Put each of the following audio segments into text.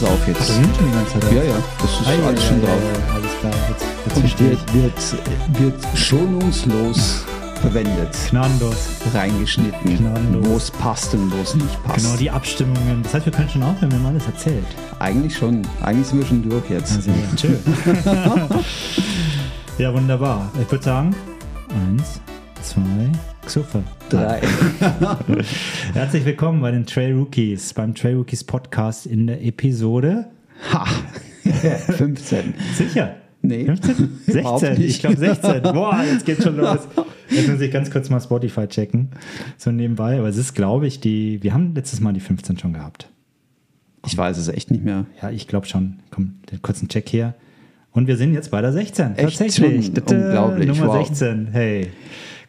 das auch jetzt. Das sind schon die ganze Zeit drauf. Ja, ja, das ist Ah, alles ja, schon ja, drauf. ja, alles klar. Jetzt, jetzt Und verstehe ich. wird, wird, wird schonungslos verwendet, Gnadenlos. reingeschnitten, Gnadenlos. wo es passt und wo es nicht passt. Genau, die Abstimmungen. Das heißt, wir können schon aufhören, wenn man alles erzählt. Eigentlich schon. Eigentlich sind wir schon durch jetzt. Also, chill. ja, wunderbar. Ich würde sagen, eins, zwei, Xufe. Drei. Herzlich willkommen bei den Trail Rookies, beim Trail Rookies Podcast in der Episode. Ha! 15. Sicher. Nee. 15? Überhaupt 16. nicht. Ich glaube 16. Boah, jetzt geht's schon los. Jetzt muss ich ganz kurz mal Spotify checken. So nebenbei. Aber es ist, glaube ich, die. Wir haben letztes Mal die 15 schon gehabt. Ich weiß es echt nicht mehr. Ja, ich glaube schon. Komm, den kurzen Check hier. Und wir sind jetzt bei der 16. Echt Tatsächlich. schon? Unglaublich, Nummer wow. 16. Hey.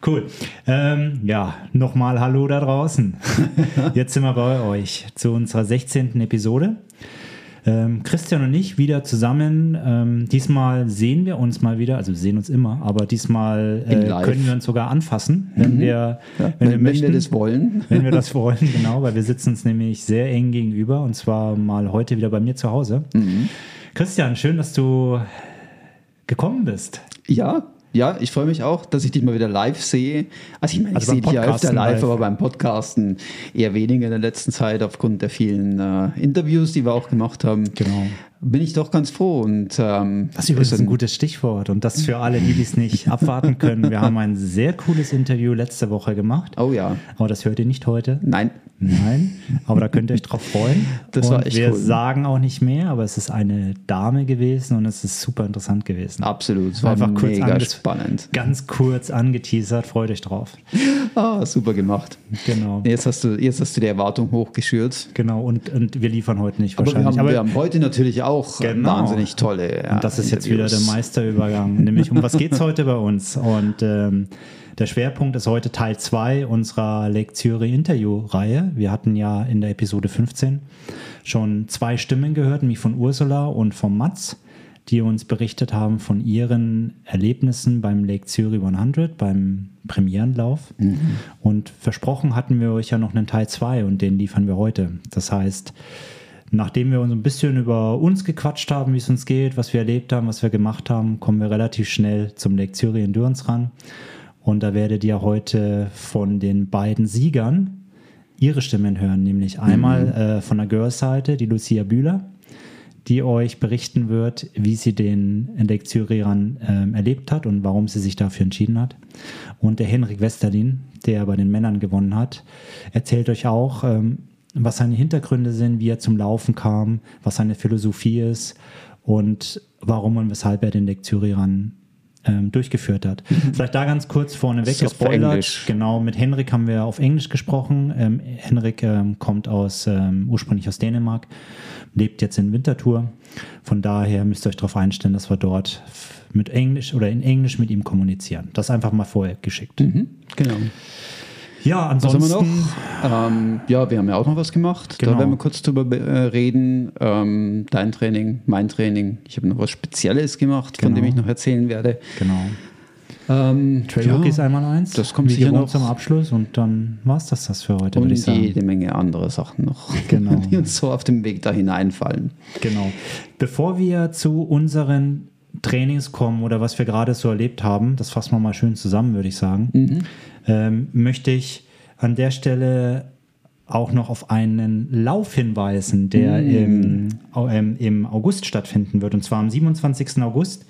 Cool. Ähm, ja, nochmal Hallo da draußen. Jetzt sind wir bei euch zu unserer 16. Episode. Ähm, Christian und ich wieder zusammen. Ähm, diesmal sehen wir uns mal wieder, also wir sehen uns immer, aber diesmal äh, können wir uns sogar anfassen, wenn wir, Ja, wenn, wenn, wir wenn möchten. wir das wollen. Wenn wir das wollen, genau, weil wir sitzen uns nämlich sehr eng gegenüber und zwar mal heute wieder bei mir zu Hause. Mhm. Christian, schön, dass du gekommen bist. Ja, ja, ich freue mich auch, dass ich dich mal wieder live sehe. Also ich meine, Also ich sehe dich ja öfter live, live. aber beim Podcasten eher weniger in der letzten Zeit aufgrund der vielen äh, Interviews, die wir auch gemacht haben. Genau. Bin ich doch ganz froh und ähm, Das ist übrigens ein gutes Stichwort und das für alle, die es nicht abwarten können. Wir haben ein sehr cooles Interview letzte Woche gemacht, Oh ja, aber das hört ihr nicht heute. nein, Nein, aber da könnt ihr euch drauf freuen. Das und war echt wir cool. sagen auch nicht mehr, aber es ist eine Dame gewesen und es ist super interessant gewesen. absolut. Es war Einfach mega spannend. Ganz kurz angeteasert, freut euch drauf. Ah, super gemacht. Genau. Jetzt hast du, jetzt hast du die Erwartung hochgeschürt. Genau, und, und wir liefern heute nicht Aber wir, wahrscheinlich. haben, wir haben heute natürlich auch äh, Genau. wahnsinnig tolle. ja, Und das ist jetzt wieder der. Meisterübergang. Nämlich um was geht es heute bei uns? Und ähm, der Schwerpunkt ist heute Teil 2 unserer Lektüre Interview-Reihe. Wir hatten ja in der Episode 15 schon zwei Stimmen gehört, nämlich von Ursula und von Mats, die uns berichtet haben von ihren Erlebnissen beim Lake Zürich 100, beim Premierenlauf. Und versprochen hatten wir euch ja noch einen Teil 2 und den liefern wir heute. Das heißt, Nachdem wir uns ein bisschen über uns gequatscht haben, wie es uns geht, was wir erlebt haben, was wir gemacht haben, kommen wir relativ schnell zum Zürich Endurance ran. Und da werdet ihr heute von den beiden Siegern ihre Stimmen hören, nämlich einmal äh, von der Girls-Seite, die Lucia Bühler, die euch berichten wird, wie sie den Run ähm, erlebt hat und warum sie sich dafür entschieden hat. Und der Henrik Westerlin, der bei den Männern gewonnen hat, erzählt euch auch, ähm, was seine Hintergründe sind, wie er zum Laufen kam, was seine Philosophie ist und warum und weshalb er den Run ähm, durchgeführt hat. Vielleicht da ganz kurz vorneweg gespoilert. Genau, mit Henrik haben wir auf Englisch gesprochen. Ähm, Henrik ähm, kommt aus ähm, ursprünglich aus Dänemark, lebt jetzt in Winterthur. Von daher müsst ihr euch darauf einstellen, dass wir dort mit Englisch oder in Englisch mit ihm kommunizieren. Das einfach mal vorher geschickt. Genau. Ja, Was haben wir ansonsten. noch? Ähm, ja, wir haben ja auch noch was gemacht. Genau. Da werden wir kurz drüber äh, reden. Ähm, dein Training, mein Training. Ich habe noch was Spezielles gemacht, von Genau. dem ich noch erzählen werde. Genau. Ähm, Trail ja, Rookies einmal eins. das kommt sicher noch. zum Abschluss und dann war es das, das für heute, würde ich Und sagen. jede Menge andere Sachen noch, Genau. die uns so auf dem Weg da hineinfallen. Genau. Bevor wir zu unseren Trainings kommen oder was wir gerade so erlebt haben, das fassen wir mal schön zusammen, würde ich sagen, ähm, möchte ich an der Stelle auch noch auf einen Lauf hinweisen, der im, au- ähm, im August stattfinden wird. Und zwar am 27. August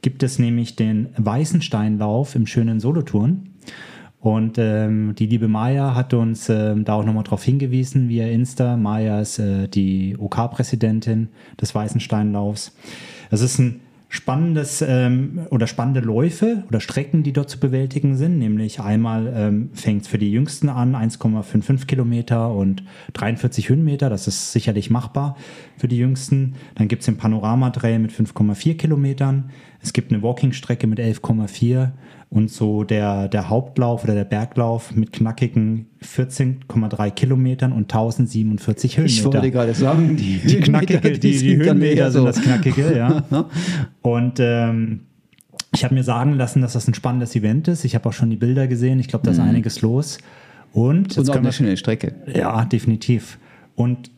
gibt es nämlich den Weißensteinlauf im schönen Solothurn. Und ähm, die liebe Maya hat uns ähm, da auch nochmal drauf hingewiesen via Insta. Maya ist äh, die OK-Präsidentin des Weißensteinlaufs. Es ist ein spannendes ähm, oder spannende Läufe oder Strecken, die dort zu bewältigen sind. Nämlich einmal ähm, fängt es für die Jüngsten an, 1,55 Kilometer und 43 Höhenmeter. Das ist sicherlich machbar für die Jüngsten. Dann gibt es den Panorama-Trail mit 5,4 Kilometern. Es gibt eine Walking-Strecke mit 11,4 und so der, der Hauptlauf oder der Berglauf mit knackigen 14,3 Kilometern und 1047 Höhenmeter. Ich wollte gerade sagen, die, Die knackige, die, die, Höhenmeter sind so. das knackige, ja. Und ähm, ich habe mir sagen lassen, dass das ein spannendes Event ist. Ich habe auch schon die Bilder gesehen. Ich glaube, da ist einiges los. Und, jetzt Und auch eine wir, schöne Strecke. ja, definitiv. Und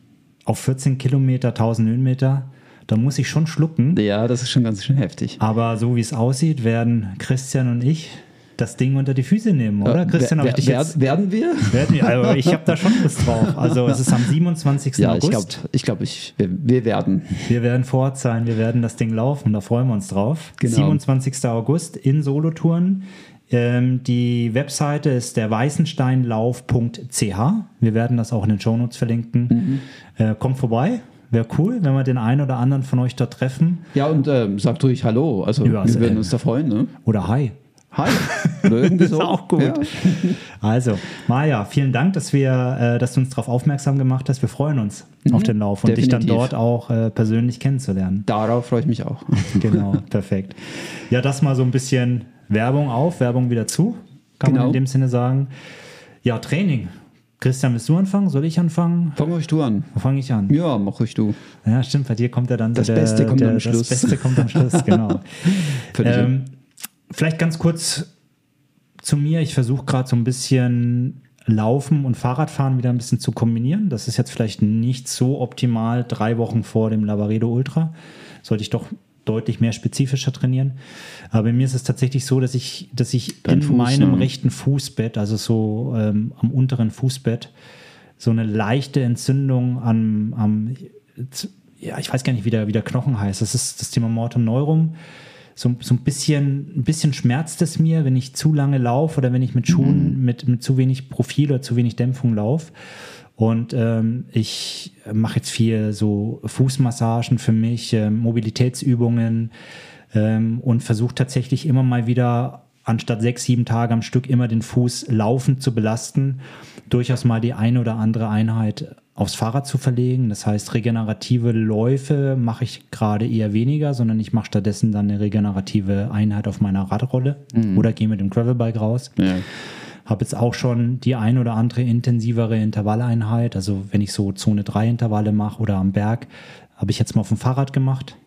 auf 14 Kilometer, 1000 Höhenmeter, da muss ich schon schlucken. Ja, das ist schon ganz schön heftig. Aber so wie es aussieht, werden Christian und ich das Ding unter die Füße nehmen, oder? Christian, wer, ich wer, jetzt, werden wir? werden wir, also ich habe da schon Lust drauf. Also es ist am 27. Ja, ich August. glaube, ich, glaub, ich, wir, wir werden. Wir werden vor Ort sein, wir werden das Ding laufen, da freuen wir uns drauf. Genau. 27. August in Solotouren. Ähm, die Webseite ist der weißensteinlauf.ch. Wir werden das auch in den Shownotes verlinken. Mhm. Äh, kommt vorbei. Wäre cool, wenn wir den einen oder anderen von euch dort treffen. Ja, und ähm, sagt ruhig Hallo. Also Ja, wir würden uns da freuen. Ne? Oder Hi. Hi. Irgendwie Das ist auch gut. Ja. Also, Maja, vielen Dank, dass, wir, äh, dass du uns darauf aufmerksam gemacht hast. Wir freuen uns auf den Lauf und dich dann Mhm. dort auch äh, persönlich kennenzulernen. Darauf freue ich mich auch. Genau, perfekt. Ja, das mal so ein bisschen Werbung auf, Werbung wieder zu, kann man Genau. in dem Sinne sagen. Ja, Training. Christian, willst du anfangen? Soll ich anfangen? Fang ruhig du an. Wo fange ich an? Ja, mach ruhig du. Ja, stimmt, bei dir kommt ja dann Das Beste kommt am Schluss. Das Beste kommt am Schluss, genau. Ähm, vielleicht ganz kurz zu mir. Ich versuche gerade so ein bisschen Laufen und Fahrradfahren wieder ein bisschen zu kombinieren. Das ist jetzt vielleicht nicht so optimal, drei Wochen vor dem Lavaredo Ultra. Sollte ich doch deutlich mehr spezifischer trainieren. Aber bei mir ist es tatsächlich so, dass ich, dass ich Dein in Fuß, meinem ne? rechten Fußbett, also so ähm, am unteren Fußbett, so eine leichte Entzündung am, am ja, ich weiß gar nicht, wie der, wie der Knochen heißt. Das ist das Thema Mortum Neurum. So, so ein bisschen, ein bisschen schmerzt es mir, wenn ich zu lange laufe oder wenn ich mit Schuhen mit, mit zu wenig Profil oder zu wenig Dämpfung laufe. Und ähm, ich mache jetzt viel so Fußmassagen für mich, ähm, Mobilitätsübungen ähm, und versuche tatsächlich immer mal wieder, anstatt sechs, sieben Tage am Stück, immer den Fuß laufend zu belasten, durchaus mal die eine oder andere Einheit aufs Fahrrad zu verlegen. Das heißt, regenerative Läufe mache ich gerade eher weniger, sondern ich mache stattdessen dann eine regenerative Einheit auf meiner Radrolle oder gehe mit dem Gravelbike raus. Ja. Habe jetzt auch schon die ein oder andere intensivere Intervalleinheit. Also wenn ich so Zone 3 Intervalle mache oder am Berg, habe ich jetzt mal auf dem Fahrrad gemacht,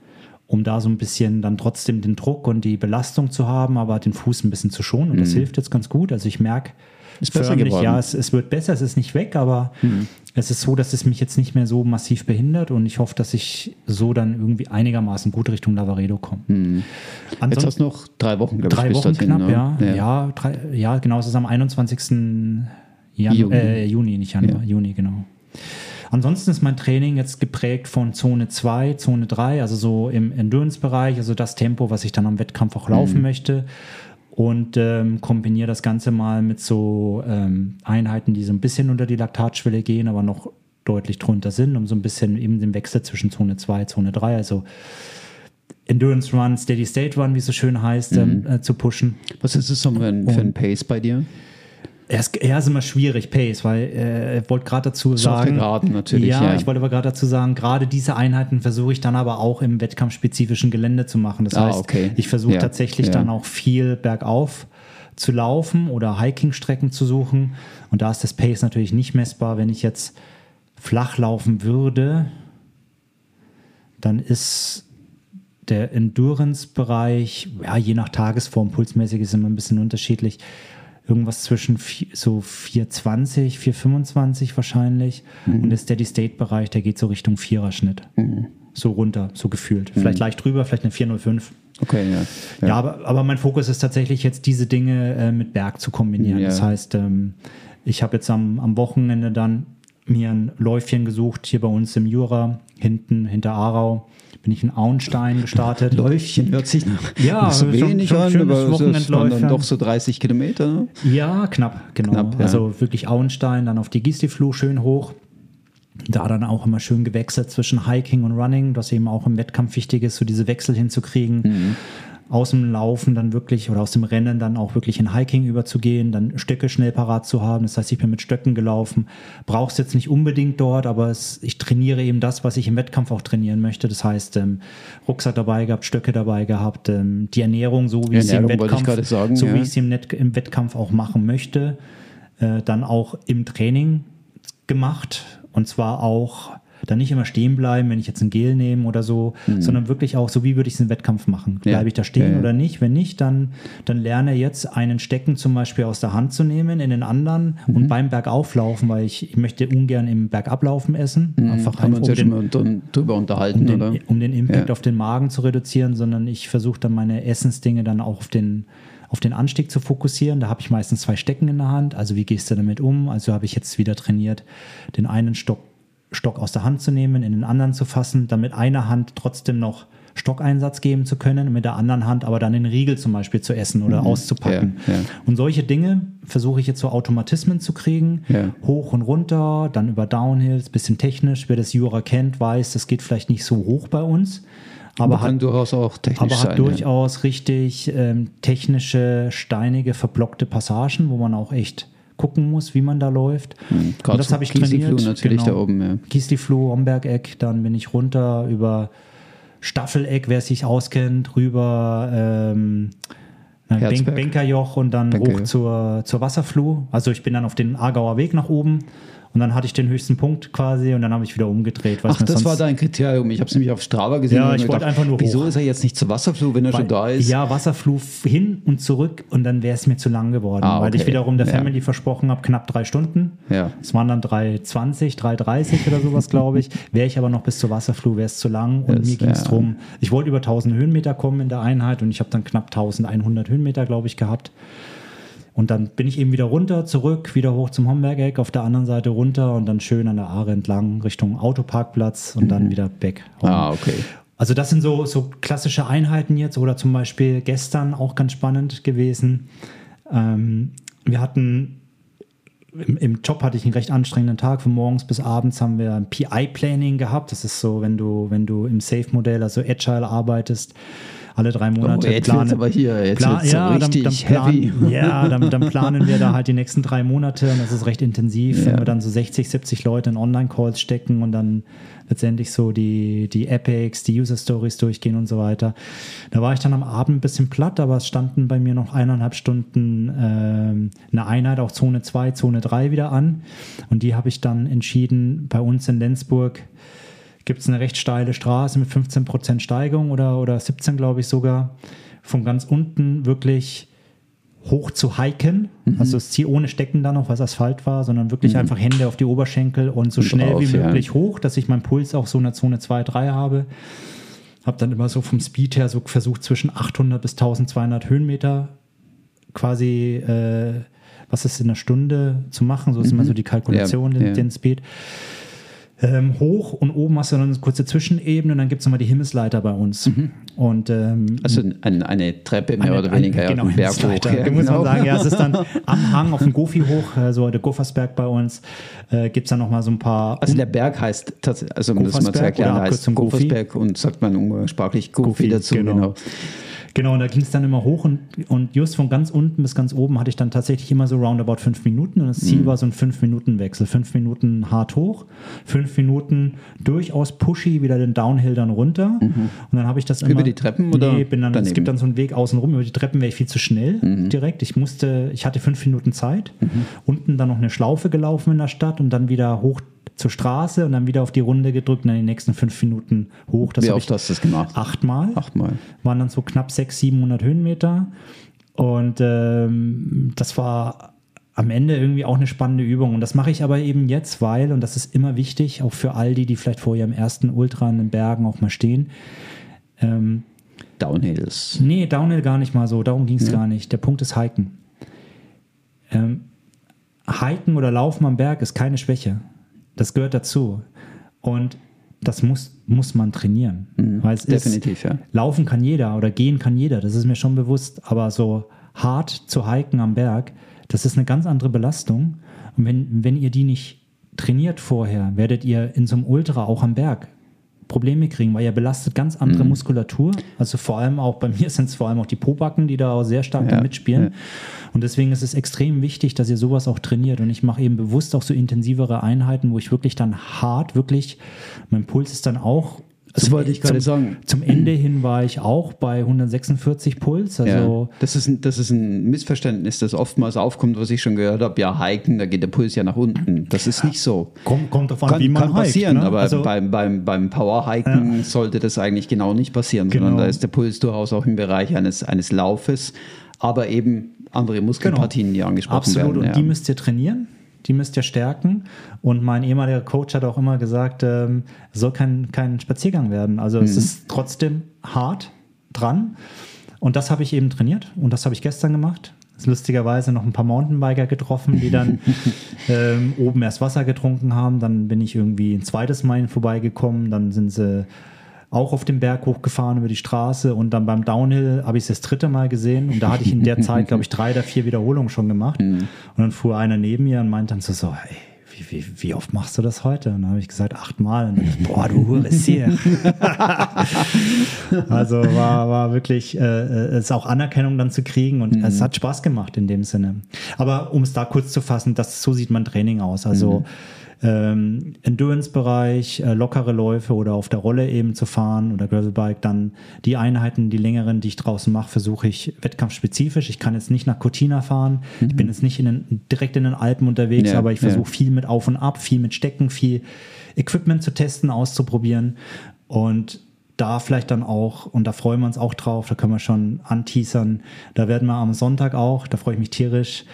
um da so ein bisschen dann trotzdem den Druck und die Belastung zu haben, aber den Fuß ein bisschen zu schonen. Und das hilft jetzt ganz gut. Also ich merke, Ist besser förmlich, geworden. ja, es, es wird besser, es ist nicht weg, aber es ist so, dass es mich jetzt nicht mehr so massiv behindert und ich hoffe, dass ich so dann irgendwie einigermaßen gut Richtung Lavaredo komme. Jetzt Ansonsten- hast du noch drei Wochen, glaube ich, Drei Wochen knapp, ne? ja. Ja, drei, ja, genau. Es ist am 21. Janu Juni. Äh, Juni, nicht Januar, Ja. Juni, genau. Ansonsten ist mein Training jetzt geprägt von Zone 2, Zone 3, also so im Endurance-Bereich, also das Tempo, was ich dann am Wettkampf auch Mhm. laufen möchte. Und ähm, kombiniere das Ganze mal mit so ähm, Einheiten, die so ein bisschen unter die Laktatschwelle gehen, aber noch deutlich drunter sind, um so ein bisschen eben den Wechsel zwischen Zone 2, Zone 3, also Endurance Run, Steady State Run, wie es so schön heißt, ähm, Mhm. äh, zu pushen. Was ist das so für ein, für ein Pace bei dir? Er ist, er ist immer schwierig, Pace, weil äh, ich wollte gerade dazu sagen. Geraden natürlich, Ja, ja. ich wollte aber gerade dazu sagen, gerade diese Einheiten versuche ich dann aber auch im wettkampfspezifischen Gelände zu machen. Das Ah, heißt, okay. ich versuche Ja, tatsächlich ja. dann auch viel bergauf zu laufen oder Hiking-Strecken zu suchen. Und da ist das Pace natürlich nicht messbar. Wenn ich jetzt flach laufen würde, dann ist der Endurance-Bereich, ja, je nach Tagesform, pulsmäßig ist immer ein bisschen unterschiedlich, irgendwas zwischen so 420, 425 wahrscheinlich. Und der Steady-State-Bereich, der geht so Richtung Viererschnitt. So runter, so gefühlt. Vielleicht leicht drüber, vielleicht eine 405. Okay, ja. Ja, aber, aber mein Fokus ist tatsächlich jetzt diese Dinge äh, mit Berg zu kombinieren. Ja. Das heißt, ähm, ich habe jetzt am, am Wochenende dann mir ein Läufchen gesucht, hier bei uns im Jura, hinten, hinter Aarau, bin ich in Auenstein gestartet. Läufchen hört sich nach Ja, so schon- wenig schon an, schönes aber es waren dann doch so 30 Kilometer. ne? Ja, knapp, genau. Knapp, ja. Also wirklich Auenstein, dann auf die Gistifluh schön hoch. Da dann auch immer schön gewechselt zwischen Hiking und Running, was eben auch im Wettkampf wichtig ist, so diese Wechsel hinzukriegen. Mhm. Aus dem Laufen dann wirklich oder aus dem Rennen dann auch wirklich in Hiking überzugehen, dann Stöcke schnell parat zu haben. Das heißt, ich bin mit Stöcken gelaufen. Brauchst jetzt nicht unbedingt dort, aber es, ich trainiere eben das, was ich im Wettkampf auch trainieren möchte. Das heißt, ähm, Rucksack dabei gehabt, Stöcke dabei gehabt, ähm, die Ernährung so, wie ich sie im Ernährung Wettkampf, sagen, so ja. wie ich sie im, Net im Wettkampf auch machen möchte, äh, dann auch im Training gemacht. Und zwar auch dann nicht immer stehen bleiben, wenn ich jetzt ein Gel nehme oder so, sondern wirklich auch so, wie würde ich es im Wettkampf machen? Ja. Bleibe ich da stehen Ja, ja. oder nicht? Wenn nicht, dann, dann lerne jetzt einen Stecken zum Beispiel aus der Hand zu nehmen, in den anderen Mhm. und beim Bergauflaufen, weil ich, ich möchte ungern im Bergablaufen essen. Einfach Mhm. Haben wir uns um ja schon den, mal drü- drüber unterhalten, um den, oder? um den Impact Ja. auf den Magen zu reduzieren, sondern ich versuche dann meine Essensdinge dann auch auf den, auf den Anstieg zu fokussieren. Da habe ich meistens zwei Stecken in der Hand. Also wie gehst du damit um? Also habe ich jetzt wieder trainiert, den einen Stock, Stock aus der Hand zu nehmen, in den anderen zu fassen, dann mit einer Hand trotzdem noch Stockeinsatz geben zu können, mit der anderen Hand aber dann den Riegel zum Beispiel zu essen oder auszupacken. Ja, ja. Und solche Dinge versuche ich jetzt so Automatismen zu kriegen, Ja. hoch und runter, dann über Downhills, bisschen technisch. Wer das Jura kennt, weiß, das geht vielleicht nicht so hoch bei uns, aber kann hat, durchaus auch technisch aber sein. hat durchaus richtig ähm, technische, steinige, verblockte Passagen, wo man auch echt gucken muss, wie man da läuft. ja. Und das habe ich Kiesigfluh trainiert. natürlich genau. da oben, ja. Kiesli-Floh, Hombergeck, dann bin ich runter über Staffeleck, wer sich auskennt, rüber ähm. Bankerjoch und dann Bankerjoch. hoch zur, zur Wasserfluh. Also ich bin dann auf den Aargauer Weg nach oben und dann hatte ich den höchsten Punkt quasi und dann habe ich wieder umgedreht. weil Ach, das war dein Kriterium. Ich habe es nämlich auf Strava gesehen. Ja, ich wollte einfach nur Wieso hoch. ist er jetzt nicht zur Wasserflug, wenn er schon da ist? Ja, Wasserflug hin und zurück und dann wäre es mir zu lang geworden, Ah, weil ich okay. wiederum der Ja. Family versprochen habe, knapp drei Stunden. Ja. Es waren dann 3,20, 3,30 oder sowas, glaube ich. Wäre ich aber noch bis zur Wasserflug, wäre es zu lang. Und Das mir ging es wär- drum, ich wollte über 1000 Höhenmeter kommen in der Einheit und ich habe dann knapp 1100 Höhenmeter, glaube ich, gehabt. Und dann bin ich eben wieder runter, zurück, wieder hoch zum Hombergeck, auf der anderen Seite runter und dann schön an der Aare entlang Richtung Autoparkplatz und dann wieder back. home. Ah, okay. Also das sind so, so klassische Einheiten jetzt oder zum Beispiel gestern auch ganz spannend gewesen. Ähm, wir hatten im, im Job hatte ich einen recht anstrengenden Tag. Von morgens bis abends haben wir ein PI-Planning gehabt. Das ist so, wenn du, wenn du im Safe-Modell, also Agile arbeitest, alle drei Monate Oh, jetzt wird's aber hier, jetzt wird's so richtig heavy. ja, dann, dann planen wir da halt die nächsten drei Monate und das ist recht intensiv, Ja. wenn wir dann so 60, 70 Leute in Online-Calls stecken und dann letztendlich so die, die Epics, die User-Stories durchgehen und so weiter. Da war ich dann am Abend ein bisschen platt, aber es standen bei mir noch eineinhalb Stunden ähm, eine Einheit, auch Zone 2, Zone 3 wieder an und die habe ich dann entschieden, bei uns in Lenzburg gibt es eine recht steile Straße mit 15% Steigung oder, oder 17, glaube ich sogar. Von ganz unten wirklich hoch zu hiken. Mhm. Also das Ziel ohne Stecken da noch, was Asphalt war, sondern wirklich einfach Hände auf die Oberschenkel und so Und schnell drauf, wie ja. möglich hoch, dass ich meinen Puls auch so in der Zone 2, 3 habe. Habe dann immer so vom Speed her so versucht, zwischen 800 bis 1200 Höhenmeter quasi, äh, was ist in einer Stunde zu machen. So ist immer so die Kalkulation, Mhm. Ja, den, ja. den Speed ähm, hoch und oben hast du dann eine kurze Zwischenebene und dann gibt es nochmal die Himmelsleiter bei uns. Und ähm, Also ein, eine Treppe mehr eine- oder weniger eine- ja, genau, Berg hoch. Ja, Da muss man genau. sagen, ja, es ist dann am Hang auf dem Gofi hoch, äh, so der Guffersberg bei uns, äh, gibt es dann nochmal so ein paar Also der Berg heißt tatsächlich, also um das mal zu Goffersberg erklären, heißt? Goffersberg und sagt man umgangssprachlich Gofi, Gofi, dazu, genau. genau. Genau, und da ging es dann immer hoch und, und just von ganz unten bis ganz oben hatte ich dann tatsächlich immer so roundabout fünf Minuten und das Ziel Mhm. war so ein fünf Minuten Wechsel. Fünf Minuten hart hoch, fünf Minuten durchaus pushy wieder den Downhill dann runter und dann habe ich das immer... Mhm. Über die Treppen oder Nee, bin dann, es gibt dann so einen Weg außen rum, über die Treppen wäre ich viel zu schnell Mhm. direkt. Ich musste, ich hatte fünf Minuten Zeit, unten dann noch eine Schlaufe gelaufen in der Stadt und dann wieder hoch zur Straße und dann wieder auf die Runde gedrückt und dann die nächsten fünf Minuten hoch. Das Wie oft hast du das gemacht? achtmal Achtmal. waren dann so knapp 600, 700 Höhenmeter. Und ähm, das war am Ende irgendwie auch eine spannende Übung. Und das mache ich aber eben jetzt, weil, und das ist immer wichtig, auch für all die, die vielleicht vor ihrem ersten Ultra in den Bergen auch mal stehen. Ähm, Downhills. nee, Downhill gar nicht mal so, darum ging es gar nicht. Der Punkt ist Hiken. Ähm, Hiken oder Laufen am Berg ist keine Schwäche. Das gehört dazu. Und das muss, muss man trainieren. weil es ist, Definitiv, ja. Laufen kann jeder oder gehen kann jeder, das ist mir schon bewusst. Aber so hart zu hiken am Berg, das ist eine ganz andere Belastung. Und wenn, wenn ihr die nicht trainiert vorher, werdet ihr in so einem Ultra auch am Berg Probleme kriegen, weil ihr belastet ganz andere Mhm. Muskulatur. Also vor allem auch, bei mir sind es vor allem auch die Pobacken, die da auch sehr stark Ja, da mitspielen. ja. Und deswegen ist es extrem wichtig, dass ihr sowas auch trainiert. Und ich mache eben bewusst auch so intensivere Einheiten, wo ich wirklich dann hart, wirklich, mein Puls ist dann auch Das wollte ich gerade sagen. Zum Ende hin war ich auch bei 146 Puls. Also ja, das, ist ein, das ist ein Missverständnis, das oftmals aufkommt, was ich schon gehört habe. Ja, hiken, da geht der Puls ja nach unten. Das ist nicht so. Kommt, kommt davon, kann, wie man kann passieren, hiked, ne? aber also, beim, beim, beim Power-Hiken ja. sollte das eigentlich genau nicht passieren, genau. sondern da ist der Puls durchaus auch im Bereich eines, eines Laufes, aber eben andere Muskelpartien, genau. die angesprochen Absolut. werden. Absolut, und ja. die müsst ihr trainieren die müsst ihr stärken. Und mein ehemaliger Coach hat auch immer gesagt, ähm, es soll kein, kein Spaziergang werden. Also mhm. es ist trotzdem hart dran. Und das habe ich eben trainiert und das habe ich gestern gemacht. Lustigerweise noch ein paar Mountainbiker getroffen, die dann ähm, oben erst Wasser getrunken haben. Dann bin ich irgendwie ein zweites Mal vorbeigekommen. Dann sind sie auch auf dem Berg hochgefahren über die Straße und dann beim Downhill habe ich es das dritte Mal gesehen und da hatte ich in der Zeit, glaube ich, drei oder vier Wiederholungen schon gemacht. Mhm. Und dann fuhr einer neben mir und meinte dann so, so hey, wie, wie, wie, oft machst du das heute? Und dann habe ich gesagt, achtmal. Und dann, boah, du Hure hier. also war, war wirklich, äh, es auch Anerkennung dann zu kriegen und mhm. es hat Spaß gemacht in dem Sinne. Aber um es da kurz zu fassen, das, so sieht mein Training aus. Also mhm ähm, Endurance-Bereich, äh, lockere Läufe oder auf der Rolle eben zu fahren oder Gravelbike, dann die Einheiten, die längeren, die ich draußen mache, versuche ich wettkampfspezifisch. Ich kann jetzt nicht nach Cortina fahren, mhm. ich bin jetzt nicht in den, direkt in den Alpen unterwegs, ja, aber ich versuche ja. viel mit Auf und Ab, viel mit Stecken, viel Equipment zu testen, auszuprobieren und da vielleicht dann auch, und da freuen wir uns auch drauf, da können wir schon anteasern, da werden wir am Sonntag auch, da freue ich mich tierisch,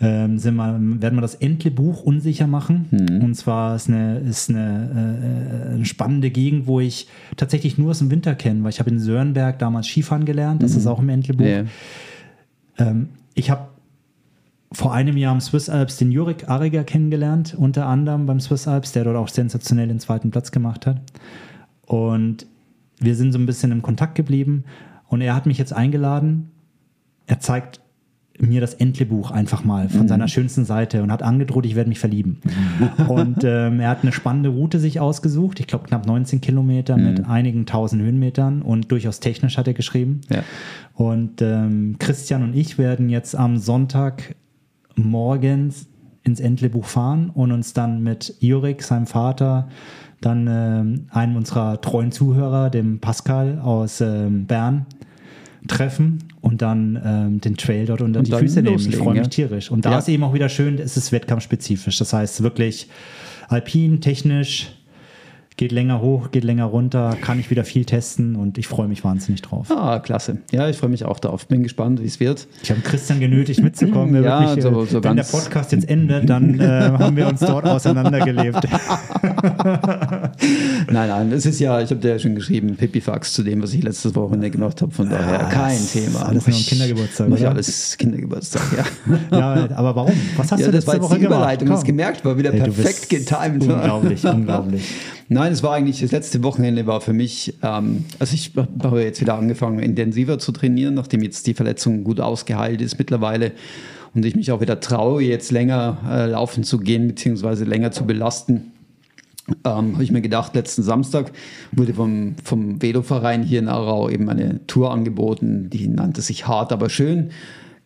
ähm, sind wir, werden wir das Entle-Buch unsicher machen. Mhm. Und zwar ist eine, ist eine, äh, eine, spannende Gegend, wo ich tatsächlich nur aus dem Winter kenne, weil ich habe in Sörenberg damals Skifahren gelernt, das mhm. ist auch im Entle-Buch. Yeah. Ähm, ich habe vor einem Jahr am Swiss Alps den Jurik Arriger kennengelernt, unter anderem beim Swiss Alps, der dort auch sensationell den zweiten Platz gemacht hat. Und wir sind so ein bisschen im Kontakt geblieben und er hat mich jetzt eingeladen. Er zeigt mir das Entle-Buch einfach mal von mhm. seiner schönsten Seite und hat angedroht, ich werde mich verlieben. und ähm, er hat eine spannende Route sich ausgesucht, ich glaube knapp 19 Kilometer mhm. mit einigen tausend Höhenmetern und durchaus technisch hat er geschrieben. Ja. Und ähm, Christian und ich werden jetzt am Sonntag morgens ins Entle-Buch fahren und uns dann mit Jurik, seinem Vater, dann ähm, einem unserer treuen Zuhörer, dem Pascal aus ähm, Bern, treffen und dann ähm, den Trail dort unter und die Füße nehmen. Ich freue mich ja. tierisch. Und da ja. ist eben auch wieder schön, es ist wettkampfspezifisch. Das heißt wirklich alpin, technisch, geht länger hoch, geht länger runter, kann ich wieder viel testen und ich freue mich wahnsinnig drauf. Ah, klasse. Ja, ich freue mich auch darauf. Bin gespannt, wie es wird. Ich habe Christian genötigt mitzukommen. ja, wirklich, so, so wenn der Podcast jetzt endet, dann äh, haben wir uns dort auseinandergelebt. nein, nein, es ist ja, ich habe dir ja schon geschrieben, Pipifax zu dem, was ich letztes Wochenende gemacht habe. Von daher ja, kein Thema. Alles nur ein Kindergeburtstag. Mach alles Kindergeburtstag, ja. ja, aber warum? Was hast ja, du letzte das war jetzt Woche die Überleitung, gemacht? das gemerkt, war wieder hey, perfekt getimed. Unglaublich, unglaublich. Nein, es war eigentlich, das letzte Wochenende war für mich, ähm, also ich habe jetzt wieder angefangen, intensiver zu trainieren, nachdem jetzt die Verletzung gut ausgeheilt ist mittlerweile und ich mich auch wieder traue, jetzt länger äh, laufen zu gehen, beziehungsweise länger zu belasten. Ähm, habe ich mir gedacht, letzten Samstag wurde vom, vom Veloverein hier in Aarau eben eine Tour angeboten, die nannte sich Hart, aber schön,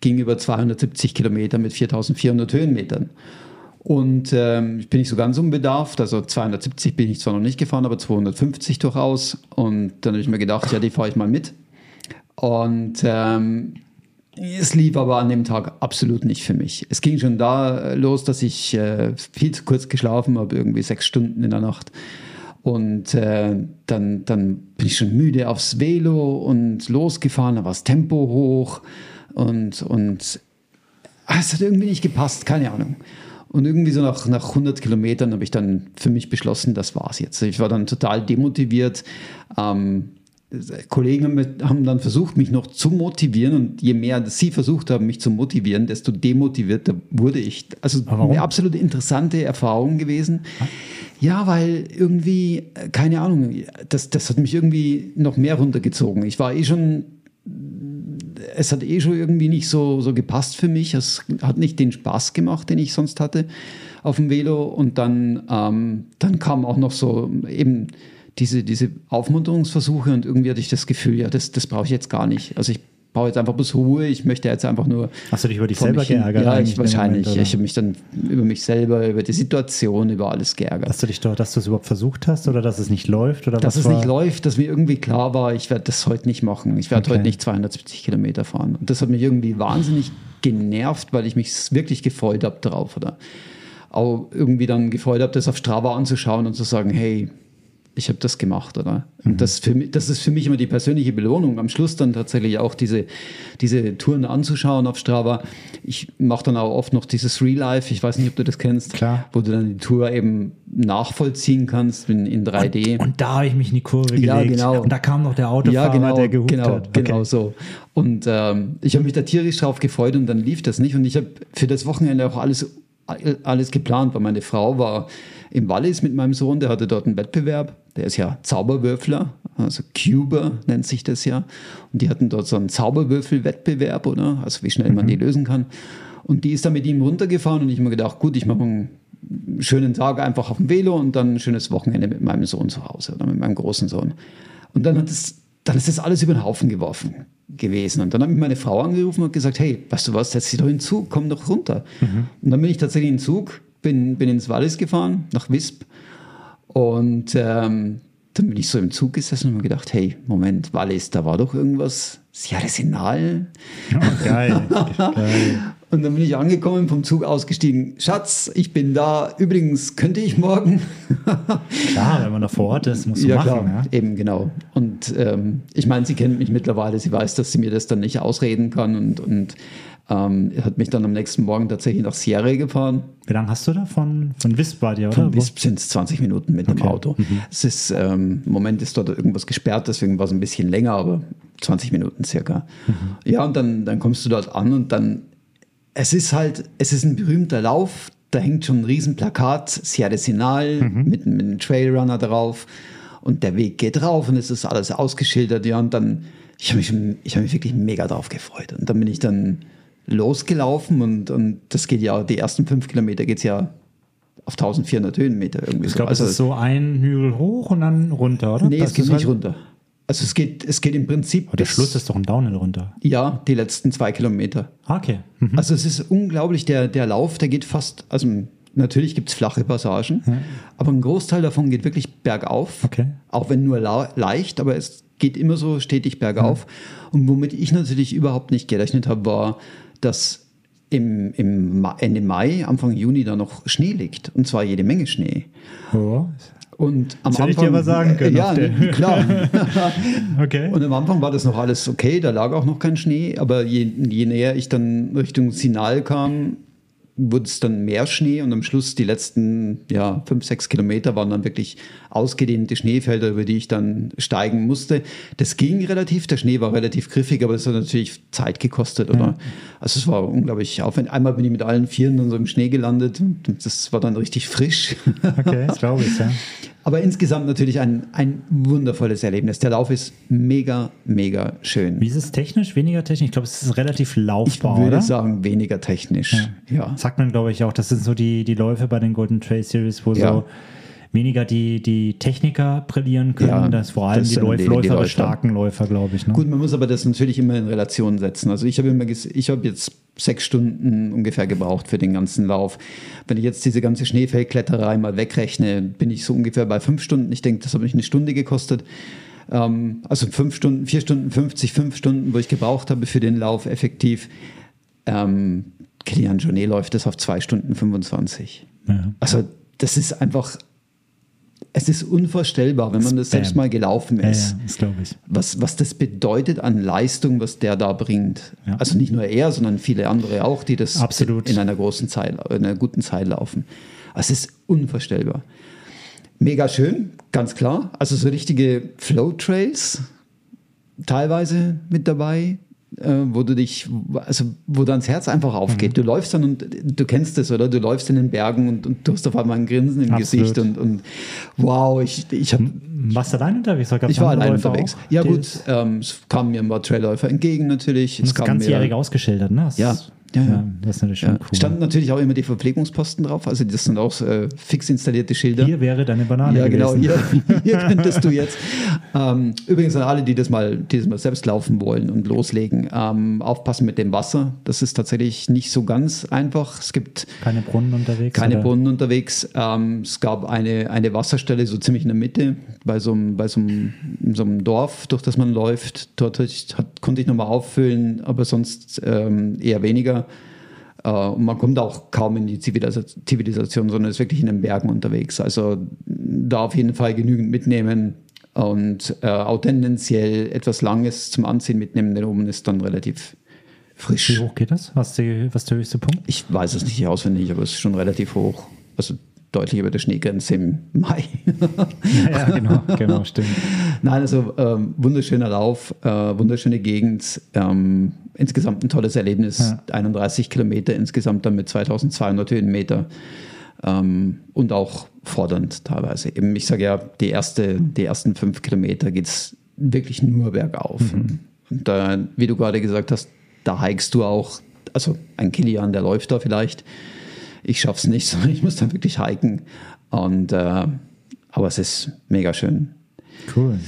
ging über 270 Kilometer mit 4400 Höhenmetern. Und ähm, ich bin nicht so ganz unbedarft, also 270 bin ich zwar noch nicht gefahren, aber 250 durchaus. Und dann habe ich mir gedacht, ja, die fahre ich mal mit. Und ähm, es lief aber an dem Tag absolut nicht für mich. Es ging schon da los, dass ich äh, viel zu kurz geschlafen habe, irgendwie sechs Stunden in der Nacht. Und äh, dann, dann bin ich schon müde aufs Velo und losgefahren, da war das Tempo hoch und, und ah, es hat irgendwie nicht gepasst, keine Ahnung. Und irgendwie so nach, nach 100 Kilometern habe ich dann für mich beschlossen, das war's jetzt. Ich war dann total demotiviert. Ähm, Kollegen haben, dann versucht, mich noch zu motivieren und je mehr sie versucht haben, mich zu motivieren, desto demotivierter wurde ich. Also eine absolut interessante Erfahrung gewesen. Ja, weil irgendwie, keine Ahnung, das, das hat mich irgendwie noch mehr runtergezogen. Ich war eh schon es hat eh schon irgendwie nicht so, so gepasst für mich. Es hat nicht den Spaß gemacht, den ich sonst hatte auf dem Velo. Und dann, ähm, dann kam auch noch so eben diese, diese Aufmunterungsversuche und irgendwie hatte ich das Gefühl, ja, das, das brauche ich jetzt gar nicht. Also ich brauche jetzt einfach bloß Ruhe, ich möchte jetzt einfach nur. Hast du dich über dich selber geärgert? Ja, ich wahrscheinlich. Moment, ich habe mich dann über mich selber, über die Situation, über alles geärgert. Dass du dich doch, dass du es überhaupt versucht hast oder dass es nicht läuft oder dass es war? nicht läuft, dass mir irgendwie klar war, ich werde das heute nicht machen. Ich werde Okay. heute nicht 270 Kilometer fahren. Und das hat mich irgendwie wahnsinnig genervt, weil ich mich wirklich gefreut habe drauf. Oder auch irgendwie dann gefreut habe, das auf Strava anzuschauen und zu sagen, hey, ich habe das gemacht, oder? Mhm. Und das, für das ist für mich immer die persönliche Belohnung. Am Schluss dann tatsächlich auch diese, diese Touren anzuschauen auf Strava. Ich mache dann auch oft noch dieses Real Life, ich weiß nicht, ob du das kennst, Klar. wo du dann die Tour eben nachvollziehen kannst in, in 3D. Und da habe ich mich in die Kurve Ja, gelegt. genau. Und da kam noch der Autofahrer, ja, genau, der gehupt genau, hat. Okay. genau so. Und ähm, ich habe mich da tierisch drauf gefreut und dann lief das nicht. Und ich habe für das Wochenende auch alles, alles geplant, weil meine Frau war im Wallis mit meinem Sohn, der hatte dort einen Wettbewerb. Der ist ja Zauberwürfler, also Cuber nennt sich das ja. Und die hatten dort so einen Zauberwürfel-Wettbewerb, oder? Also wie schnell man die lösen kann. Und die ist dann mit ihm runtergefahren und ich habe mir gedacht, gut, ich mache einen schönen Tag einfach auf dem Velo und dann ein schönes Wochenende mit meinem Sohn zu Hause oder mit meinem großen Sohn. Und dann hat es, dann ist das alles über den Haufen geworfen gewesen. Und dann habe ich meine Frau angerufen und gesagt, hey, weißt du was, setz dich doch in den Zug, komm doch runter. Und dann bin ich tatsächlich in den Zug, bin, bin ins Wallis gefahren, nach Wisp. Und ähm, dann bin ich so im Zug gesessen und mir gedacht, hey, Moment, Wallis, da war doch irgendwas, Sierra Sinal. Oh, geil. geil. Und dann bin ich angekommen, vom Zug ausgestiegen. Schatz, ich bin da. Übrigens, könnte ich morgen? Klar, wenn man da vor Ort ist, muss man machen. Ja? Eben, genau. Und ähm, ich meine, sie kennt mich mittlerweile. Sie weiß, dass sie mir das dann nicht ausreden kann und, und ähm, hat mich dann am nächsten Morgen tatsächlich nach Sierra gefahren. Wie lange hast du da von, von Wisp bei dir, oder? Von Wisp sind es 20 Minuten mit dem Okay. Auto. Es ist, ähm, im Moment ist dort irgendwas gesperrt, deswegen war es ein bisschen länger, aber 20 Minuten circa. Ja, und dann, dann kommst du dort an und dann, es ist halt, es ist ein berühmter Lauf, da hängt schon ein riesen Plakat, Sierra Sinal mit, mit einem Trailrunner drauf und der Weg geht drauf und es ist alles ausgeschildert, ja, und dann, ich habe mich, ich habe mich wirklich mega drauf gefreut und dann bin ich dann losgelaufen und, und das geht ja, die ersten fünf Kilometer geht es ja auf 1400 Höhenmeter irgendwie Ich so. glaube, Also, es ist so ein Hügel hoch und dann runter, oder? nee, Das es geht nicht halt- runter. Also es geht, es geht im Prinzip Aber der bis- Schluss ist doch ein Downhill runter. ja, die letzten zwei Kilometer. Ah, Okay. Mhm. Also es ist unglaublich, der, der Lauf, der geht fast, also natürlich gibt es flache Passagen, aber ein Großteil davon geht wirklich bergauf. Okay. Auch wenn nur leicht, aber es geht immer so stetig bergauf. Und womit ich natürlich überhaupt nicht gerechnet habe, war, dass im, im Ende Mai, Anfang Juni da noch Schnee liegt. Und zwar jede Menge Schnee. Oh. Und am Das hätte ich Anfang, dir aber sagen können Ja, klar. Okay. Und am Anfang war das noch alles okay, da lag auch noch kein Schnee, aber je, je näher ich dann Richtung Sinal kam, wurde es dann mehr Schnee und am Schluss die letzten ja, fünf, sechs Kilometer waren dann wirklich ausgedehnte Schneefelder, über die ich dann steigen musste. Das ging relativ, der Schnee war relativ griffig, aber es hat natürlich Zeit gekostet, oder? Also es war unglaublich aufwendig. Einmal bin ich mit allen Vieren dann so im Schnee gelandet und das war dann richtig frisch. Okay, das glaube ich, ja. Aber insgesamt natürlich ein, ein wundervolles Erlebnis. Der Lauf ist mega, mega schön. Wie ist es technisch? Weniger technisch? Ich glaube, es ist relativ Ich laufbar, würde oder? sagen, weniger technisch. Ja. Sagt man, glaube ich, auch. Das sind so die, die Läufe bei den Golden Trail Series, wo Ja. so weniger die, die Techniker brillieren können. Ja, das vor allem das die, Läuf die- die Läufer, Läufer. starken Läufer, glaube ich. Ne? Gut, man muss aber das natürlich immer in Relation setzen. Also ich habe immer, ich habe jetzt sechs Stunden ungefähr gebraucht für den ganzen Lauf. Wenn ich jetzt diese ganze Schneefeldkletterei mal wegrechne, bin ich so ungefähr bei fünf Stunden. Ich denke, das hat mich eine Stunde gekostet. Ähm, also fünf Stunden, vier Stunden 50, fünf Stunden, wo ich gebraucht habe für den Lauf effektiv. Ähm, Kilian Jornet läuft das auf zwei Stunden 25. Ja. Also das ist einfach, es ist unvorstellbar, wenn man das selbst mal gelaufen Ja, ist ja, das glaube ich. was, was das bedeutet an Leistung, was der da bringt. Ja. Also nicht nur er, sondern viele andere auch, die das Absolut. in einer großen Zeit, in einer guten Zeit laufen. Es ist unvorstellbar. Mega schön, ganz klar. Also so richtige Flow-Trails teilweise mit dabei, äh, wo du dich, also wo dein Herz einfach aufgeht. Du läufst dann und du kennst es, oder? Du läufst in den Bergen und, und du hast auf einmal ein Grinsen im Absolut. Gesicht und, und wow, ich, ich habe Warst du allein unterwegs? Oder ich war allein Läufer unterwegs. auch? Ja Die- gut, ähm, es kamen mir ein paar Trailläufer entgegen natürlich. Das Es ist kam ganzjährig mir, ausgeschildert, ne? Das ja, Ja, ja. Das ist natürlich schon Ja. cool. Standen natürlich auch immer die Verpflegungsposten drauf, also das sind auch äh, fix installierte Schilder. Hier wäre deine Banane ja, genau, hier, hier könntest du jetzt. Ähm, übrigens an alle, die das, mal, die das mal selbst laufen wollen und loslegen, ähm, aufpassen mit dem Wasser. Das ist tatsächlich nicht so ganz einfach. Es gibt Keine Brunnen unterwegs? keine oder? Brunnen unterwegs. Ähm, es gab eine, eine Wasserstelle so ziemlich in der Mitte bei so einem, bei so einem, in so einem Dorf, durch das man läuft. Dort hat, konnte ich nochmal auffüllen, aber sonst ähm, eher weniger. Äh, und man kommt auch kaum in die Zivilis- Zivilisation, sondern ist wirklich in den Bergen unterwegs. Also da auf jeden Fall genügend mitnehmen und äh, auch tendenziell etwas Langes zum Anziehen mitnehmen, denn oben ist dann relativ Wie frisch. hoch geht das? Was, die, was der höchste Punkt? Ich weiß es nicht auswendig, aber es ist schon relativ hoch. Also deutlich über der Schneegrenze im Mai. Ja, genau, genau, stimmt. Nein, also ähm, wunderschöner Lauf, äh, wunderschöne Gegend. Ähm, insgesamt ein tolles Erlebnis. Ja. 31 Kilometer insgesamt dann mit 2200 Höhenmeter. Ähm, und auch fordernd teilweise. Eben, ich sage ja, die, erste, die ersten fünf Kilometer geht es wirklich nur bergauf. Und da, wie du gerade gesagt hast, da hikest du auch, also ein Kilian, der läuft da vielleicht. Ich schaff's nicht, sondern ich muss dann wirklich hiken. Und äh, aber es ist mega schön. Cool.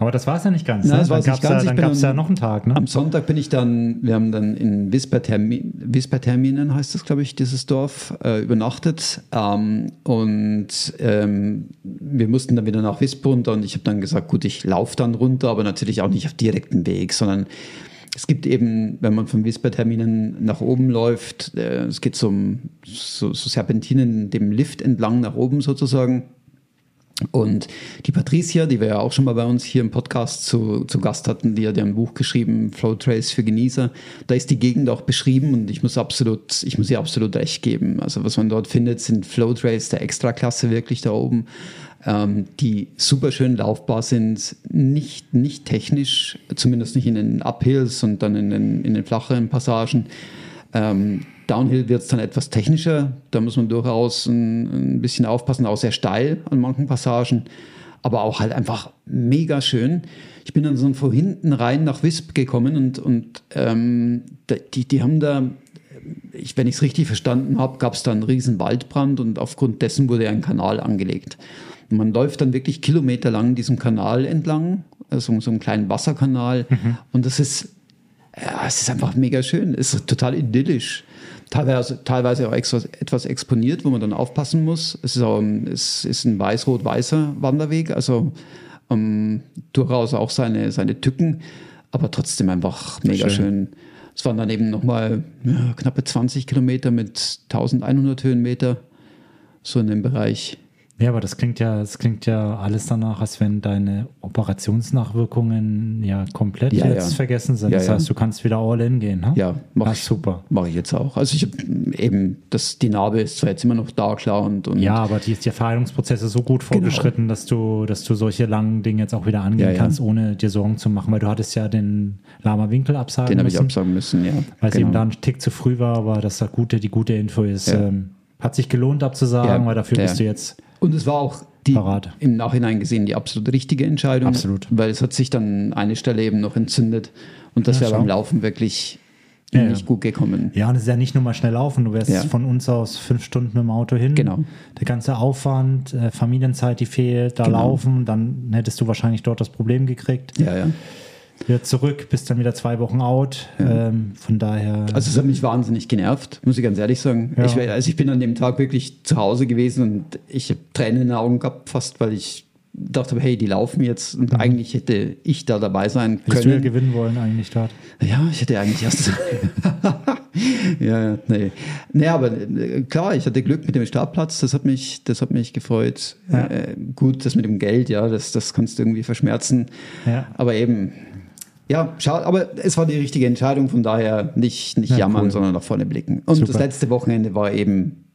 Aber das war es ja nicht ganz. Nein, ne? das Dann gab nicht es ja, dann ja noch einen Tag. Ne? Am Sonntag bin ich dann, wir haben dann in Wispertermin, Wisperterminen heißt das, glaube ich, dieses Dorf, äh, übernachtet. Ähm, und ähm, wir mussten dann wieder nach Wisp runter und ich habe dann gesagt, gut, ich laufe dann runter, aber natürlich auch nicht auf direkten Weg, sondern es gibt eben, wenn man von Wisperterminen nach oben läuft, äh, es geht so, so, so Serpentinen dem Lift entlang nach oben sozusagen. Und die Patricia, die wir ja auch schon mal bei uns hier im Podcast zu, zu Gast hatten, die hat ja ein Buch geschrieben, Flow Trace für Genießer. Da ist die Gegend auch beschrieben und ich muss absolut, ich muss ihr absolut recht geben. Also was man dort findet, sind Flow Trails der Extraklasse wirklich da oben, ähm, die super schön laufbar sind, nicht, nicht technisch, zumindest nicht in den Uphills und dann in den, in den flacheren Passagen. Ähm, Downhill wird es dann etwas technischer. Da muss man durchaus ein, ein bisschen aufpassen, auch sehr steil an manchen Passagen. Aber auch halt einfach mega schön. Ich bin dann so von hinten rein nach Wisp gekommen und, und ähm, die, die haben da, ich, wenn ich es richtig verstanden habe, gab es da einen riesen Waldbrand und aufgrund dessen wurde ein Kanal angelegt. Und man läuft dann wirklich kilometerlang diesem Kanal entlang, also so einem kleinen Wasserkanal. Und das ist ja, es ist einfach mega schön. Es ist total idyllisch. Teilweise, teilweise auch extra, etwas exponiert, wo man dann aufpassen muss. Es ist, auch, ein- es ist ein weiß-rot-weißer Wanderweg, also ähm, durchaus auch seine, seine Tücken, aber trotzdem einfach mega Schön. schön. Es waren dann eben nochmal ja, knappe 20 Kilometer mit 1100 Höhenmeter, so in dem Bereich. Ja, aber das klingt ja, das klingt ja alles danach, als wenn deine Operationsnachwirkungen ja komplett Ja, jetzt ja. vergessen sind. Ja, das heißt, du kannst wieder all in gehen. Ne? Ja, mach ich. super. Mache ich jetzt auch. Also ich habe eben, das, die Narbe ist zwar jetzt immer noch da, klar, und, und Ja, aber die, die Verheilungsprozesse so gut vorgeschritten, dass du, dass du solche langen Dinge jetzt auch wieder angehen kannst, ohne dir Sorgen zu machen, weil du hattest ja den Lama Winkel absagen den habe ich müssen, absagen müssen, ja. weil es genau. eben da ein Tick zu früh war, aber das das gute, die gute Info ist, ähm, hat sich gelohnt abzusagen, weil dafür bist du jetzt Und es war auch die, Parat. im Nachhinein gesehen die absolut richtige Entscheidung. Absolut. Weil es hat sich dann eine Stelle eben noch entzündet und das Ja, wäre beim Laufen wirklich Ja, nicht ja. gut gekommen. Ja, und es ist ja nicht nur mal schnell laufen. Du wärst von uns aus fünf Stunden mit dem Auto hin. Genau. Der ganze Aufwand, äh, Familienzeit, die fehlt, da Genau. laufen, dann hättest du wahrscheinlich dort das Problem gekriegt. Ja, ja. Wieder zurück, bist dann wieder zwei Wochen out. Ähm, von daher. Also es hat mich wahnsinnig genervt, muss ich ganz ehrlich sagen. Ja. Ich, also ich bin an dem Tag wirklich zu Hause gewesen und ich habe Tränen in den Augen gehabt, fast weil ich dachte, hey, die laufen jetzt und eigentlich hätte ich da dabei sein hättest du können. gewinnen wollen eigentlich dort. Ja, ich hätte eigentlich erst. ja, ja, nee. Nee, aber äh, klar, ich hatte Glück mit dem Startplatz, das hat mich, das hat mich gefreut. Ja. Äh, gut, das mit dem Geld, ja, das, das kannst du irgendwie verschmerzen. Ja. Aber eben, ja, schade, aber es war die richtige Entscheidung, von daher nicht, nicht Ja, jammern, cool. sondern nach vorne blicken. Und Super. das letzte Wochenende war eben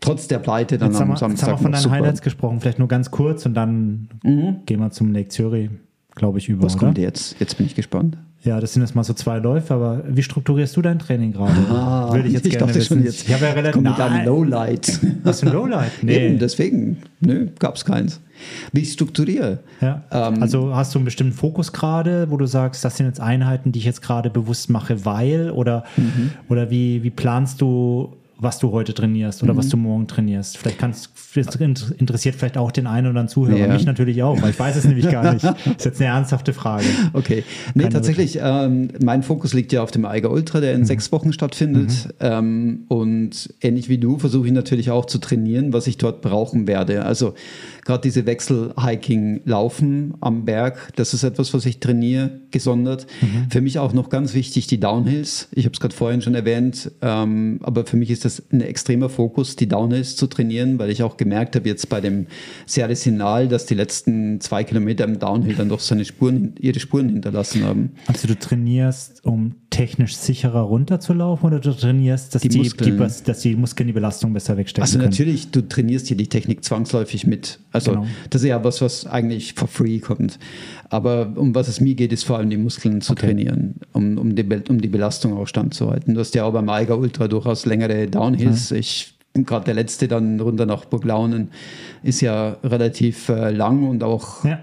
trotz der Pleite dann Jetzt haben, am wir, jetzt haben wir Samstag von deinen super. Highlights gesprochen, vielleicht nur ganz kurz und dann gehen wir zum Lake Zürich, glaube ich, über. Was oder? kommt jetzt? Jetzt bin ich gespannt. Ja, das sind jetzt mal so zwei Läufe, aber wie strukturierst du dein Training gerade? Ah, Würde ich jetzt ich gerne dachte wissen. schon jetzt. Ich habe ja relativ Komm mit einem Nein. Lowlight. Du ein Lowlight? Nee. Eben, deswegen. Nö, gab es keins. Wie ich strukturiere. Ja. Ähm, also hast du einen bestimmten Fokus gerade, wo du sagst, das sind jetzt Einheiten, die ich jetzt gerade bewusst mache, weil oder, Mhm. oder wie, wie planst du, was du heute trainierst oder was Mhm. du morgen trainierst? Vielleicht kannst interessiert vielleicht auch den einen oder anderen Zuhörer, Ja. mich natürlich auch, weil ich weiß es nämlich gar nicht. Das ist jetzt eine ernsthafte Frage. Okay. Nee, Keine tatsächlich, ähm, mein Fokus liegt ja auf dem Eiger Ultra, der in Mhm. sechs Wochen stattfindet. Ähm, und ähnlich wie du versuche ich natürlich auch zu trainieren, was ich dort brauchen werde. Also gerade diese Wechsel-Hiking-Laufen am Berg, das ist etwas, was ich trainiere, gesondert. Mhm. Für mich auch noch ganz wichtig die Downhills. Ich habe es gerade vorhin schon erwähnt, ähm, aber für mich ist das ein extremer Fokus, die Downhills zu trainieren, weil ich auch gemerkt habe jetzt bei dem Serre Sinal, dass die letzten zwei Kilometer im Downhill dann doch seine Spuren, ihre Spuren hinterlassen haben. Also du trainierst, um technisch sicherer runterzulaufen oder du trainierst, dass Die die, die, Muskeln. dass die Muskeln die Belastung besser wegstecken Also können? natürlich, du trainierst hier die Technik zwangsläufig mit. Also Genau. das ist ja was, was eigentlich for free kommt. Aber um was es mir geht, ist vor allem die Muskeln zu Okay. trainieren, um, um, die, um die Belastung auch standzuhalten. Du hast ja auch beim Eiger Ultra durchaus längere Downhills. Ich gerade der letzte dann runter nach Burglaunen ist ja relativ äh, lang und auch Ja.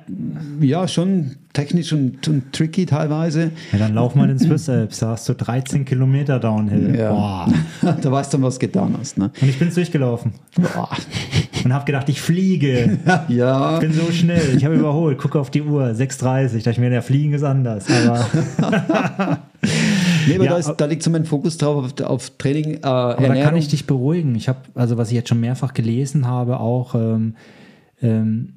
ja schon technisch und, und tricky teilweise. Ja, dann lauf mal ins Swiss Alps, da hast du 13 Kilometer Downhill. Ja. Boah. da weißt du, was getan hast. Ne? Und ich bin durchgelaufen Boah. und habe gedacht, ich fliege. Ja. Ich bin so schnell. Ich habe überholt. Gucke auf die Uhr. 6.30. Dachte ich mir, der Fliegen ist anders. Aber, Nee, aber Ja, da, ist, da liegt so mein Fokus drauf auf, auf Training, äh, aber da kann ich dich beruhigen. Ich habe, also was ich jetzt schon mehrfach gelesen habe, auch ähm, ähm,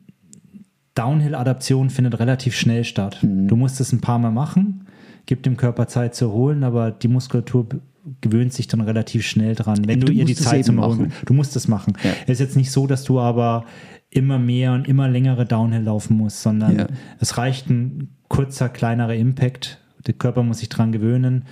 Downhill-Adaption findet relativ schnell statt. Mhm. Du musst es ein paar Mal machen, gibt dem Körper Zeit zu erholen, aber die Muskulatur gewöhnt sich dann relativ schnell dran, wenn du, Du ihr die Zeit zum Erholen machen. Du musst es machen. Ja. Es ist jetzt nicht so, dass du aber immer mehr und immer längere Downhill laufen musst, sondern Ja. es reicht ein kurzer, kleinerer Impact. Der Körper muss sich dran gewöhnen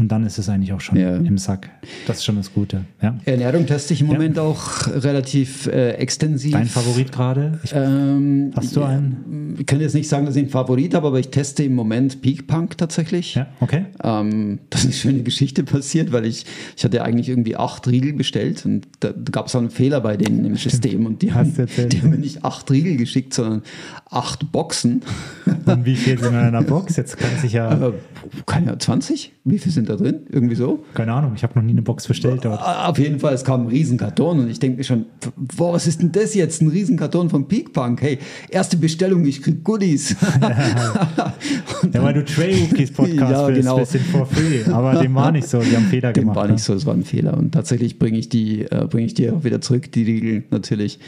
und dann ist es eigentlich auch schon Ja. im Sack. Das ist schon das Gute. Ja. Ernährung teste ich im Moment auch relativ äh, extensiv. Dein Favorit gerade? Ähm, Hast du einen? Ich kann jetzt nicht sagen, dass ich einen Favorit habe, aber ich teste im Moment Peak Punk tatsächlich. Ja, okay. Ähm, das ist eine schöne Geschichte passiert, weil ich, ich hatte eigentlich irgendwie acht Riegel bestellt und da, da gab es auch einen Fehler bei denen im System und die haben, die haben mir nicht acht Riegel geschickt, sondern acht Boxen. Und wie viel sind in einer Box? Jetzt kann sich ja, Äh, Ahnung, 20? Wie viel sind da drin? Irgendwie so? keine Ahnung, ich habe noch nie eine Box bestellt dort. Auf jeden Fall, es kam ein Riesenkarton und ich denke mir schon, boah, was ist denn das jetzt? Ein Riesenkarton von Peak Punk. Hey, erste Bestellung, ich krieg Goodies. Ja, weil du Trail Rookies Podcast Ja, bist, genau. bisschen for free. Aber dem war nicht so, die haben Fehler Dem gemacht. war ne? nicht so, es war ein Fehler. Und tatsächlich bringe ich die, äh, bringe ich die auch wieder zurück, die Riegel natürlich.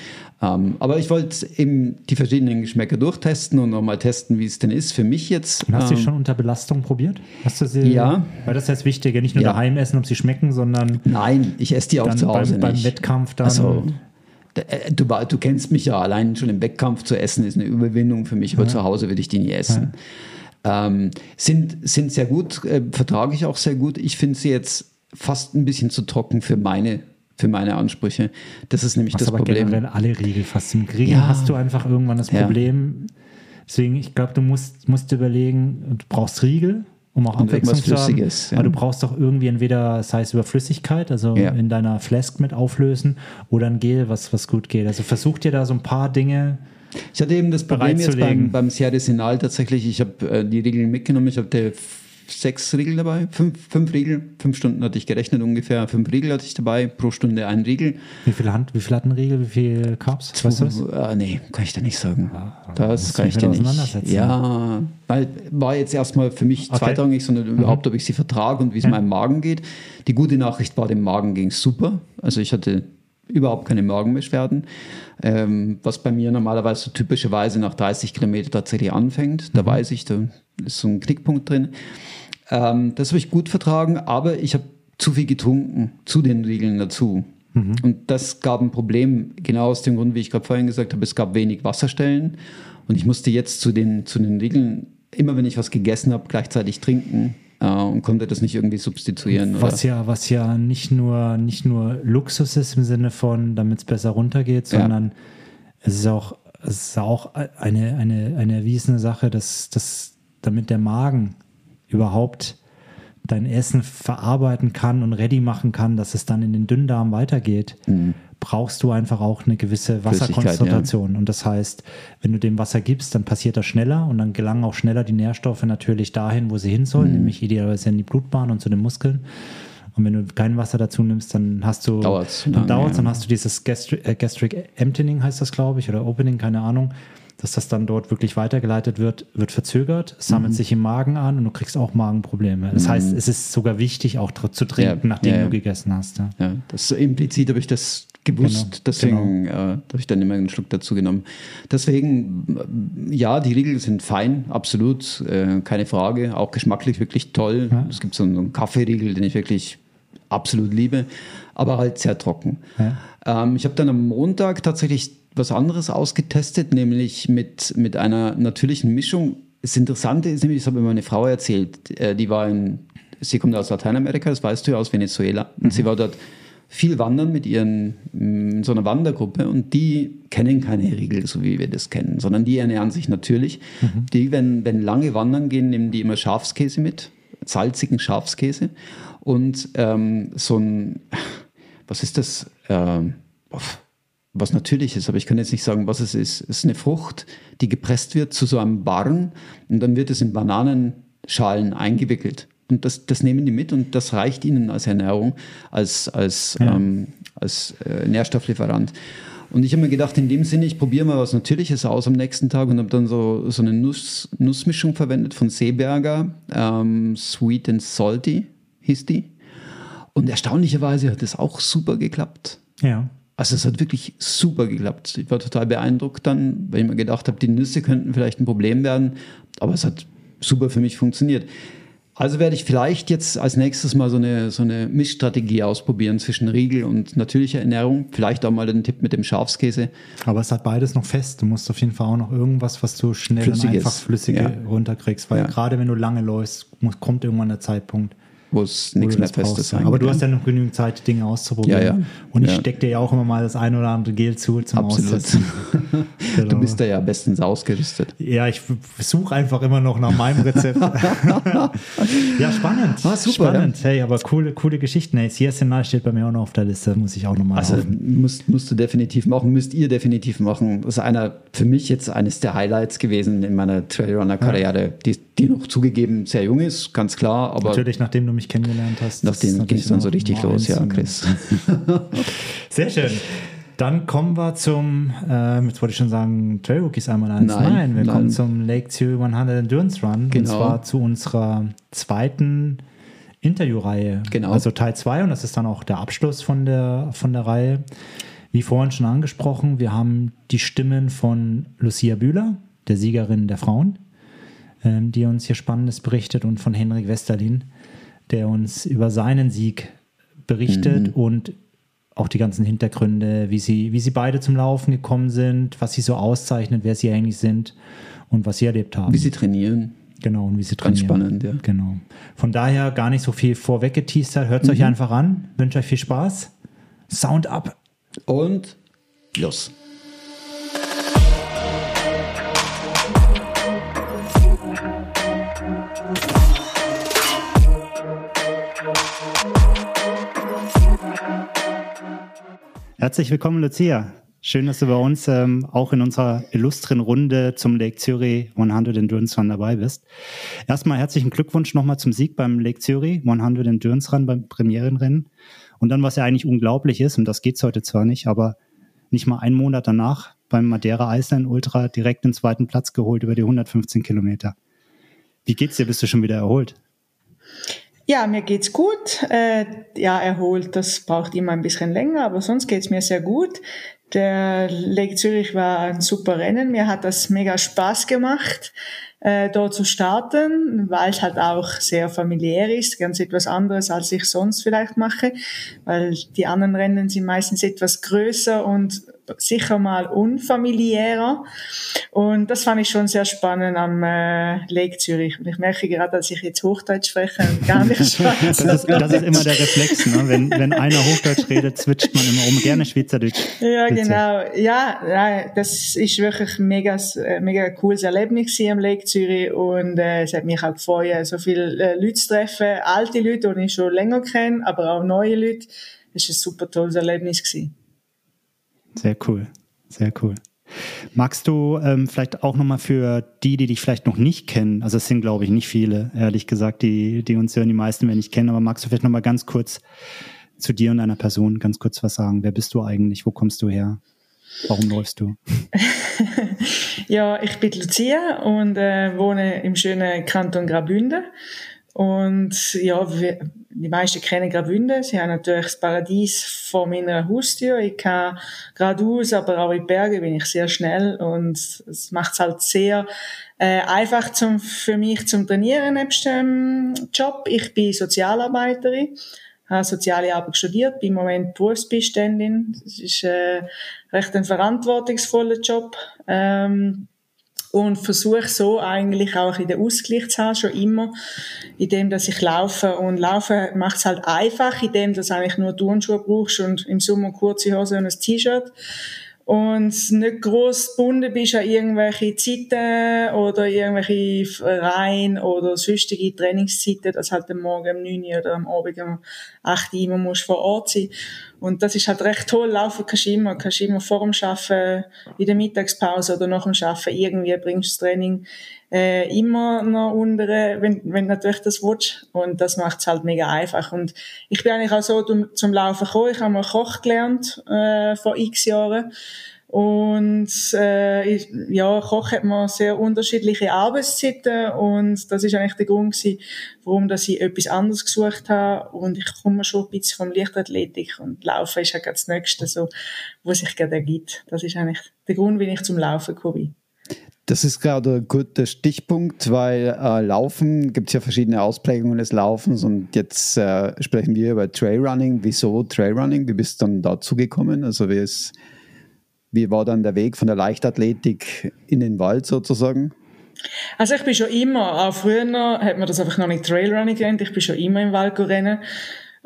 Ähm, aber ich wollte eben die verschiedenen Geschmäcker durchtesten und nochmal testen, wie es denn ist für mich jetzt. Und hast du Ähm, die schon unter Belastung probiert? Hast du sie? Ja. Weil ist jetzt wichtig, ja nicht nur Ja. daheim essen, ob sie schmecken, sondern Nein, ich esse die auch zu Hause beim, beim. Wettkampf dann. Also, äh, du, du kennst mich ja, allein schon im Wettkampf zu essen ist eine Überwindung für mich, aber zu Hause würde ich die nie essen. Ähm, sind, sind sehr gut, äh, vertrage ich auch sehr gut. Ich finde sie jetzt fast ein bisschen zu trocken für meine, für meine Ansprüche. Das ist nämlich das aber Problem. generell alle Riegel fast. Im Riegel Ja. hast du einfach irgendwann das Ja. Problem. Deswegen, ich glaube, du musst, musst dir überlegen, du brauchst Riegel, um auch Abwechslung zu haben. Ja. Aber du brauchst doch irgendwie entweder, das heißt über Flüssigkeit, also Ja. in deiner Flask mit auflösen, oder ein Gel, was, was gut geht. Also versuch dir da so ein paar Dinge. Ich hatte eben das Problem jetzt beim, beim Sierra Sinal tatsächlich. Ich habe äh, die Regeln mitgenommen. Ich hatte f- sechs Riegel dabei, fünf, fünf Riegel. Fünf Stunden hatte ich gerechnet ungefähr. Fünf Riegel hatte ich dabei, pro Stunde ein Riegel. Wie viel Hand, wie viel hat ein Riegel, wie viel Carbs? Weißt du das? Äh, nee, kann ich da nicht sagen. musst das du kann ich dir nicht. Ja, weil war jetzt erstmal für mich Okay. Mhm. zweitrangig, sondern überhaupt, ob ich sie vertrage und wie es meinem Magen geht. Die gute Nachricht war, dem Magen ging super. Also ich hatte überhaupt keine Magenbeschwerden, ähm, was bei mir normalerweise so typischerweise nach 30 Kilometern tatsächlich anfängt. Da weiß ich, da ist so ein Knickpunkt drin. Ähm, das habe ich gut vertragen, aber ich habe zu viel getrunken zu den Riegeln dazu. Und das gab ein Problem, genau aus dem Grund, wie ich gerade vorhin gesagt habe, es gab wenig Wasserstellen und ich musste jetzt zu den, zu den Riegeln, immer wenn ich was gegessen habe, gleichzeitig trinken äh, und konnte das nicht irgendwie substituieren. Was oder? ja, was ja nicht nur, nicht nur Luxus ist im Sinne von, damit es besser runtergeht, Ja. sondern es ist auch, es ist auch eine, eine, eine erwiesene Sache, dass, dass damit der Magen überhaupt dein Essen verarbeiten kann und ready machen kann, dass es dann in den Dünndarm weitergeht, mhm. brauchst du einfach auch eine gewisse Wasserkonzentration. Ja. Und das heißt, wenn du dem Wasser gibst, dann passiert das schneller und dann gelangen auch schneller die Nährstoffe natürlich dahin, wo sie hin sollen, mhm. nämlich idealerweise in die Blutbahn und zu den Muskeln. Und wenn du kein Wasser dazu nimmst, dann hast du, dauert's dann dauert dann hast du dieses Gastric, äh, Gastric Emptying heißt das, glaube ich, oder Opening, keine Ahnung dass das dann dort wirklich weitergeleitet wird, wird verzögert, sammelt mhm. sich im Magen an und du kriegst auch Magenprobleme. Das mhm. heißt, es ist sogar wichtig, auch zu trinken, ja, nachdem ja, du gegessen hast. Ja, das implizit habe ich das gewusst, genau, deswegen genau. äh, habe ich dann immer einen Schluck dazu genommen. Deswegen, äh, ja, die Riegel sind fein, absolut, äh, keine Frage, auch geschmacklich wirklich toll. Es gibt so einen, so einen Kaffeeriegel, den ich wirklich absolut liebe, aber halt sehr trocken. Ja. Ähm, ich habe dann am Montag tatsächlich was anderes ausgetestet, nämlich mit, mit einer natürlichen Mischung. Das Interessante ist nämlich, das habe mir meine Frau erzählt, äh, die war in, sie kommt aus Lateinamerika, das weißt du ja, aus Venezuela. Und mhm. sie war dort viel wandern mit ihren, in so einer Wandergruppe und die kennen keine Riegel, so wie wir das kennen, sondern die ernähren sich natürlich. Mhm. Die, wenn, wenn lange wandern gehen, nehmen die immer Schafskäse mit, salzigen Schafskäse und ähm, so ein, was ist das? Ähm, was natürlich ist, aber ich kann jetzt nicht sagen, was es ist. Es ist eine Frucht, die gepresst wird zu so einem Barren und dann wird es in Bananenschalen eingewickelt. Und das, das nehmen die mit und das reicht ihnen als Ernährung, als, als, ja. ähm, als äh, Nährstofflieferant. Und ich habe mir gedacht, in dem Sinne, ich probiere mal was Natürliches aus am nächsten Tag und habe dann so, so eine Nuss, Nussmischung verwendet von Seeberger, ähm, Sweet and Salty hieß die. Und erstaunlicherweise hat es auch super geklappt. Ja. Also es hat wirklich super geklappt. Ich war total beeindruckt dann, weil ich mir gedacht habe, die Nüsse könnten vielleicht ein Problem werden, aber es hat super für mich funktioniert. Also werde ich vielleicht jetzt als nächstes mal so eine, so eine Mischstrategie ausprobieren zwischen Riegel und natürlicher Ernährung. Vielleicht auch mal den Tipp mit dem Schafskäse. Aber es hat beides noch fest. Du musst auf jeden Fall auch noch irgendwas, was du schnell Flüssiges. und einfach flüssige ja. runterkriegst. Weil ja. gerade wenn du lange läufst, kommt irgendwann der Zeitpunkt, wo es nichts mehr Festes sein Aber du hast ja noch genügend Zeit, Dinge auszuprobieren. Ja, ja. Und ich ja. stecke dir ja auch immer mal das ein oder andere Gel zu zum Absolut. Aussetzen. genau. Du bist da ja bestens ausgerüstet. Ja, ich suche einfach immer noch nach meinem Rezept. ja, spannend. Ah, super, spannend. Ja. Hey, aber coole, coole Geschichten. Hey, CSNI steht bei mir auch noch auf der Liste, muss ich auch nochmal Also musst, musst du definitiv machen, müsst ihr definitiv machen. Das ist einer, für mich jetzt eines der Highlights gewesen in meiner Trailrunner-Karriere, die, die noch zugegeben sehr jung ist, ganz klar. Aber Natürlich, nachdem du mich kennengelernt hast. Nachdem ging es dann so richtig los, ja, Chris. Sehr schön. Dann kommen wir zum, äh, jetzt wollte ich schon sagen, Trail Rookies einmal eins. Nein, nein wir nein. kommen zum Lake Zurich 100 Endurance Run. Genau. Und zwar zu unserer zweiten Interviewreihe. Genau. Also Teil 2 und das ist dann auch der Abschluss von der, von der Reihe. Wie vorhin schon angesprochen, wir haben die Stimmen von Lucia Bühler, der Siegerin der Frauen, ähm, die uns hier Spannendes berichtet, und von Henrik Westerlin, der uns über seinen Sieg berichtet mhm. und auch die ganzen Hintergründe, wie sie, wie sie beide zum Laufen gekommen sind, was sie so auszeichnet, wer sie eigentlich sind und was sie erlebt haben. Wie sie trainieren. Genau, und wie sie trainieren. Ganz spannend, ja. Genau. Von daher gar nicht so viel vorweggeteasert. Hört es mhm. euch einfach an. Wünsche euch viel Spaß. Sound up. Und los. Herzlich willkommen, Lucia. Schön, dass du bei uns ähm, auch in unserer illustren Runde zum Lake Zürich 100 Endurance Run dabei bist. Erstmal herzlichen Glückwunsch nochmal zum Sieg beim Lake Zürich 100 Endurance Run beim Premierenrennen. Und dann, was ja eigentlich unglaublich ist, und das geht's heute zwar nicht, aber nicht mal einen Monat danach beim Madeira Island Ultra direkt den zweiten Platz geholt über die 115 Kilometer. Wie geht's dir? Bist du schon wieder erholt? Ja, mir geht's gut. Äh, ja, erholt, das braucht immer ein bisschen länger, aber sonst geht's mir sehr gut. Der Lake Zürich war ein super Rennen. Mir hat das mega Spaß gemacht, äh, dort zu starten, weil es halt auch sehr familiär ist, ganz etwas anderes, als ich sonst vielleicht mache, weil die anderen Rennen sind meistens etwas größer und sicher mal unfamiliärer. Und das fand ich schon sehr spannend am äh, Lake Zürich. Und ich merke gerade, dass ich jetzt Hochdeutsch spreche und gar nicht Schweiz. das, ist, das ist immer der Reflex, ne? wenn, wenn einer Hochdeutsch redet, switcht man immer um. Gerne Schweizerdeutsch. Ja, genau. Ja, ja, das ist wirklich mega, äh, mega cooles Erlebnis am Lake Zürich und äh, es hat mich auch gefreut, so viele äh, Leute zu treffen, alte Leute, die ich schon länger kenne, aber auch neue Leute. Das war ein super tolles Erlebnis. Gewesen. Sehr cool, sehr cool. Magst du ähm, vielleicht auch nochmal für die, die dich vielleicht noch nicht kennen, also es sind glaube ich nicht viele, ehrlich gesagt, die, die uns hören, die meisten werden nicht kennen, aber magst du vielleicht nochmal ganz kurz zu dir und deiner Person ganz kurz was sagen? Wer bist du eigentlich? Wo kommst du her? Warum läufst du? ja, ich bin Lucia und äh, wohne im schönen Kanton Graubünden. Und ja, die meisten kennen Graubünden. Sie haben natürlich das Paradies vor meiner Haustür. Ich kann geradeaus, aber auch in die Berge bin ich sehr schnell und es macht es halt sehr äh, einfach zum, für mich zum Trainieren nebst dem Job. Ich bin Sozialarbeiterin, habe soziale Arbeit studiert, bin im Moment Berufsbeständigin. Das ist äh, recht ein verantwortungsvoller Job. Ähm, und versuche so eigentlich auch in den Ausgleich zu haben, schon immer, indem dass ich laufe. Und laufe macht es halt einfach, indem dass eigentlich nur Turnschuhe brauchst und im Sommer kurze Hose und ein T-Shirt und nicht groß gebunden bist an irgendwelche Zeiten oder irgendwelche Reihen oder sonstige Trainingszeiten, dass halt am Morgen um 9 Uhr oder am Abend um 8 Uhr immer musst vor Ort sein. Und das ist halt recht toll. Laufen kannst du immer. Kannst du immer vor dem Arbeiten, in der Mittagspause oder nach dem Arbeiten irgendwie bringst du das Training äh, immer noch unter, wenn, wenn natürlich das willst. Und das macht es halt mega einfach. Und ich bin eigentlich auch so zum, zum Laufen gekommen. Ich habe mal Koch gelernt äh, vor x Jahren. Und äh, ich, ja, Koch hat man sehr unterschiedliche Arbeitszeiten und das ist eigentlich der Grund gewesen, warum dass ich etwas anderes gesucht habe. Und ich komme schon ein bisschen vom Lichtathletik und Laufen ist ja halt das Nächste, so, was sich gerade ergibt. Das ist eigentlich der Grund, wie ich zum Laufen gekommen bin. Das ist gerade ein guter Stichpunkt, weil äh, Laufen gibt es ja verschiedene Ausprägungen des Laufens und jetzt äh, sprechen wir über Trailrunning. Wieso Trailrunning? Wie bist du dann dazu gekommen? Also wie, ist, wie war dann der Weg von der Leichtathletik in den Wald sozusagen? Also ich bin schon immer, auch früher hat man das einfach noch nicht Trailrunning genannt, ich bin schon immer im Wald rennen.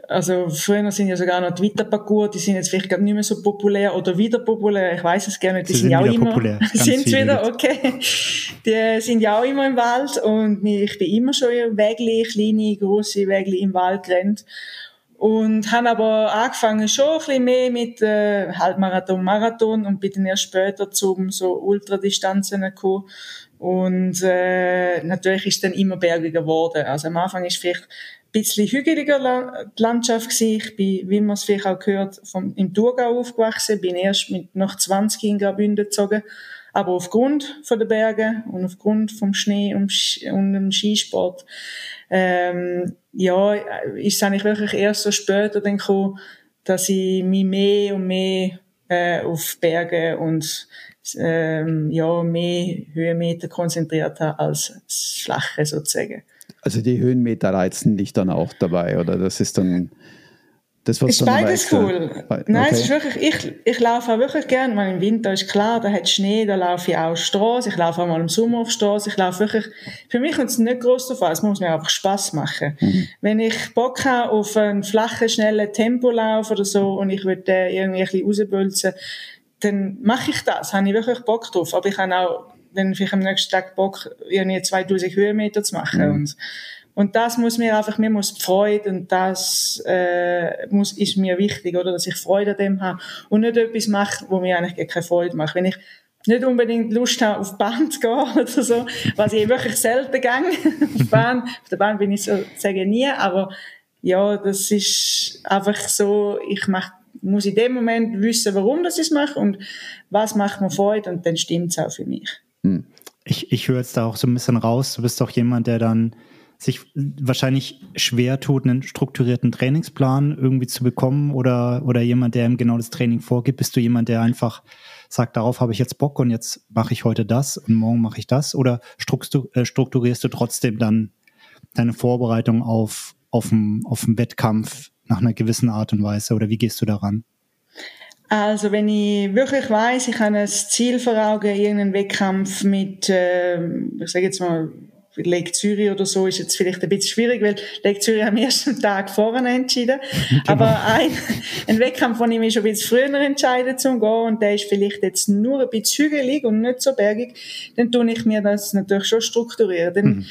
Also früher sind ja sogar noch Twitter-Parcours, die sind jetzt vielleicht gar nicht mehr so populär oder wieder populär, ich weiß es gerne, die sie sind, ja auch immer, populär, sind wieder, okay. Die sind ja auch immer im Wald und ich bin immer schon Wegli, kleine, große Wegli im Wald gerannt. Und habe aber angefangen schon ein bisschen mehr mit äh, Halbmarathon, Marathon und bin dann erst später zum so Ultradistanzen gekommen. Und äh, natürlich ist dann immer bergiger geworden. Also am Anfang ist vielleicht bisschen hügeliger Landschaft gewesen. Ich bin, wie man es vielleicht auch gehört, vom, im Thurgau aufgewachsen, bin erst mit noch 20 in Graubünden gezogen. Aber aufgrund von den Bergen und aufgrund vom Schnee und, und dem Skisport, ähm, ja, ist es eigentlich wirklich erst so später dann gekommen, dass ich mich mehr und mehr äh, auf Berge und ähm, ja, mehr Höhenmeter konzentriert habe als das Flache sozusagen. Also die Höhenmeter reizen dich dann auch dabei, oder das ist dann das, was ist beides cool. Okay. Nein, es ist wirklich, ich, ich laufe auch wirklich gerne. Meine, Im Winter ist klar, da hat Schnee, da laufe ich auch Straße. Ich laufe auch mal im Sommer auf Straße. Ich laufe wirklich, für mich kommt es nicht groß an. Es muss mir einfach Spaß machen. Mhm. Wenn ich Bock habe auf einen flachen, schnellen Tempolauf oder so und ich würde den irgendwie ein bisschen rausbülzen, dann mache ich das. Habe ich wirklich Bock drauf. Aber ich habe auch dann vielleicht am nächsten Tag Bock, irgendwie 2000 Höhenmeter zu machen. Mhm. Und, und das muss mir einfach, mir muss Freude und das äh, muss, ist mir wichtig, oder, dass ich Freude an dem habe und nicht etwas mache, wo mir eigentlich keine Freude macht. Wenn ich nicht unbedingt Lust habe, auf Bahn zu gehen oder so, was ich wirklich selten gehe. auf, Bahn, auf der Bahn bin ich so, sage nie, aber ja, das ist einfach so, ich mach, muss in dem Moment wissen, warum das ich mache und was macht mir Freude und dann stimmt es auch für mich. Ich, ich höre jetzt da auch so ein bisschen raus, du bist doch jemand, der dann sich wahrscheinlich schwer tut, einen strukturierten Trainingsplan irgendwie zu bekommen oder, oder jemand, der ihm genau das Training vorgibt? Bist du jemand, der einfach sagt, darauf habe ich jetzt Bock und jetzt mache ich heute das und morgen mache ich das? Oder äh, strukturierst du trotzdem dann deine Vorbereitung auf, auf, einen, auf einen Wettkampf nach einer gewissen Art und Weise oder wie gehst du daran? Also wenn ich wirklich weiß, ich habe ein Ziel vor Augen, irgendeinen Wettkampf mit, äh, ich sage jetzt mal Lake Zürich oder so ist jetzt vielleicht ein bisschen schwierig, weil Lake Zürich am ersten Tag vorne entschieden. Genau. Aber ein, ein Wettkampf, wo ich mich schon ein bisschen früher entscheide zum gehen und der ist vielleicht jetzt nur ein bisschen hügelig und nicht so bergig, dann tue ich mir das natürlich schon strukturieren. Dann mhm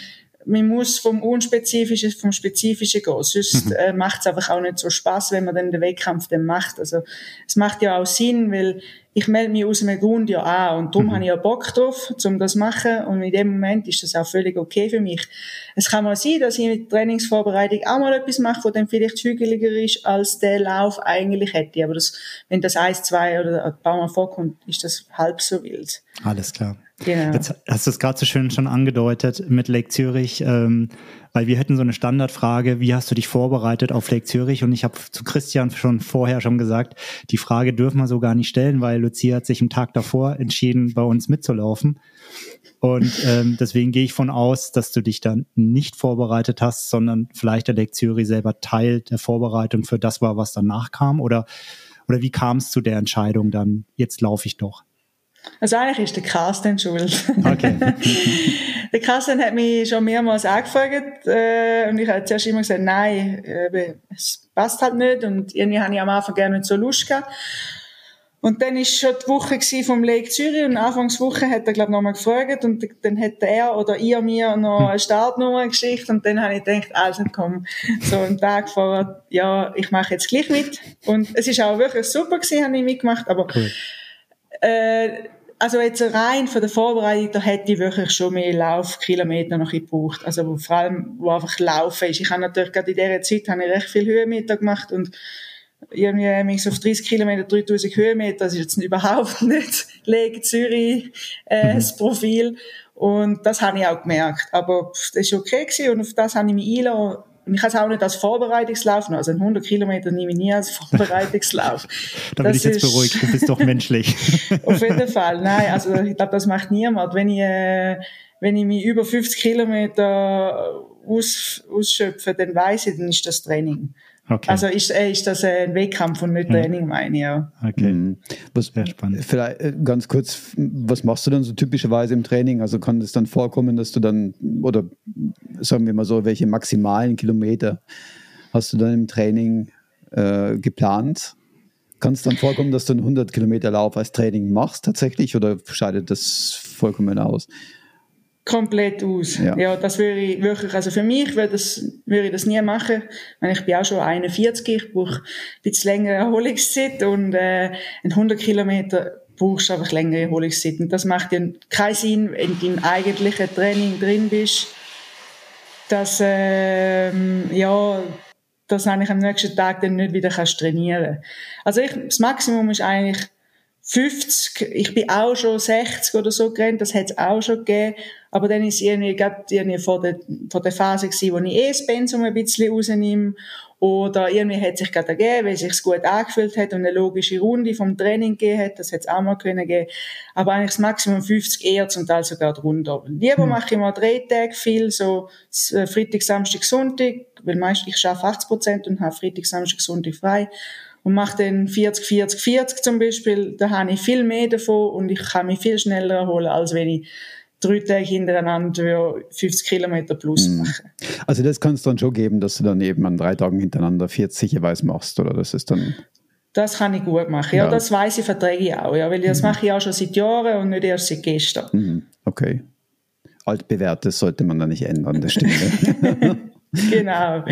man muss vom Unspezifischen vom Spezifischen gehen. Sonst mhm. äh, macht es einfach auch nicht so Spaß, wenn man dann den Wettkampf dann macht. Also es macht ja auch Sinn, weil ich melde mich aus einem Grund ja an und darum mhm. habe ich ja Bock drauf, um das zu machen und in dem Moment ist das auch völlig okay für mich. Es kann mal sein, dass ich mit Trainingsvorbereitung auch mal etwas mache, wo dann vielleicht hügeliger ist, als der Lauf eigentlich hätte. Aber das, wenn das eins, zwei oder ein paar Mal vorkommt, ist das halb so wild. Alles klar. Genau. Jetzt hast du es gerade so schön schon angedeutet mit Lake Zürich, ähm, weil wir hätten so eine Standardfrage, wie hast du dich vorbereitet auf Lake Zürich? Und ich habe zu Christian schon vorher schon gesagt, die Frage dürfen wir so gar nicht stellen, weil Lucia hat sich am Tag davor entschieden, bei uns mitzulaufen. Und ähm, deswegen gehe ich von aus, dass du dich dann nicht vorbereitet hast, sondern vielleicht der Lake Zürich selber Teil der Vorbereitung für das war, was danach kam? Oder, oder wie kam es zu der Entscheidung dann, jetzt laufe ich doch? Also eigentlich ist der Carsten schuld. Okay. der Carsten hat mich schon mehrmals angefragt äh, und ich habe zuerst immer gesagt, nein, äh, es passt halt nicht und irgendwie habe ich am Anfang gerne nicht so Lust gehabt. Und dann ist schon die Woche vom Lake Zürich und Anfangswoche hat er, glaube ich, nochmal gefragt und dann hat er oder ihr mir noch eine Startnummer geschickt und dann habe ich gedacht, also komm, so einen Tag vor, ja, ich mache jetzt gleich mit. Und es ist auch wirklich super gewesen, habe ich mitgemacht, aber cool. äh, also jetzt rein von der Vorbereitung, da hätte ich wirklich schon mehr Laufkilometer noch gebraucht. Also vor allem, wo einfach Laufen ist. Ich habe natürlich gerade in dieser Zeit habe ich recht viel Höhenmeter gemacht und irgendwie so auf 30 Kilometer, 3000 Höhenmeter, das ist jetzt überhaupt nicht Lege Zürich äh, mhm. das Profil. Und das habe ich auch gemerkt. Aber das war okay gewesen und auf das habe ich mich eingelassen und ich habe es auch nicht als Vorbereitungslauf Also 100 Kilometer nehme ich nie als Vorbereitungslauf. da bin ich jetzt ist, beruhigt, du bist doch menschlich. auf jeden Fall. Nein, also ich glaube, das macht niemand. Wenn ich, äh, wenn ich mich über 50 Kilometer aus, ausschöpfe, dann weiß ich, dann ist das Training. Okay. Also ist, äh, ist das ein Wettkampf und nicht Training, ja. meine ich. Ja. Okay. Mhm. Was, Sehr spannend. Vielleicht äh, ganz kurz, was machst du dann so typischerweise im Training? Also kann es dann vorkommen, dass du dann, oder sagen wir mal so, welche maximalen Kilometer hast du dann im Training äh, geplant? Kann es dann vorkommen, dass du einen 100 Kilometer Lauf als Training machst tatsächlich oder scheidet das vollkommen aus? Komplett aus. Ja. ja, das würde ich wirklich, also für mich würde, das, würde ich das nie machen. Ich bin auch schon 41, ich brauche ein bisschen längere Erholungszeit und äh, ein 100 Kilometer brauchst du einfach längere Erholungszeit. Und das macht ja keinen Sinn, wenn du im eigentlichen Training drin bist, dass, ähm, ja, dass eigentlich am nächsten Tag dann nicht wieder kannst trainieren. Also ich, das Maximum ist eigentlich 50, ich bin auch schon 60 oder so gerannt, das hat es auch schon gegeben, aber dann ist irgendwie gerade irgendwie vor der, vor der Phase gewesen, wo ich eh das Pensum ein bisschen rausnehme oder irgendwie hat sich gerade ergeben, weil es sich gut angefühlt hat und eine logische Runde vom Training gegeben hat, das hat es auch mal können geben, aber eigentlich das Maximum 50 eher zum Teil sogar drunter. Lieber hm. mache ich mal drei Tage viel, so äh, Freitag, Samstag, Sonntag, weil meist ich schaffe 80 Prozent und habe Freitag, Samstag, Sonntag frei und mache dann 40, 40, 40 zum Beispiel, da habe ich viel mehr davon und ich kann mich viel schneller erholen, als wenn ich drei Tage hintereinander 50 Kilometer plus mhm. mache. Also das kann es dann schon geben, dass du dann eben an drei Tagen hintereinander 40 jeweils machst, oder das ist dann... Das kann ich gut machen. Ja, ja. das weiß ich, verträge ich auch. Ja, weil das mhm. mache ich auch schon seit Jahren und nicht erst seit gestern. Mhm. Okay. Altbewährtes sollte man da nicht ändern, das stimmt. genau.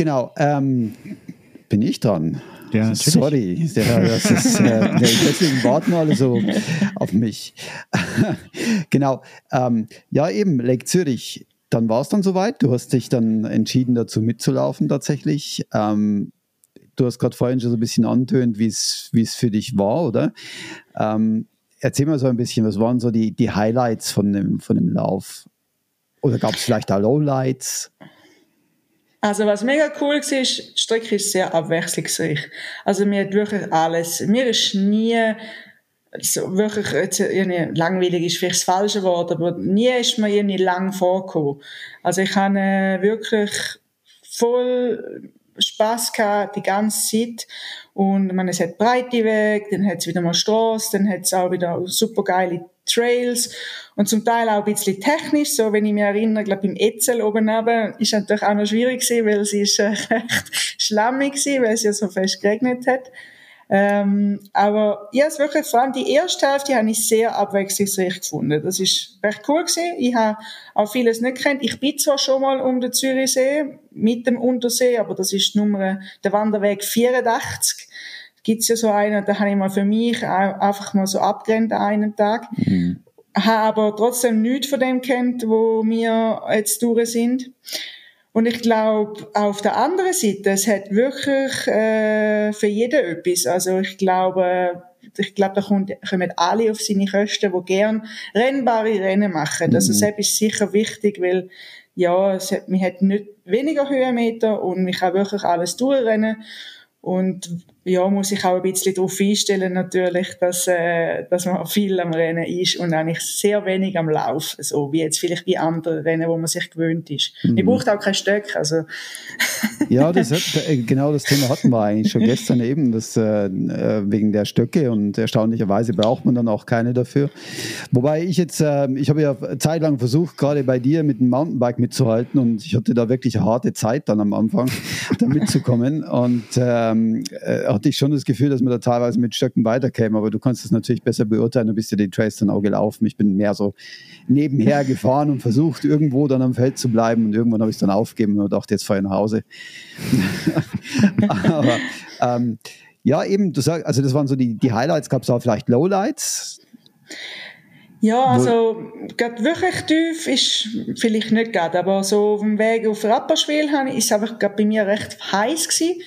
Genau. Ähm, bin ich dran? Ja, Sorry, das ist, äh, deswegen warten alle so auf mich. genau. Ähm, ja, eben, Lake Zürich. Dann war es dann soweit. Du hast dich dann entschieden, dazu mitzulaufen tatsächlich. Ähm, du hast gerade vorhin schon so ein bisschen antönt, wie es für dich war, oder? Ähm, erzähl mal so ein bisschen, was waren so die, die Highlights von dem, von dem Lauf? Oder gab es vielleicht da Lowlights? Also was mega cool war, die Strecke ist sehr abwechslungsreich. Also mir hat wirklich alles, mir ist nie so wirklich jetzt irgendwie langweilig ist vielleicht das falsche Wort, aber nie ist mir irgendwie lang vorgekommen. Also ich habe äh, wirklich voll Spaß gehabt die ganze Zeit. Und man, es hat breite Wege, dann hat es wieder mal Straße, dann hat es auch wieder super geile Trails und zum Teil auch ein bisschen technisch, so wenn ich mich erinnere, glaube im Etzel oben neben, ist natürlich auch noch schwierig gewesen, weil sie ist äh, recht schlammig gewesen, weil es ja so fest geregnet hat. Ähm, aber ja, es wirklich, vor allem die erste Hälfte habe ich sehr abwechslungsreich gefunden. Das ist recht cool gewesen. Ich habe auch vieles nicht kennt. Ich bin zwar schon mal um den Zürichsee mit dem Untersee, aber das ist Nummer, der Wanderweg 84 gibt's ja so einen, da habe ich mal für mich einfach mal so abgerennt einen Tag. Mhm. Habe aber trotzdem nichts von dem kennt, wo wir jetzt durch sind. Und ich glaube, auf der anderen Seite, es hat wirklich äh, für jeden etwas. Also ich glaube, ich glaube, da kommen, kommen alle auf seine Kosten, die gern rennbare Rennen machen. Also mhm. das ist sicher wichtig, weil ja, es hat, man hat nicht weniger Höhenmeter und man kann wirklich alles durchrennen. Und ja, muss ich auch ein bisschen darauf einstellen, natürlich, dass, äh, dass man viel am Rennen ist und eigentlich sehr wenig am Lauf. So wie jetzt vielleicht wie andere Rennen, wo man sich gewöhnt ist. Mhm. Man braucht auch kein Stöck, also. ja, das hat, äh, genau das Thema hatten wir eigentlich schon gestern eben, das, äh, äh, wegen der Stöcke und erstaunlicherweise braucht man dann auch keine dafür. Wobei ich jetzt, äh, ich habe ja zeitlang versucht, gerade bei dir mit dem Mountainbike mitzuhalten und ich hatte da wirklich harte Zeit dann am Anfang, da mitzukommen und ähm, äh, hatte ich schon das Gefühl, dass man da teilweise mit Stöcken weiterkäme, aber du kannst es natürlich besser beurteilen, du bist ja die Trace dann auch gelaufen. Ich bin mehr so nebenher gefahren und versucht, irgendwo dann am Feld zu bleiben und irgendwann habe ich es dann aufgegeben und dachte, jetzt fahre ich nach Hause. aber ähm, ja, eben, du sagst, also das waren so die, die Highlights, gab es auch vielleicht Lowlights? Ja, also gerade wirklich tief ist vielleicht nicht gerade, aber so auf dem Weg auf Rapperswil ist es einfach bei mir recht heiß gewesen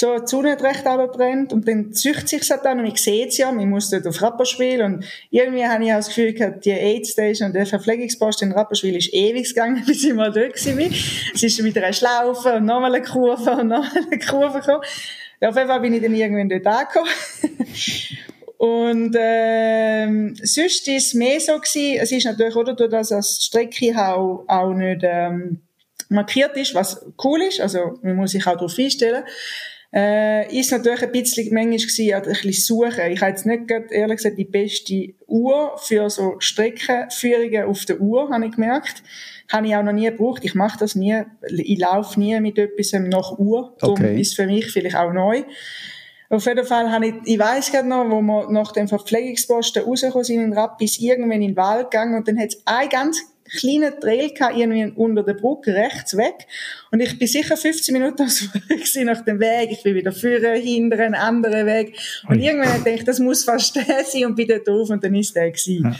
so die Sonne recht runterbrennt und dann züchtet sich dann und ich sehe es ja, man muss dort auf Rapperswil und irgendwie habe ich auch das Gefühl gehabt, die Aid Station und der Verpflegungspost in Rapperswil ist ewig gegangen, bis ich mal dort war. Es ist wieder ein Schlaufen und nochmal eine Kurve und nochmal eine Kurve gekommen. Auf jeden Fall bin ich dann irgendwann dort angekommen. Und ähm, sonst ist es mehr so gewesen, es ist natürlich, oder, dass das Strecke auch, auch nicht ähm, markiert ist, was cool ist, also man muss sich auch darauf einstellen. Äh, ist natürlich ein bisschen manchmal gewesen, ein bisschen suchen. Ich habe jetzt nicht gerade, ehrlich gesagt, die beste Uhr für so Streckenführungen auf der Uhr, habe ich gemerkt. Habe ich auch noch nie gebraucht. Ich mache das nie. Ich laufe nie mit etwas nach Uhr. Darum okay. ist für mich vielleicht auch neu. Auf jeden Fall habe ich, ich weiss gerade noch, wo wir nach dem Verpflegungsposten rausgekommen sind in Rappis, irgendwann in den Wald gegangen und dann hat es ein ganz kleinen Trail gehabt, irgendwie unter der Brücke rechts weg. Und ich bin sicher 15 Minuten nach dem Weg. Ich bin wieder führen, hinter einen anderen Weg. Und Ui. irgendwann denke ich, das muss fast der sein und bin dort drauf und dann ist der gewesen. Ja.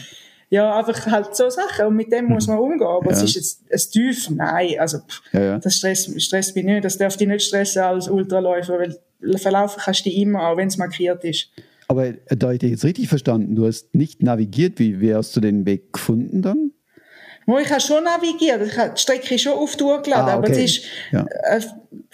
Ja, einfach halt so Sachen. Und mit dem muss man umgehen. Aber ja. es ist jetzt ein Tief, nein. Also, pff, ja, ja. das stresst, stresst mich nicht. Das darf dich nicht stressen als Ultraläufer, weil verlaufen kannst du immer, auch wenn es markiert ist. Aber da ich dich jetzt richtig verstanden, du hast nicht navigiert, wie hast du den Weg gefunden dann? Ich habe schon navigiert, ich habe die Strecke schon oft durchgeladen, ah, okay. aber es ist, ja. äh,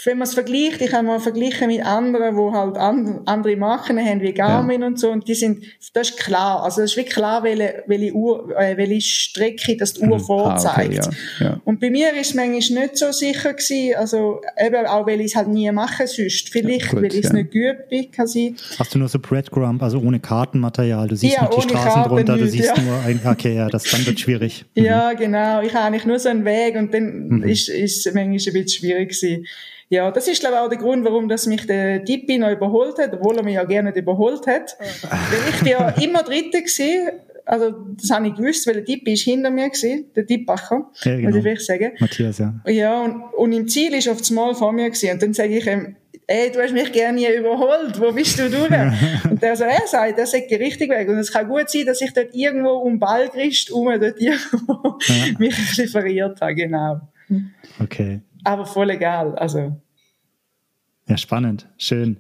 wenn man es vergleicht, ich habe mal verglichen mit anderen, wo halt and, andere Marken haben, wie Garmin ja. und so, und die sind, das ist klar, also es ist wirklich klar, welche, welche, Uhr, äh, welche Strecke das die Uhr mhm. vorzeigt. Ah, okay, ja. Und bei mir ist es manchmal nicht so sicher gewesen, also eben auch, weil ich es halt nie mache sonst, vielleicht, gut, weil ich es nicht geübt bin, kann sein. Hast du nur so Breadcrump, also ohne Kartenmaterial, du siehst nicht die Straßen Karten drunter, nicht, du siehst nur ein, okay, ja, das dann wird schwierig. Ja, mhm. Genau, ich habe eigentlich nur so einen Weg und dann mhm. ist, ist es manchmal ein bisschen schwierig gewesen. Ja, das ist, glaube ich, auch der Grund, warum das mich der Tippi noch überholt hat, obwohl er mich ja gerne nicht überholt hat. weil ich bin ja immer Dritte gewesen. Also, das habe ich gewusst, weil der Tippi ist hinter mir gewesen, der Tippacher, ja, genau. muss ich sagen. Matthias, ja. Ja, und, und im Ziel ist auf das Mal vor mir gewesen. Und dann sage ich ihm, ey, du hast mich gerne überholt, wo bist du durch? und der so, er sagt, der sagt die richtig weg. Und es kann gut sein, dass ich dort irgendwo um Ballgrist um dort irgendwo ja. mich ein bisschen verirrt habe, genau. Okay aber voll egal. Also. Ja, spannend, schön.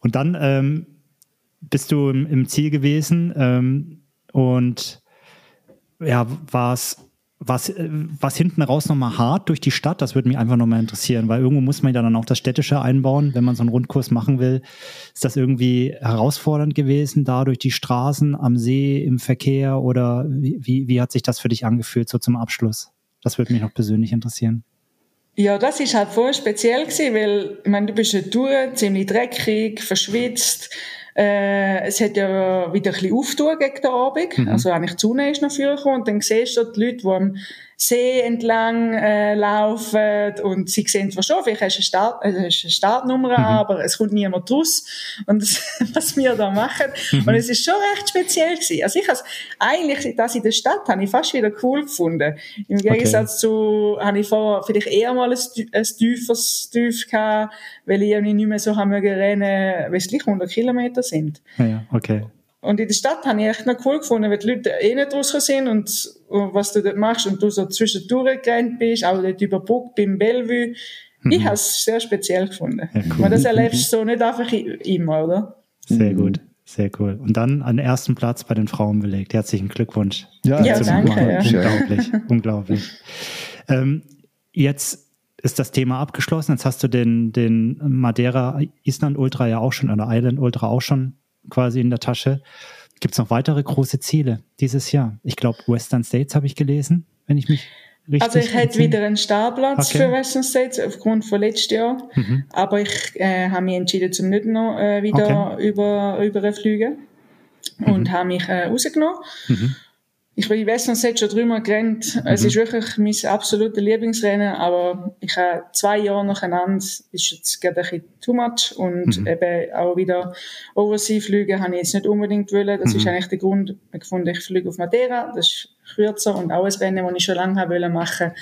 Und dann ähm, bist du im, im Ziel gewesen ähm, und ja, war es was, was hinten raus nochmal hart durch die Stadt, das würde mich einfach nochmal interessieren, weil irgendwo muss man ja dann auch das Städtische einbauen, wenn man so einen Rundkurs machen will. Ist das irgendwie herausfordernd gewesen, da durch die Straßen, am See, im Verkehr oder wie, wie hat sich das für dich angefühlt, so zum Abschluss? Das würde mich noch persönlich interessieren. Ja, das ist halt voll speziell gewesen, weil, ich meine, du bist ja durch, ziemlich dreckig, verschwitzt. Äh, es hat ja wieder ein bisschen aufgetan gegen den Abend. Mhm. Also eigentlich die Sonne ist noch vorgekommen und dann siehst du die Leute, die See entlang äh, laufen und sie sehen zwar schon, vielleicht hast du eine, Start, äh, eine Startnummer, mhm. aber es kommt niemand raus und das, was wir da machen. Mhm. Und es ist schon recht speziell gewesen. Also ich has, eigentlich, das in der Stadt habe ich fast wieder cool gefunden. Im Gegensatz okay. zu, habe ich vorher vielleicht eher mal ein, ein tieferes Tief gehabt, weil ich nicht mehr so haben rennen, weil es gleich 100 Kilometer sind. Ja, okay. Und in der Stadt habe ich echt noch cool gefunden, weil die Leute eh nicht draussen sind und, und, was du dort machst und du so zwischendurch gerannt bist, auch dort überbrückt beim Bellevue. Mhm. Ich habe es sehr speziell gefunden. Ja, cool. Weil das erlebst du so nicht einfach immer, oder? Sehr gut. Sehr cool. Und dann an den ersten Platz bei den Frauen belegt. Herzlichen Glückwunsch. Ja, ja danke. Ja. Unglaublich, unglaublich. Ähm, jetzt ist das Thema abgeschlossen. Jetzt hast du den, den Madeira Island Ultra ja auch schon, oder Island Ultra auch schon quasi in der Tasche. Gibt es noch weitere große Ziele dieses Jahr? Ich glaube, Western States habe ich gelesen, wenn ich mich richtig Also ich hätte wieder einen Startplatz okay. für Western States aufgrund von letztes Jahr, mhm. aber ich äh, habe mich entschieden, zum nicht noch äh, wieder okay. über überfliegen und mhm. habe mich äh, rausgenommen. Mhm. Ich bin in Western Set schon drüber gerannt. Mhm. Es ist wirklich mein absolutes Lieblingsrennen, aber ich habe zwei Jahre nacheinander, ist jetzt gerade ein bisschen too much und mhm. eben auch wieder Oversea fliegen habe ich jetzt nicht unbedingt wollen. Das mhm. ist eigentlich der Grund, ich gefunden, ich fliege auf Madeira, das ist kürzer und auch ein Rennen, das ich schon lange habe machen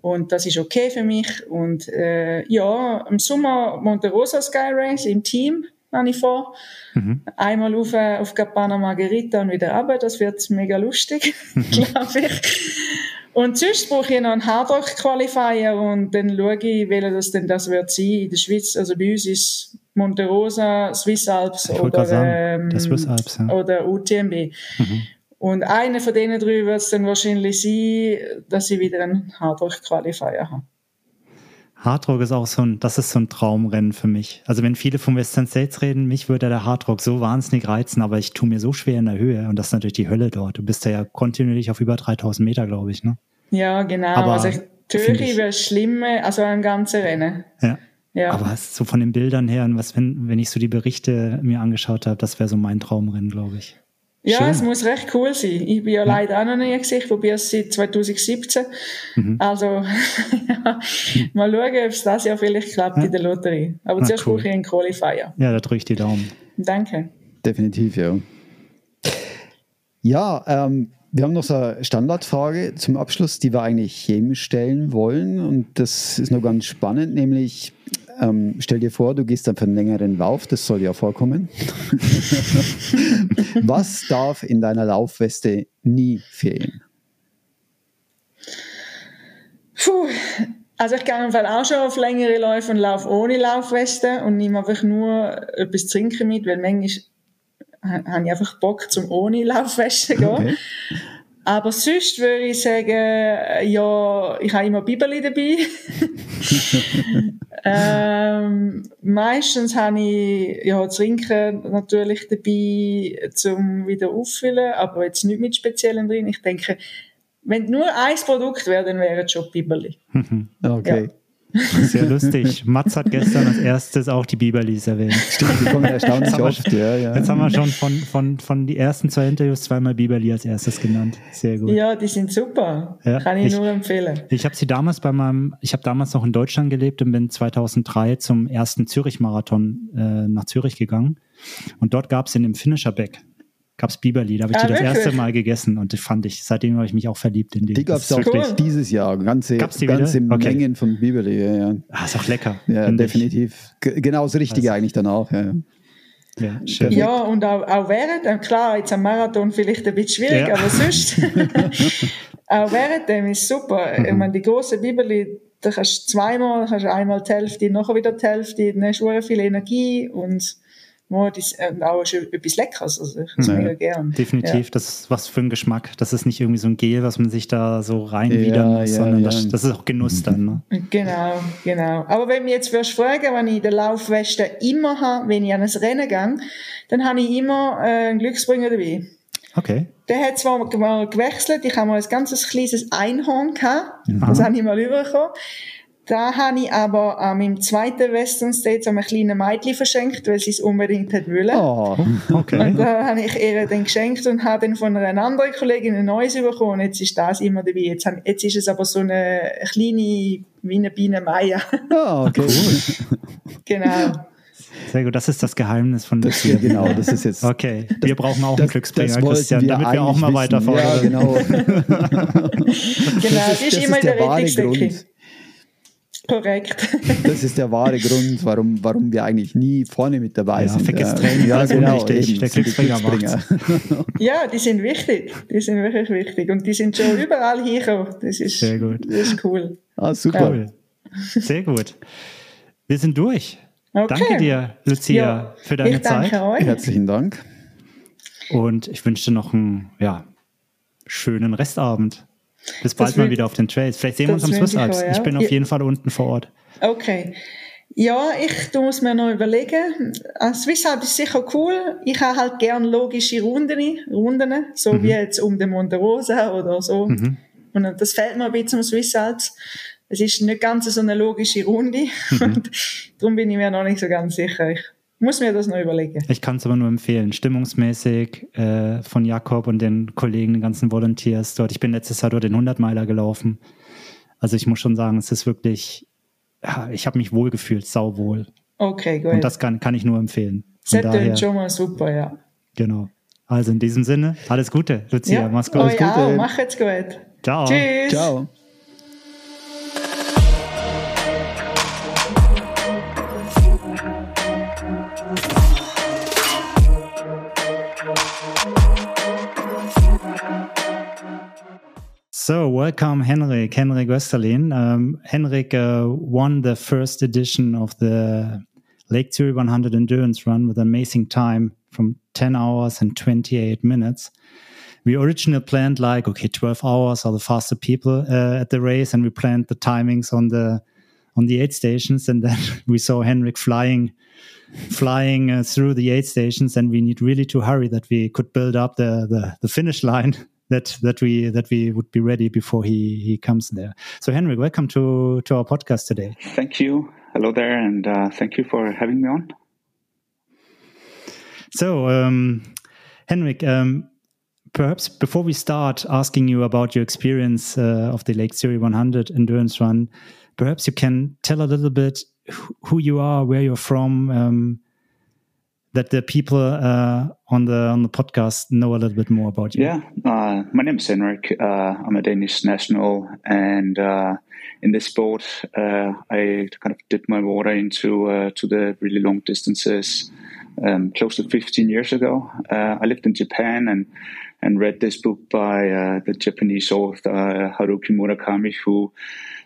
und das ist okay für mich. Und äh, ja, im Sommer Monte Rosa Sky Race im Team habe ich vor. Mhm. Einmal auf, äh, auf Capana Margherita und wieder runter. Das wird mega lustig, glaube ich. Und sonst brauche ich noch einen Hardrock Qualifier und dann schaue ich, welcher das denn das wird sein in der Schweiz. Also bei uns ist Monte Rosa, Swiss Alps oder, sagen, ähm, Swiss Alps, ja. oder UTMB. Mhm. Und einer von denen drei wird es dann wahrscheinlich sein, dass ich wieder einen Hardrock Qualifier habe. Hardrock ist auch so ein, das ist so ein Traumrennen für mich. Also wenn viele vom Western States reden, mich würde der Hardrock so wahnsinnig reizen, aber ich tue mir so schwer in der Höhe und das ist natürlich die Hölle dort. Du bist ja kontinuierlich auf über 3000 Meter, glaube ich, ne? Ja, genau. Aber also Töri wäre schlimme, also ein ganzes Rennen. Ja. ja. Aber so von den Bildern her und was, wenn, wenn ich so die Berichte mir angeschaut habe, das wäre so mein Traumrennen, glaube ich. Ja, Schön. es muss recht cool sein. Ich bin ja, ja. leider auch noch nie gesehen, probiere es seit 2017. Mhm. Also, ja, mal schauen, ob es das Jahr vielleicht klappt ja. in der Lotterie. Aber Na, zuerst cool. brauche ich einen Qualifier. Ja, da drücke ich die Daumen. Danke. Definitiv, ja. Ja, ähm, wir haben noch so eine Standardfrage zum Abschluss, die wir eigentlich jedem stellen wollen. Und das ist noch ganz spannend, nämlich ähm, stell dir vor, du gehst für einen längeren Lauf, das soll ja vorkommen. Was darf in deiner Laufweste nie fehlen? Puh. Also ich gehe im Fall auch schon auf längere Läufe und laufe ohne Laufweste und nehme einfach nur etwas zu trinken mit, weil manchmal habe ich einfach Bock zum ohne Laufweste gehen. Okay. Aber sonst würde ich sagen, ja, ich habe immer Bibeli dabei. ähm, meistens habe ich ja, Trinken natürlich dabei, zum wieder auffüllen, aber jetzt nicht mit Speziellen drin. Ich denke, wenn nur ein Produkt wäre, dann wäre es schon Bibeli. okay. Ja. Sehr lustig. Mats hat gestern als erstes auch die Biberlis erwähnt. Stimmt, die kommen erstaunlich oft. Ja, ja. Jetzt haben wir schon von, von, von die ersten zwei Interviews zweimal Biberli als erstes genannt. Sehr gut. Ja, die sind super. Ja, Kann ich, ich, nur empfehlen. Ich habe sie damals bei meinem, ich habe damals noch in Deutschland gelebt und bin 2003 zum ersten Zürich-Marathon äh, nach Zürich gegangen. Und dort gab es in dem Finisher Back gab es Biberli. Da habe ich ah, die das erste Mal gegessen und die fand ich, seitdem habe ich mich auch verliebt in die. Die gab es auch cool. dieses Jahr. Ganze, ganze okay. Mengen von Biberli. Ja, ja. Ah, ist auch lecker. Ja, definitiv. Ich. Genau das Richtige also. eigentlich dann auch. Ja. Ja, schön. ja, und auch, auch während, äh, klar, jetzt am Marathon vielleicht ein bisschen schwierig, ja. aber sonst, auch während dem ist super. Mhm. Ich meine, die große Bibeli, da kannst du zweimal, kannst du einmal die Hälfte, nachher wieder die Hälfte, dann hast du viel Energie und oh, das ist äh, auch schon etwas Leckeres. Also ich ja, mega gern. Definitiv, ja. das ist was für ein Geschmack. Das ist nicht irgendwie so ein Gel, was man sich da so reinwidern ja, muss, sondern das, das, ist auch Genuss dann. Ne? Genau, genau. Aber wenn mich jetzt wirst fragen, wenn ich den Laufweste immer habe, wenn ich an ein Rennen gehe, dann habe ich immer äh, einen Glücksbringer dabei. Okay. Der hat zwar mal gewechselt, ich habe mal ein ganzes kleines Einhorn gehabt, das habe ich mal überbekommen Da habe ich aber an meinem zweiten Western States einem kleinen Mädchen verschenkt, weil sie es unbedingt hat wollen. Oh, Okay. Und da habe ich ihr dann geschenkt und habe dann von einer anderen Kollegin ein neues bekommen. Und jetzt ist das immer dabei. Jetzt, haben, jetzt ist es aber so eine kleine, wie eine Biene Maya. ah, okay. genau. Sehr gut, das ist das Geheimnis von Das, ja, genau, das ist jetzt. Okay, wir brauchen auch einen Das, Glücksbringer, das wollten Christian, wir damit wir auch mal weiter. Ja, genau. Genau, Das die ist, ist das immer ist in der der wahre Rettungsdecke. Grund. Korrekt. Das ist der wahre Grund, warum, warum wir eigentlich nie vorne mit dabei Ja, sind. vergiss Äh, Training, alles unwichtig. eben, Der die Glücksbringer ja, die sind wichtig. Die sind wirklich wichtig. Und die sind schon überall hingekommen. Das ist, Sehr gut. Das ist cool. Ah, super. Cool. Sehr gut. Wir sind durch. Okay. Danke dir, Lucia, Ja, für deine ich danke Zeit. euch. Herzlichen Dank. Und ich wünsche dir noch einen ja, schönen Restabend. Bis bald mal wieder auf den Trails. Vielleicht sehen wir uns am Swiss ich Alps. Ich auch. bin auf Ja. jeden Fall unten vor Ort. Okay. Ja, ich muss mir noch überlegen. Äh, Swiss Alps ist sicher cool. Ich habe halt gern logische Runden, Runden so Mhm. wie jetzt um den Monte Rosa oder so. Und das fällt mir ein bisschen am Swiss Alps. Es ist nicht ganz so eine logische Runde. Mhm. Und darum bin ich mir noch nicht so ganz sicher. Ich muss mir das noch überlegen. Ich kann es aber nur empfehlen. Stimmungsmäßig äh, von Jakob und den Kollegen, den ganzen Volunteers dort. Ich bin letztes Jahr dort den 100-Meiler gelaufen. Also ich muss schon sagen, es ist wirklich, ja, ich habe mich wohl gefühlt, sauwohl. Okay, gut. Und das kann, kann ich nur empfehlen. Von daher, schon mal super, ja. genau. Also in diesem Sinne, alles Gute, Lucia. ja. Mach's gut. Euch auch. Gute. Macht's gut. Ciao. Tschüss. Ciao. So, welcome, Henrik, Henrik Westerlin. Um, Henrik uh, won the first edition of the Lake Zurich 100 endurance run with an amazing time from 10 hours and 28 minutes. We originally planned like, okay, 12 hours are the faster people uh, at the race, and we planned the timings on the on the aid stations, and then we saw Henrik flying flying uh, through the aid stations, and we need really to hurry that we could build up the the, the finish line that that we that we would be ready before he he comes there. So Henrik, welcome to to our podcast today. Thank you. Hello there, and uh, thank you for having me on. So um, Henrik. Um, Perhaps before we start asking you about your experience uh, of the Lake Zurich 100 endurance run, perhaps you can tell a little bit who- who you are, where you're from, um, that the people uh, on the on the podcast know a little bit more about you. Yeah, uh, my name is Henrik. Uh, I'm a Danish national, and uh, in this sport, uh, I kind of dipped my water into uh, to the really long distances um, close to 15 years ago. I lived in Japan and and read this book by the Japanese author Haruki Murakami, who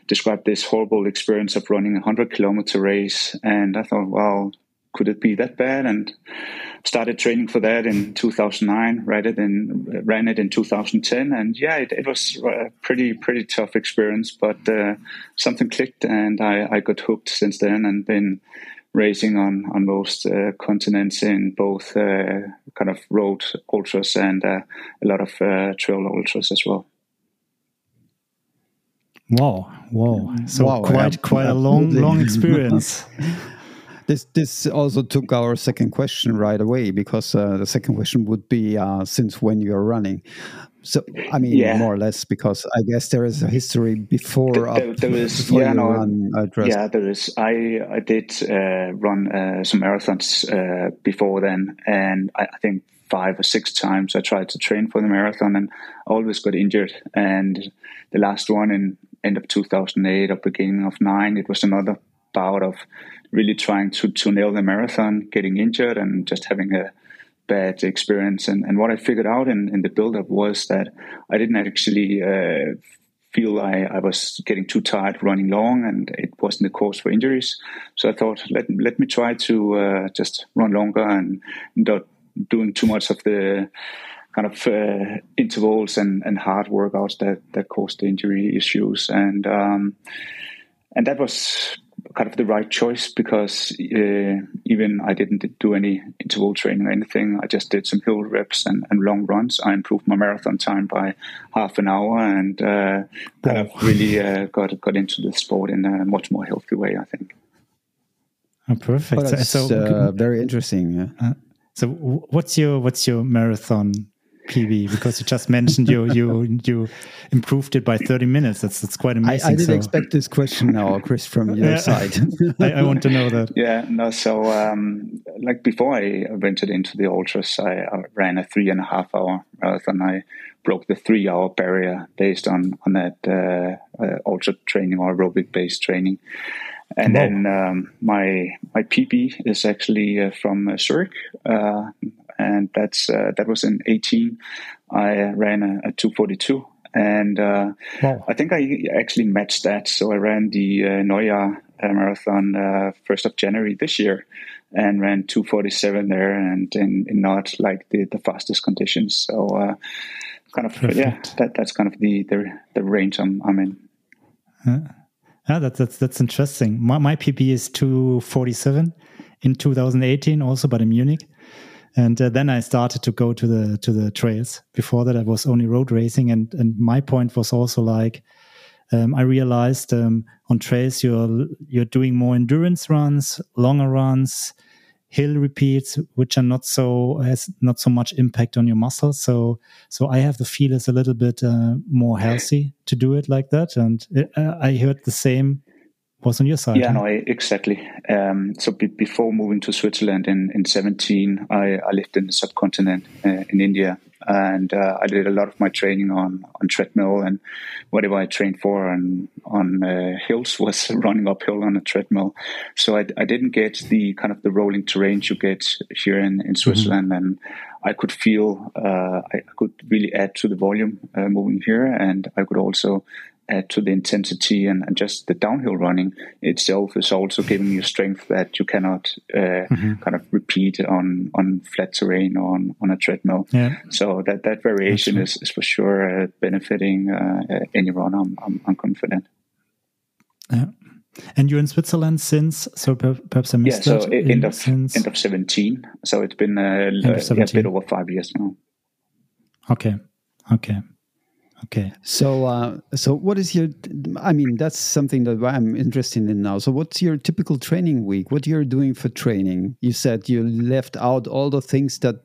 described this horrible experience of running a 100 kilometer race. And I thought, wow, could it be that bad? And started training for that in 2009, ran it in, ran it in 2010. And yeah, it, it was a pretty, pretty tough experience, but uh, something clicked and I, I got hooked since then and been racing on, on most uh, continents in both uh, kind of road ultras and uh, a lot of uh, trail ultras as well. Wow, wow. So Wow, quite yeah, quite a long long experience. This this also took our second question right away because uh, the second question would be uh, since when you're running. So I mean, Yeah. more or less, because I guess there is a history before There- up there- there is- before yeah, no, run uh. Yeah, there is. I I did uh, run uh, some marathons uh, before then, and I, I think five or six times I tried to train for the marathon and always got injured. And the last one in end of 2008 or beginning of nine, it was another bout of really trying to to nail the marathon, getting injured, and just having a bad experience. And, and what I figured out in, in the build up was that I didn't actually uh, feel I, I was getting too tired running long and it wasn't a cause for injuries. So I thought, let, let me try to uh, just run longer and not doing too much of the kind of uh, intervals and, and hard workouts that, that caused the injury issues. And, um, and that was kind of the right choice because uh, even I didn't do any interval training or anything. I just did some hill reps and, and long runs. I improved my marathon time by half an hour and uh, kind of really uh, got got into the sport in a much more healthy way. I think. Oh, perfect. Well, so uh, very interesting. Yeah. Uh, so, what's your what's your marathon PB because you just mentioned you you you improved it by 30 minutes. That's that's quite amazing. I, I didn't so. expect this question now, Chris, from your yeah. side. I, I, want to know that. Yeah, no. So, um, like before I ventured into the ultras, I, I, ran a three and a half hour marathon. I broke the three hour barrier based on on that uh, uh, ultra training or aerobic based training. And then um, my my PB is actually uh, from uh, Zurich. Uh, and that's uh, that was in 18. I ran a, a 242, and uh, wow. I think I actually matched that. So I ran the uh, Neujahr marathon uh, first of January this year, and ran 247 there, and in, in not like the, the fastest conditions. So uh, kind of Perfect. yeah, that that's kind of the the, the range I'm I'm in. Yeah, yeah that's that's that's interesting. My my PB is 247 in 2018, also, but in Munich and uh, then I started to go to the to the trails. Before that, I was only road racing, and and my point was also like um, I realized um, on trails you're you're doing more endurance runs, longer runs, hill repeats, which are not so has not so much impact on your muscles. So so I have the feel is a little bit uh, more healthy to do it like that. And it, uh, I heard the same was on your side. Yeah, no, exactly. Um, so be- before moving to Switzerland in, in 17, I, I lived in the subcontinent uh, in India. And uh, I did a lot of my training on, on treadmill and whatever I trained for on, on uh, hills was running uphill on a treadmill. So I, I, didn't get the kind of the rolling terrain you get here in, in Switzerland. Mm-hmm. And I could feel uh, I could really add to the volume uh, moving here. And I could also add to the intensity and, and, just the downhill running itself is also giving you strength that you cannot uh, mm-hmm. kind of repeat on on flat terrain or on, on a treadmill. Yeah. So that that variation is, is for sure uh, benefiting uh, any runner. I'm, I'm, I'm, confident. Yeah. And you're in Switzerland since, so perhaps I missed yeah, so that. End of since... end of seventeen. So it's been uh, a, a bit over five years now. Okay, okay. Okay. So, uh, so what is your? I mean, that's something that I'm interested in now. So, what's your typical training week? What you're doing for training? You said you left out all the things that,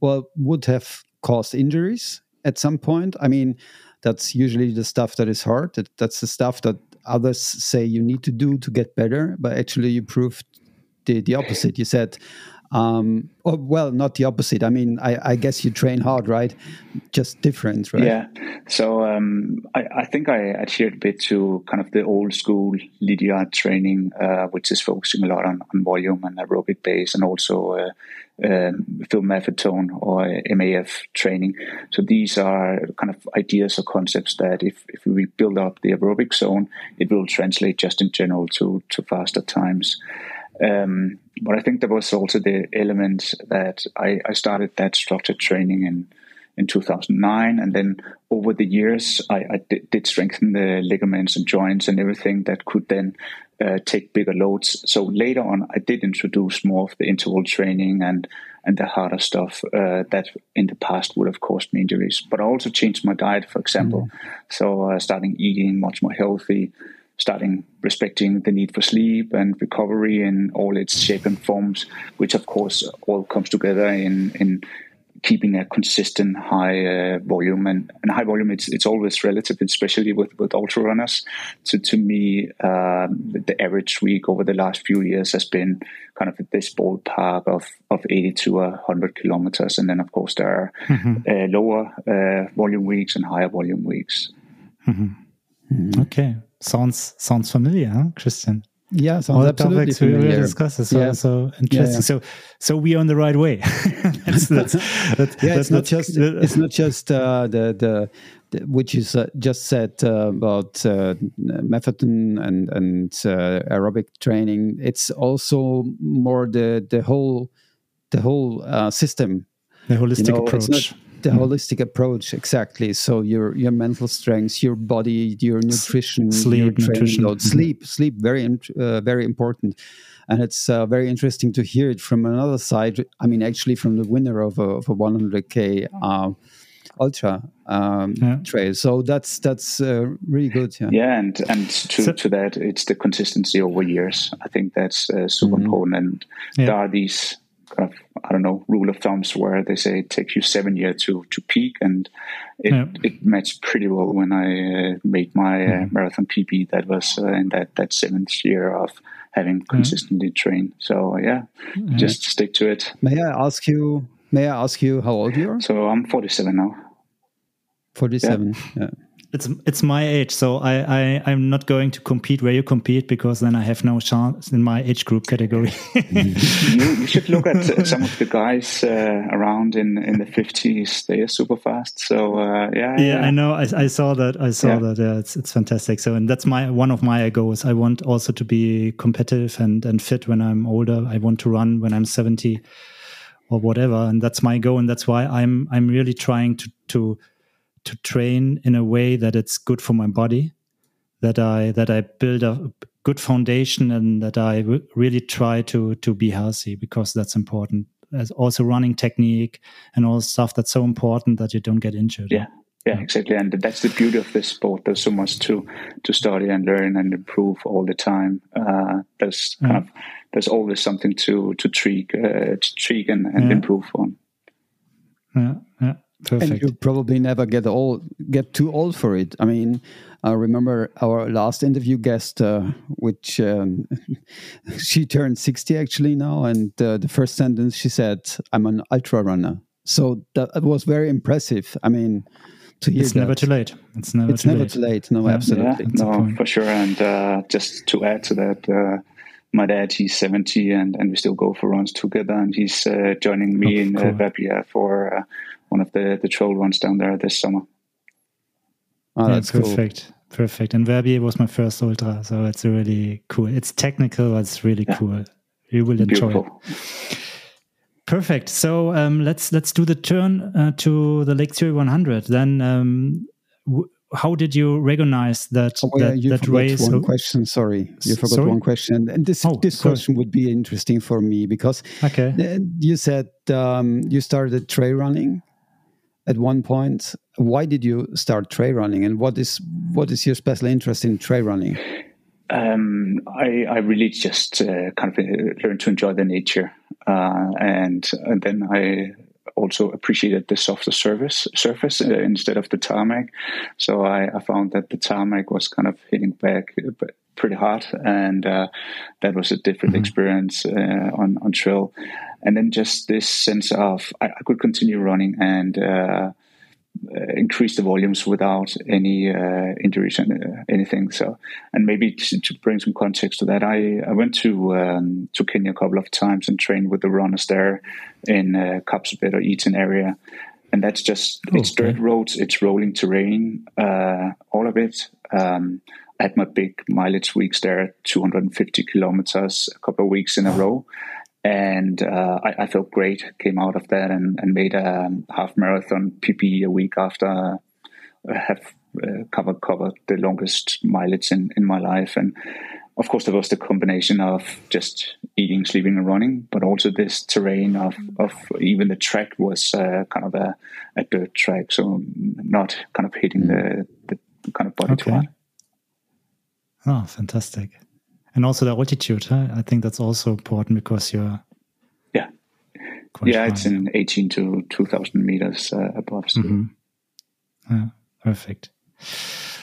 well, would have caused injuries at some point. I mean, that's usually the stuff that is hard. That, that's the stuff that others say you need to do to get better, but actually you proved the the opposite. You said um, oh, well, not the opposite. I mean, I, I, guess you train hard, right? Just different, right? Yeah. So um, I, I, think I adhered a bit to kind of the old school Lydiard training, uh, which is focusing a lot on, on, volume and aerobic base, and also uh, uh, Phil Maffetone or MAF training. So these are kind of ideas or concepts that if, if we build up the aerobic zone, it will translate just in general to to faster times. Um, but I think there was also the element that I, I started that structured training in in 2009, and then over the years I, I did, did, strengthen the ligaments and joints and everything that could then uh, take bigger loads. So later on, I did introduce more of the interval training and and the harder stuff uh, that in the past would have caused me injuries. But I also changed my diet, for example. Mm. So uh, starting eating much more healthy, starting respecting the need for sleep and recovery in all its shape and forms, which of course all comes together in in keeping a consistent high uh, volume and, and high volume it's it's always relative especially with with ultra runners so to me um, the average week over the last few years has been kind of this ballpark of of 80 to 100 kilometers and then of course there are mm-hmm. uh, lower uh, volume weeks and higher volume weeks mm-hmm. Mm-hmm. okay sounds sounds familiar, huh, Christian? Yeah, sounds All absolutely topics familiar. we discuss is yeah. so, so interesting. Yeah, yeah. So, so we are on the right way. that's, that's, that's, yeah, it's not just it's not just uh, the, the, the which is uh, just said uh, about uh, methadone and and uh, aerobic training. It's also more the the whole the whole uh, system the holistic you know, approach the mm. holistic approach exactly so your your mental strengths your body your nutrition sleep your nutrition load, mm-hmm. sleep sleep very uh, very important and it's uh, very interesting to hear it from another side i mean actually from the winner of a, of a 100k uh, ultra um, yeah. trail so that's that's uh, really good yeah yeah and and to, so, to that it's the consistency over years i think that's uh, super mm -hmm. important and yeah. there are these kind of I don't know rule of thumbs where they say it takes you seven years to to peak, and it yeah. it matched pretty well when I uh, made my uh, mm-hmm. marathon PB. That was uh, in that that seventh year of having consistently trained. So yeah, just stick to it. May I ask you? May I ask you how old you are? So I'm 47 now. 47. yeah. yeah it's it's my age, so I, I I'm not going to compete where you compete because then I have no chance in my age group category. you, you, should look at some of the guys uh, around in in the fifties. They are super fast. So uh, yeah, yeah, yeah, I know. I, I saw that. I saw yeah. that. Yeah, it's it's fantastic. So and that's my one of my goals. I want also to be competitive and and fit when I'm older. I want to run when I'm seventy or whatever, and that's my goal. And that's why I'm I'm really trying to to to train in a way that it's good for my body, that I that I build a good foundation, and that I really try to to be healthy because that's important. As also running technique and all stuff that's so important that you don't get injured. Yeah. Yeah, exactly, and that's the beauty of this sport. There's so much to to study and learn and improve all the time. Uh, there's kind yeah. of there's always something to to tweak, uh, to tweak and, and yeah. improve on. Yeah, yeah. Perfect. And you probably never get old, get too old for it. I mean, I remember our last interview guest, uh, which um, she turned sixty actually now, and uh, the first sentence she said, "I'm an ultra runner." So that was very impressive. I mean, to hear it's that. never too late. It's never, it's too, never late. too late. No, yeah. absolutely. Yeah, no, for sure. And uh, just to add to that uh, my dad, he's 70 and, and we still go for runs together. And he's uh, joining me oh, in cool. uh, Verbier for uh, one of the, the trail runs down there this summer. Oh, that's yeah, perfect. Cool. Perfect. And Verbier was my first ultra. So it's really cool. It's technical, but it's really yeah. cool. You will enjoy Beautiful. it. Perfect. So um, let's let's do the turn uh, to the Lake Zurich 100. Then um, how did you recognize that oh, yeah, you that forgot race? One question, sorry, you forgot sorry? one question, and this oh, this question would be interesting for me because okay. you said um, you started trail running at one point. Why did you start trail running, and what is what is your special interest in trail running? Um, I, I, really just uh, kind of uh, learned to enjoy the nature, uh, and, and then I also appreciated the softer surface surface uh, instead of the tarmac. So I, I, found that the tarmac was kind of hitting back uh, pretty hard, and uh, that was a different mm-hmm. experience uh, on on trail. And then just this sense of I, I could continue running and uh, uh, increase the volumes without any uh, injuries and uh, anything. So, and maybe to, to, bring some context to that, I, I went to um, to Kenya a couple of times and trained with the runners there in uh, Kapsabet or Eton area, and that's just it's dirt roads, it's rolling terrain, uh, all of it. Um, I had my big mileage weeks there, 250 kilometers, a couple of weeks in a row and uh, I, I, felt great. Came out of that and, and made a half marathon PB a week after I have uh, covered covered the longest mileage in, in my life. And of course, there was the combination of just eating, sleeping, and running, but also this terrain of, of even the track was uh, kind of a, a dirt track, so not kind of hitting mm. the, the kind of body okay. to Oh, fantastic and also the altitude. Huh? I think that's also important because you're yeah yeah high. it's in eighteen to two thousand meters uh, above sea. Mm-hmm. Yeah, perfect.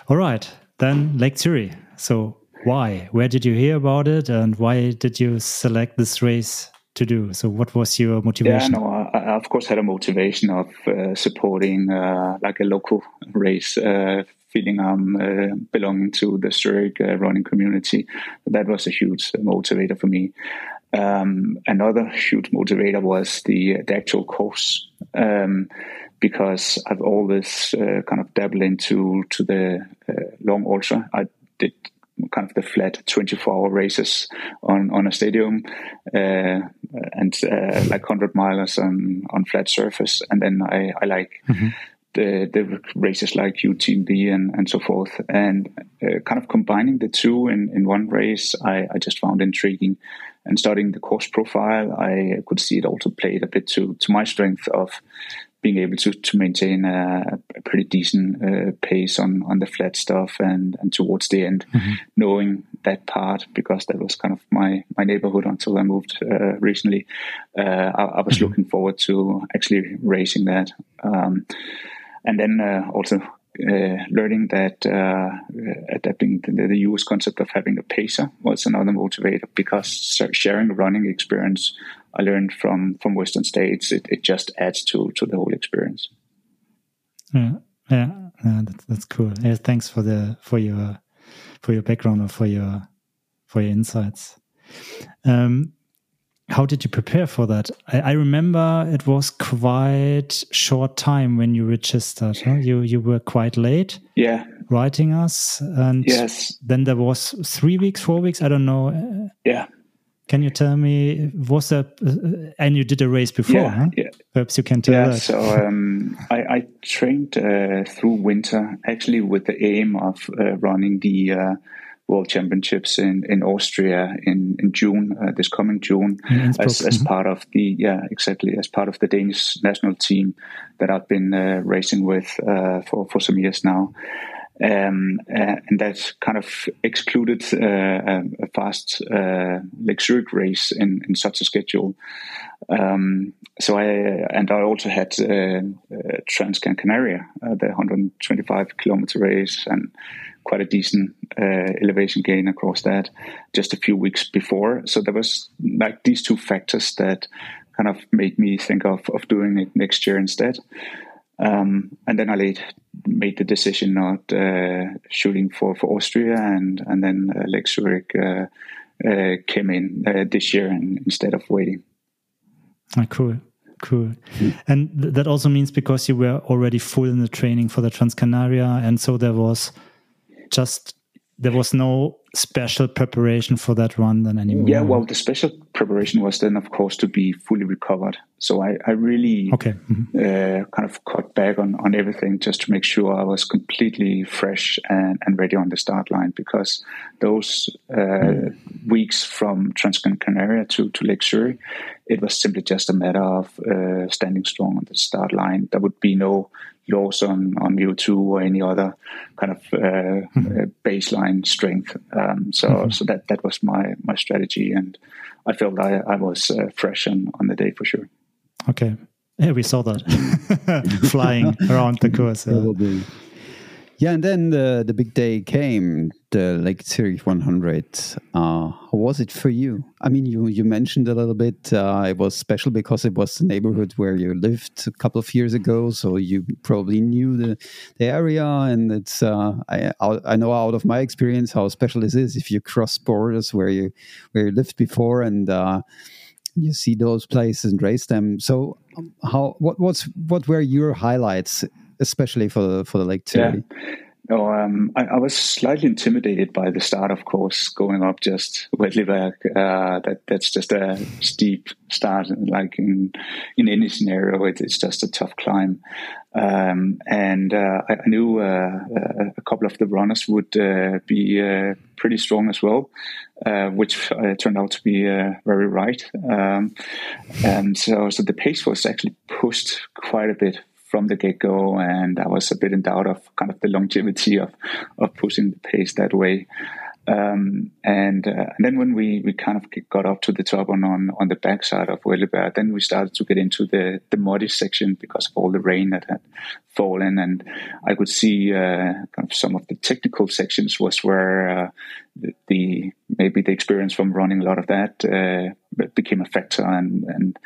All right, then Lake Zurich. So why? Where did you hear about it, and why did you select this race to do? So, what was your motivation? Yeah, no, I, I of course had a motivation of uh, supporting uh, like a local race, uh, feeling I'm uh, belonging to the Zurich uh, running community. That was a huge motivator for me. Um, another huge motivator was the, the actual course, um, because I've always uh, kind of dabbled into to the uh, long ultra. I did kind of the flat 24 hour races on, on a stadium uh, and uh, like 100 miles on, on flat surface. And then I, I like mm-hmm. The, the races like UTMB and, and so forth. And uh, kind of combining the two in, in one race, I, I just found intriguing. And studying the course profile, I could see it also played a bit to, to my strength of being able to to maintain a, a pretty decent uh, pace on on the flat stuff and and towards the end, mm-hmm. knowing that part because that was kind of my my neighborhood until I moved uh, recently. Uh, I, I, was mm-hmm. looking forward to actually racing that, um, and then uh, also. Uh, learning that uh, adapting the, the US concept of having a pacer was another motivator because sharing a running experience I learned from from Western states, it, it just adds to to the whole experience. Yeah, yeah, yeah that's that's cool. Yeah, thanks for the for your for your background or for your for your insights. Um, how did you prepare for that? I, I, remember it was quite short time when you registered. Huh? You you were quite late. Yeah. Writing us, and yes. then there was three weeks, four weeks. I don't know. Yeah. Can you tell me was that? Uh, and you did a race before, yeah, huh? yeah. Perhaps you can tell yeah, that. So um, I, I, trained uh, through winter, actually with the aim of uh, running the uh, World Championships in, in Austria in in June, uh, this coming June, as, as mm-hmm. part of the yeah exactly as part of the Danish national team that I've been uh, racing with for for some years now. Um, uh, and that kind of excluded uh, a fast uh, race in, in such a schedule. Um, so I and I also had uh, uh, Transcan Canaria, uh, the 125 kilometer race, and quite a decent elevation gain across that just a few weeks before. So there was like these two factors that kind of made me think of of doing it next year instead. Um, and then I laid, made the decision not uh, shooting for, for Austria, and and then uh, Lake Zurich uh, uh came in uh, this year and, instead of waiting. Oh, cool, cool. And th that also means because you were already full in the training for the Transcanaria, and so there was just there was no special preparation for that run then anymore. Yeah, well, the special preparation was then, of course, to be fully recovered. So I, I really okay. Mm-hmm. Uh, kind of cut back on, on everything just to make sure I was completely fresh and, and ready on the start line because those uh, mm. weeks from Transcan Canaria to, to Lake Zurich, it was simply just a matter of uh, standing strong on the start line. There would be no loss on, on VO2 or any other kind of uh, mm-hmm. Uh, baseline strength. Um, so mm-hmm. so that, that was my, my strategy. And I felt I, I was uh, fresh on, on the day for sure. Okay. Yeah, we saw that flying around the course. Yeah. Yeah, and then the the big day came, the Lake Zurich 100. Uh, how was it for you? I mean, you you mentioned a little bit. Uh, it was special because it was the neighborhood where you lived a couple of years ago, so you probably knew the the area. And it's uh, I I know out of my experience how special this is if you cross borders where you where you lived before and uh, you see those places and race them. So, um, how what what's what were your highlights especially for the, for the Lake Zurich? Yeah. No, um, I, I, was slightly intimidated by the start, of course, going up just Wedliberg. Uh, that that's just a steep start, like in in any scenario, it, it's just a tough climb. Um, and uh, I, I, knew uh, a couple of the runners would uh, be uh, pretty strong as well, uh, which turned out to be very right. Um, and so, so the pace was actually pushed quite a bit from the get go, and I was a bit in doubt of kind of the longevity of of pushing the pace that way. Um, and, uh, and then when we, we kind of got up to the top on, on, on the backside of Welleberg, then we started to get into the, the muddy section because of all the rain that had fallen. And I could see uh, kind of some of the technical sections was where uh, the, the, maybe the experience from running a lot of that uh, became a factor, and and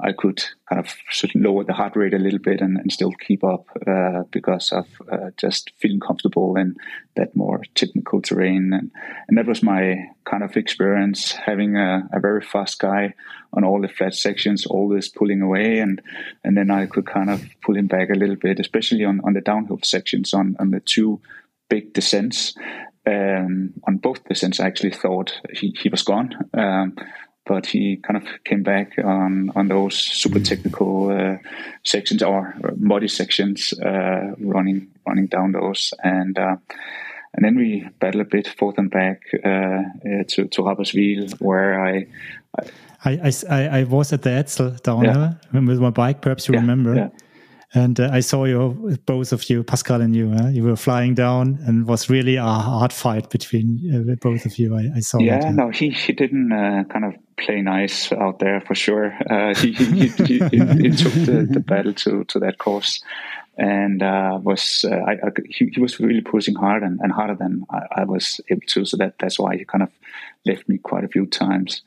I could kind of lower the heart rate a little bit and, and still keep up uh, because of uh, just feeling comfortable in that more technical terrain, and and that was my kind of experience having a, a very fast guy on all the flat sections, always pulling away, and and then I could kind of pull him back a little bit, especially on on the downhill sections on on the two big descents. Um, on both descents, I actually thought he, he was gone. Um, but he kind of came back on, on those super technical uh, sections or muddy sections, uh, running running down those, and uh, and then we battled a bit forth and back uh, uh, to to Rapperswil, where I. I, I, I was at the Etzel downhill yeah. with my bike. Perhaps you yeah, remember. Yeah. And uh, I saw you, both of you, Pascal and you, uh, you were flying down and was really a hard fight between uh, both of you. I, I saw Yeah, that, no, he, he didn't uh, kind of play nice out there for sure. Uh, he, he, he, he, took the, the battle to, to that course and uh, was I, I, he, he, was really pushing hard and, and harder than I, I, was able to. So that that's why he kind of left me quite a few times.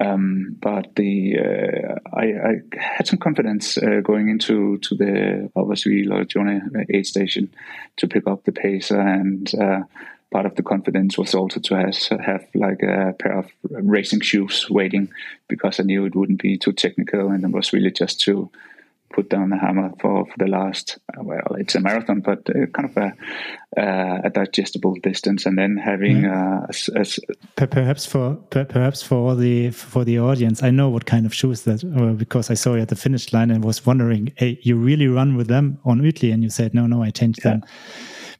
Um, but the uh, I, I, had some confidence uh, going into to the Albersville or Jonah aid station to pick up the pacer, and uh, part of the confidence was also to have, have like a pair of racing shoes waiting because I knew it wouldn't be too technical, and it was really just to put down the hammer for, for the last well it's a marathon but uh, kind of a, uh, a digestible distance. And then having uh, a, a, perhaps for perhaps for the for the audience I know what kind of shoes that were because I saw you at the finish line and was wondering hey you really run with them on Uetli? And you said no no I changed yeah. them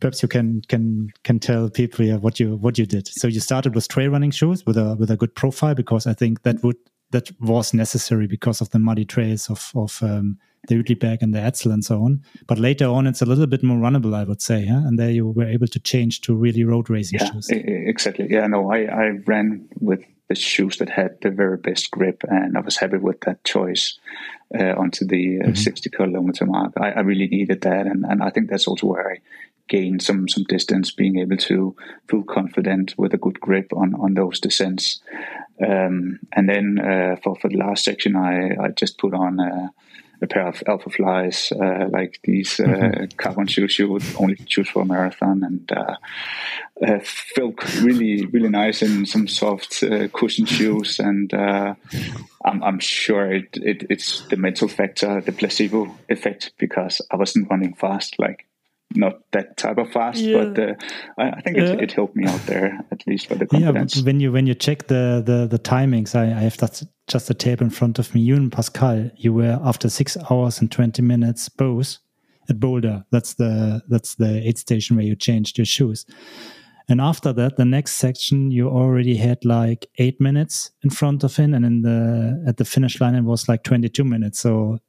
perhaps you can can can tell people yeah, what you what you did. So you started with trail running shoes with a with a good profile because I think that would that was necessary because of the muddy trails of of um, the Uetliberg and the Etzel and so on. But later on, it's a little bit more runnable, I would say. And there you were able to change to really road racing yeah, shoes. Exactly. Yeah, no, I, I ran with the shoes that had the very best grip, and I was happy with that choice uh, onto the uh, mm-hmm. 60 kilometer mark. I, I, really needed that, and, and I think that's also where I gained some some distance, being able to feel confident with a good grip on on those descents. Um, and then uh, for for the last section, I I just put on. Uh, a pair of Alphaflys, uh, like these uh, mm-hmm. carbon shoes you would only choose for a marathon, and uh, uh felt really, really nice in some soft uh, cushion shoes. And uh, I'm, I'm, sure it, it, it's the mental factor, the placebo effect, because I wasn't running fast. Like not that type of fast, yeah. but uh, I, I, think it, it, helped me out there at least for the confidence. Yeah, when you when you check the the, the timings, I, I have that just a tape in front of me. You and Pascal, you were after six hours and twenty minutes both at Boulder. That's the that's the aid station where you changed your shoes. And after that, the next section, you already had like eight minutes in front of him, and in the at the finish line, it was like twenty two minutes. So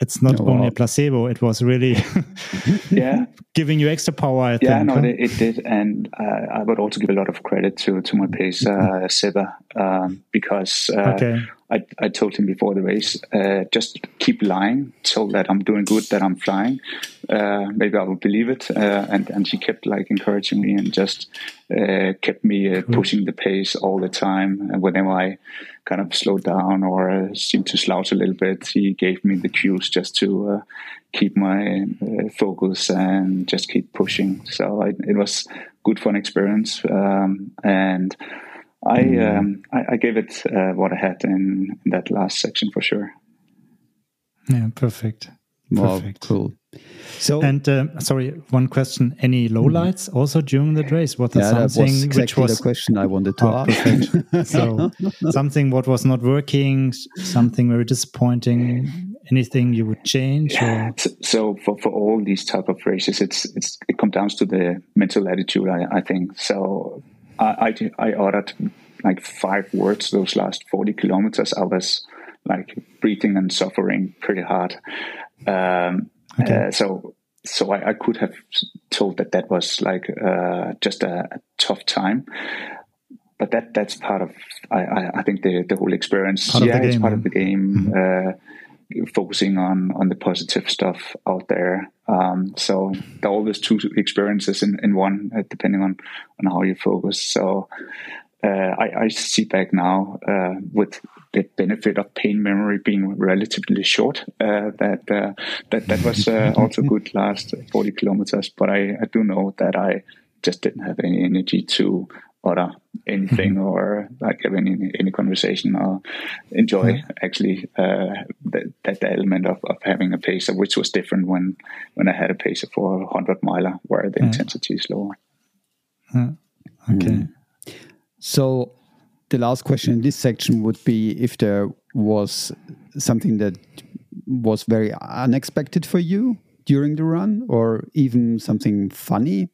it's not oh, only a placebo it was really yeah giving you extra power I yeah think, no huh? it, it, did and uh, i would also give a lot of credit to to my pace uh, Seba um, because uh, okay. I, I told him before the race uh, just keep lying tell that i'm doing good that i'm flying uh, maybe i will believe it uh, and and he kept like encouraging me and just uh, kept me cool. pushing the pace all the time and whenever i kind of slowed down or uh, seemed to slouch a little bit, he gave me the cues just to uh, keep my uh, focus and just keep pushing. So I, it was good fun experience, um, and I, mm-hmm. um, I, I gave it uh, what I had in, in that last section for sure. Yeah, perfect. Perfect. cool. So and uh, sorry, one question: Any lowlights mm-hmm. also during the race? What yeah, something was exactly which was the question I wanted to oh, ask? so something what was not working, something very disappointing. Anything you would change? Or? So for, for all these type of races, it's it's it comes down to the mental attitude. I, I think so. I, I I ordered like five words those last forty kilometers. I was like breathing and suffering pretty hard. Um, okay. uh, so so I, I, could have told that that was like uh, just a, a, tough time, but that that's part of I, I think the the whole experience. Part yeah, game, it's part of the game. Mm-hmm. Uh, focusing on on the positive stuff out there. Um, so there are always two experiences in, in one, uh, depending on on how you focus. So uh, I, I, see back now uh, with the benefit of pain memory being relatively short. Uh, that uh, that that was uh, also good last 40 kilometers. But I, I do know that I just didn't have any energy to utter anything mm-hmm. or like have any any conversation or enjoy mm-hmm. actually uh, that, that element of, of having a pacer, which was different when when I had a pacer for a hundred miler where the intensity is lower. Okay. Mm. So the last question in this section would be if there was something that was very unexpected for you during the run or even something funny.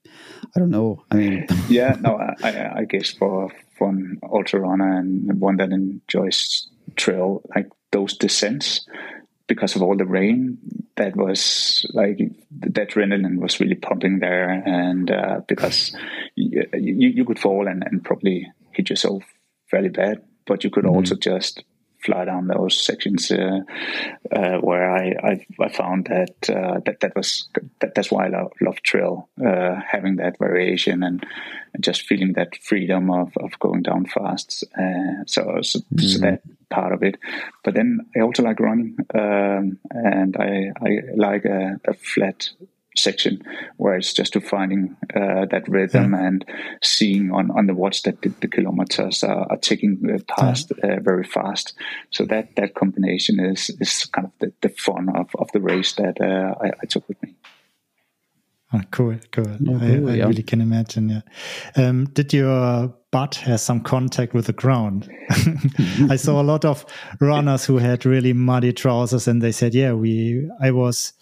I don't know. I mean yeah no I, I guess for for an ultra runner and one that enjoys trail like those descents because of all the rain that was like the adrenaline was really pumping there and uh, because you, you, you, could fall and, and probably hit yourself fairly bad but you could mm-hmm. also just fly down those sections uh, uh, where I, I, I found that uh, that that was that, that's why I love, love trail uh, having that variation and, and, just feeling that freedom of, of going down fast uh, so so, mm-hmm. so, that part of it but then I also like running um, and I, I like a, a flat section where it's just to finding uh, that rhythm yeah. and seeing on, on the watch that the, the kilometers are, are ticking uh, past yeah. uh, very fast. So that, that combination is, is kind of the, the fun of, of the race that uh, I, I, took with me. Oh, cool, cool. Oh, cool I, I yeah. really can imagine. Yeah. Um, did your butt have some contact with the ground? I saw a lot of runners who had really muddy trousers, and they said, "Yeah, we." I was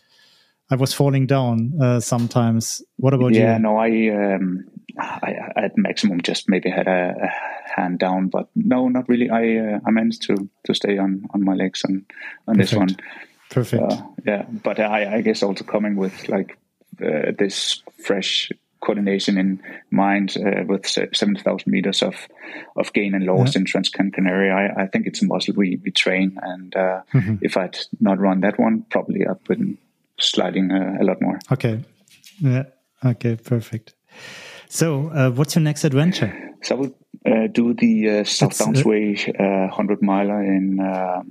I was falling down uh, sometimes. What about yeah, you? Yeah, no, I, um, I, I at maximum just maybe had a, a, hand down, but no, not really. I uh, I managed to to stay on on my legs on on Perfect. this one. Perfect. Uh, yeah, but I I guess also coming with like uh, this fresh coordination in mind uh, with 70,000 meters of, of gain and loss yeah. in Transcan Canaria. I, I, think it's a muscle we, we train. And uh, mm-hmm. if I'd not run that one, probably I've been sliding uh, a lot more. Okay. Yeah. Okay. Perfect. So, uh, what's your next adventure? So I will uh, do the uh, South Downs Way uh, hundred miler in uh,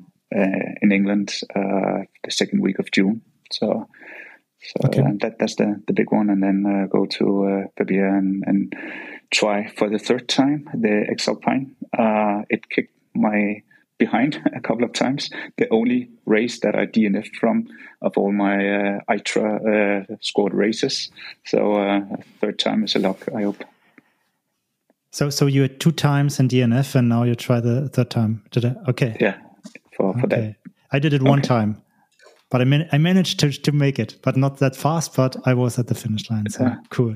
in England the second week of June. So, so okay. that that's the the big one, and then go to uh, and, and try for the third time the Exalpine. it kicked my behind a couple of times. The only race that I DNF'd from of all my uh, ITRA uh, scored races. So uh, third time is a luck, I hope. So, so you had two times in DNF, and now you try the third time. Did I? Okay. Yeah, for, for okay. that. I did it one okay. time, but I, man- I managed to, to make it, but not that fast. But I was at the finish line. So yeah. cool.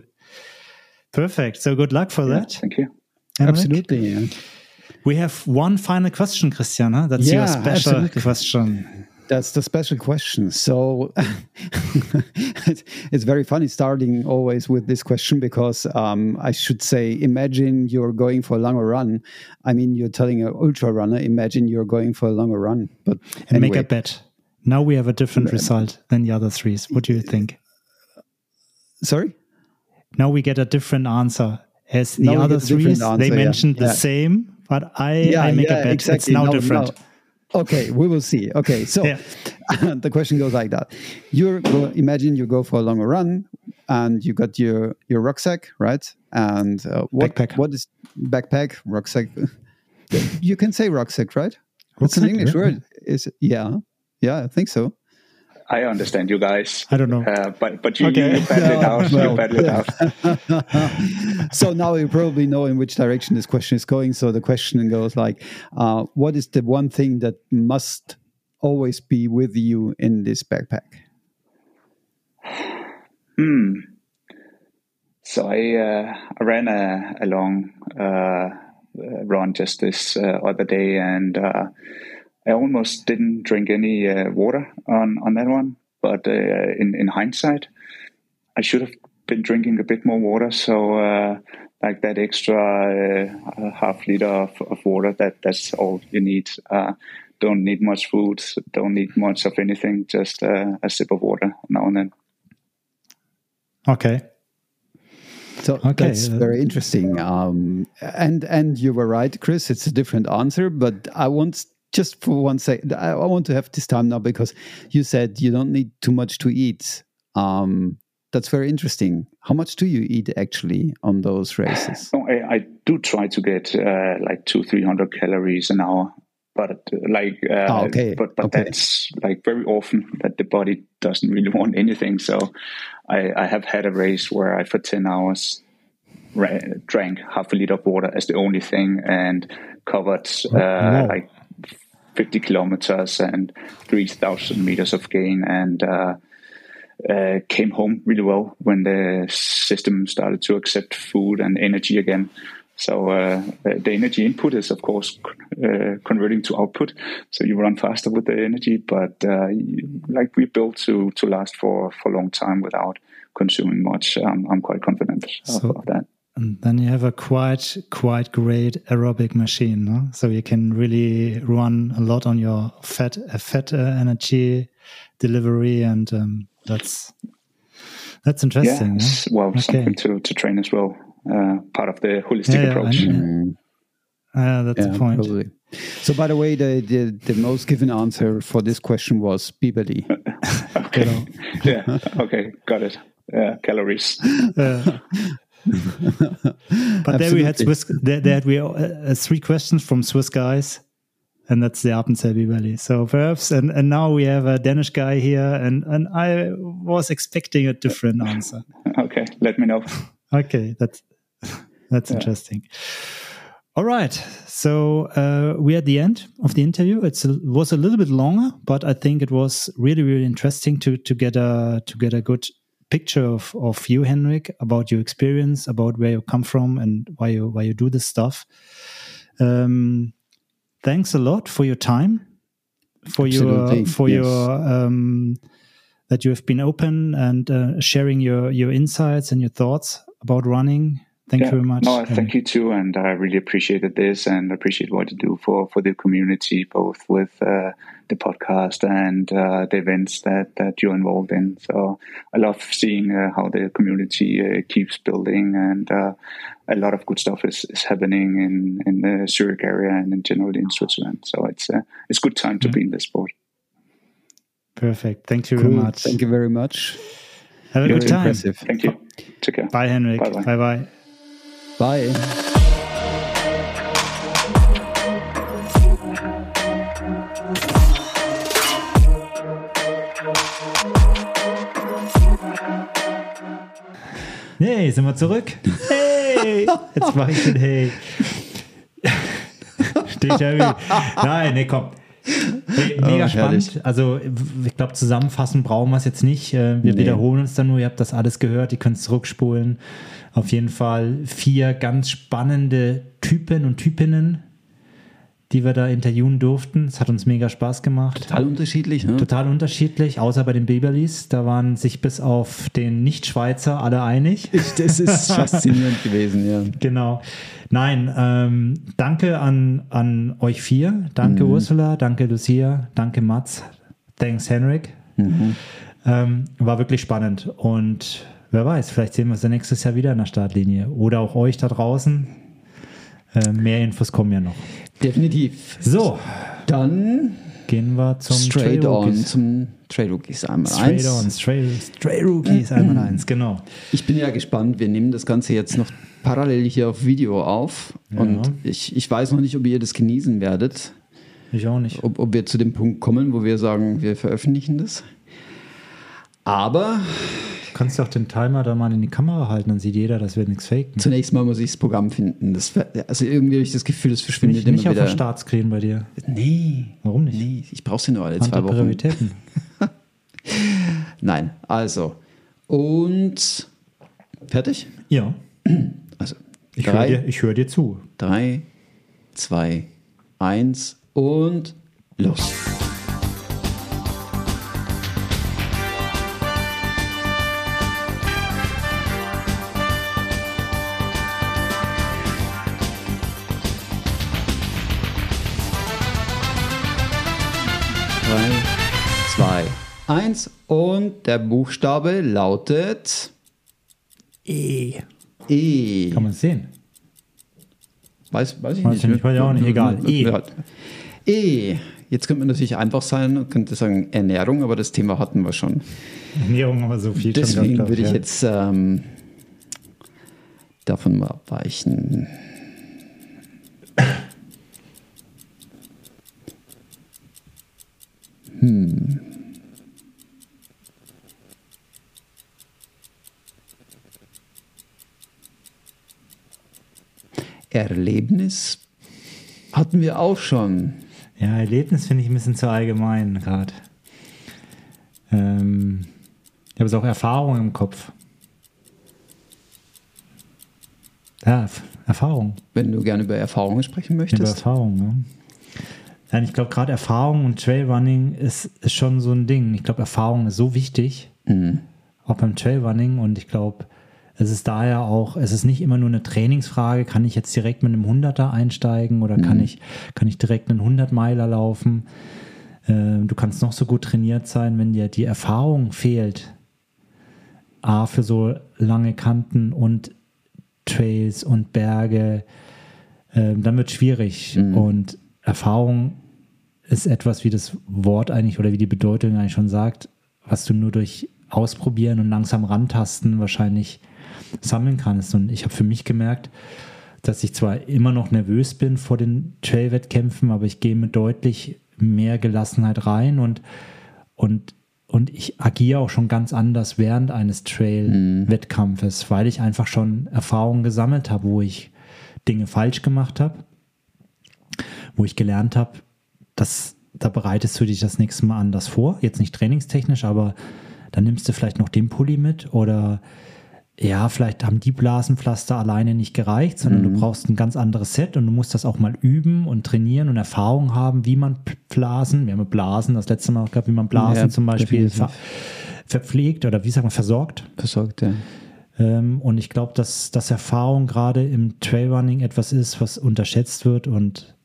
Perfect. So good luck for yeah, that. Thank you. Absolutely. Yeah. We have one final question, Christiana. That's yeah, your special absolutely. question. That's the special question. So it's very funny starting always with this question because um, I should say, imagine you're going for a longer run. I mean, you're telling an ultra runner, imagine you're going for a longer run. But and anyway. make a bet. Now we have a different result than the other threes. What do you think? Sorry? Now we get a different answer. As the now other threes, answer, they mentioned yeah. the yeah. same, but I, yeah, I make yeah, a bet. Exactly. It's now no, different. Okay, we will see. Okay, so yeah. the question goes like that: You imagine you go for a longer run, and you got your your rucksack, right? And uh, what backpack. what is backpack rucksack? you can say rucksack, right? What's an English word? Is yeah, yeah, I think so. I understand you guys. I don't know, uh, but but you, okay. you it out. Well, you battled it out. so now you probably know in which direction this question is going. So the question goes like, uh, "What is the one thing that must always be with you in this backpack?" Hmm. So I uh, I ran a, a long uh, run just this uh, other day and uh, I almost didn't drink any uh, water on, on that one, but uh, in, in hindsight, I should have been drinking a bit more water. So, uh, like that extra uh, half liter of, of, water, that that's all you need. Uh, don't need much food, don't need much of anything, just uh, a sip of water now and then. Okay. So okay. that's very interesting. Um, and and you were right, Chris. It's a different answer, but I want just for one second, I, I, want to have this time now because you said you don't need too much to eat. Um, that's very interesting. How much do you eat actually on those races? Oh, I, I do try to get uh, like two, three hundred calories an hour, but uh, like, uh, oh, okay. but but okay. that's like very often that the body doesn't really want anything. So I, I have had a race where I for ten hours ra- drank half a liter of water as the only thing and covered uh, like 50 kilometers and 3,000 meters of gain and uh, uh, came home really well when the system started to accept food and energy again. So uh, the energy input is, of course, uh, converting to output. So you run faster with the energy, but uh, like we built to to last for for a long time without consuming much. Um, I'm quite confident of, So- of that. And then you have a quite quite great aerobic machine, no? so you can really run a lot on your fat uh, fat uh, energy delivery, and um, that's that's interesting. it's, yeah? well, Okay. something to to train as well. Uh, part of the holistic Yeah, yeah, I approach. know. Uh, that's the point. probably. So, by the way, the, the, the most given answer for this question was Bibeli. Okay. yeah. Okay. Got it. Yeah. Calories. Uh, but there we had. Swiss. There, there had we uh, uh, three questions from Swiss guys, and that's the Appenzell Valley. So perhaps, and, and now we have a Danish guy here, and and I was expecting a different answer. Okay. Let me know. Okay, that's that's interesting. All right, so uh, we're at the end of the interview. It's a, was a little bit longer, but I think it was really really interesting to to get a to get a good picture of of you, Henrik, about your experience, about where you come from, and why you why you do this stuff. Um, thanks a lot for your time, for Absolutely, your for yes. your um, that you have been open and uh, sharing your your insights and your thoughts about running. Thank you very much. No, thank you too, and I really appreciated this and appreciate what you do for for the community, both with uh, the podcast and uh, the events that that you're involved in. So I love seeing uh, how the community uh, keeps building, and uh, a lot of good stuff is, is happening in in the Zurich area and in general in Switzerland. So it's uh, it's good time to be in this sport. Perfect. Thank you Cool. very much. Thank you very much. Have a Very good time. impressive. Thank you. Take care. Bye, Henrik. Bye-bye. Bye bye. Bye. Hey, sind wir zurück? Hey! Jetzt mache ich den Hey. Déjà-vu. Nein, nee, komm. Mega Oh, spannend. Also, ich glaube, zusammenfassen brauchen wir es jetzt nicht. Äh, Wir Nee. wiederholen uns dann nur. Ihr habt das alles gehört. Ihr könnt es zurückspulen. Auf jeden Fall vier ganz spannende Typen und Typinnen, die wir da interviewen durften. Es hat uns mega Spaß gemacht. Total unterschiedlich, ne? Total unterschiedlich, außer bei den Beberlis. Da waren sich bis auf den Nicht-Schweizer alle einig. Das ist faszinierend gewesen, ja. Genau. Nein, ähm, danke an, an euch vier. Danke Ursula, danke Lucia, danke Mats, thanks Henrik. Ähm, war wirklich spannend und wer weiß, vielleicht sehen wir uns ja nächstes Jahr wieder in der Startlinie oder auch euch da draußen. Äh, mehr Infos kommen ja noch. Definitiv. So, Dann gehen wir zum straight on zum Trail Rookies einmal Straight eins. on, straight, straight Rookies, einmal eins, genau. Ich bin ja gespannt. Wir nehmen das Ganze jetzt noch parallel hier auf Video auf. Ja. Und ich, ich weiß noch nicht, ob ihr das genießen werdet. Ich auch nicht. Ob, ob wir zu dem Punkt kommen, wo wir sagen, wir veröffentlichen das. Aber Du kannst doch den Timer da mal in die Kamera halten, dann sieht jeder, dass wir nichts faken. zunächst mal muss ich das Programm finden. Das, also irgendwie habe ich das Gefühl, das verschwindet Nicht, nicht immer auf wieder. der Startscreen bei dir. Nee. Warum nicht? Nee, ich brauche sie nur alle zwei Wochen. Prioritäten. Nein, also. Und fertig? Ja, Also ich höre dir, ich hör dir zu. drei, zwei, eins und los. 1 und der Buchstabe lautet E. E. Kann man es sehen? Weiß, weiß ich weiß nicht. Ich weiß ich auch nicht. Egal. E. E. Jetzt könnte man natürlich einfach sein und könnte sagen Ernährung, aber das Thema hatten wir schon. Ernährung aber so viel. Deswegen gehabt, würde ich ja. jetzt ähm, davon mal abweichen. Hm. Erlebnis hatten wir auch schon. Ja, Erlebnis finde ich ein bisschen zu allgemein gerade. Ähm, ich habe auch Erfahrung im Kopf. Ja, Erfahrung. Wenn du gerne über Erfahrungen sprechen möchtest. Über Erfahrung, ja. Nein, ich glaube, gerade Erfahrung und Trailrunning ist, ist schon so ein Ding. Ich glaube, Erfahrung ist so wichtig, mhm. auch beim Trailrunning. Und ich glaube, es ist daher auch, es ist nicht immer nur eine Trainingsfrage, kann ich jetzt direkt mit einem Hunderter einsteigen oder mhm. kann, ich, kann ich direkt einen 100-Meiler laufen? Äh, du kannst noch so gut trainiert sein, wenn dir die Erfahrung fehlt. A, für so lange Kanten und Trails und Berge, äh, dann wird es schwierig. Mhm. Und Erfahrung ist etwas, wie das Wort eigentlich oder wie die Bedeutung eigentlich schon sagt, was du nur durch Ausprobieren und langsam rantasten wahrscheinlich sammeln kannst. Und ich habe für mich gemerkt, dass ich zwar immer noch nervös bin vor den Trail-Wettkämpfen, aber ich gehe mit deutlich mehr Gelassenheit rein und, und, und ich agiere auch schon ganz anders während eines Trail-Wettkampfes, weil ich einfach schon Erfahrungen gesammelt habe, wo ich Dinge falsch gemacht habe, wo ich gelernt habe, dass da bereitest du dich das nächste Mal anders vor. Jetzt nicht trainingstechnisch, aber dann nimmst du vielleicht noch den Pulli mit oder ja, vielleicht haben die Blasenpflaster alleine nicht gereicht, sondern mhm. du brauchst ein ganz anderes Set und du musst das auch mal üben und trainieren und Erfahrung haben, wie man Blasen, wir haben Blasen das letzte Mal gehabt, wie man Blasen ja, zum Beispiel ver verpflegt oder wie sagt man, versorgt. Versorgt, ja. Ähm, und ich glaube, dass, dass Erfahrung gerade im Trailrunning etwas ist, was unterschätzt wird und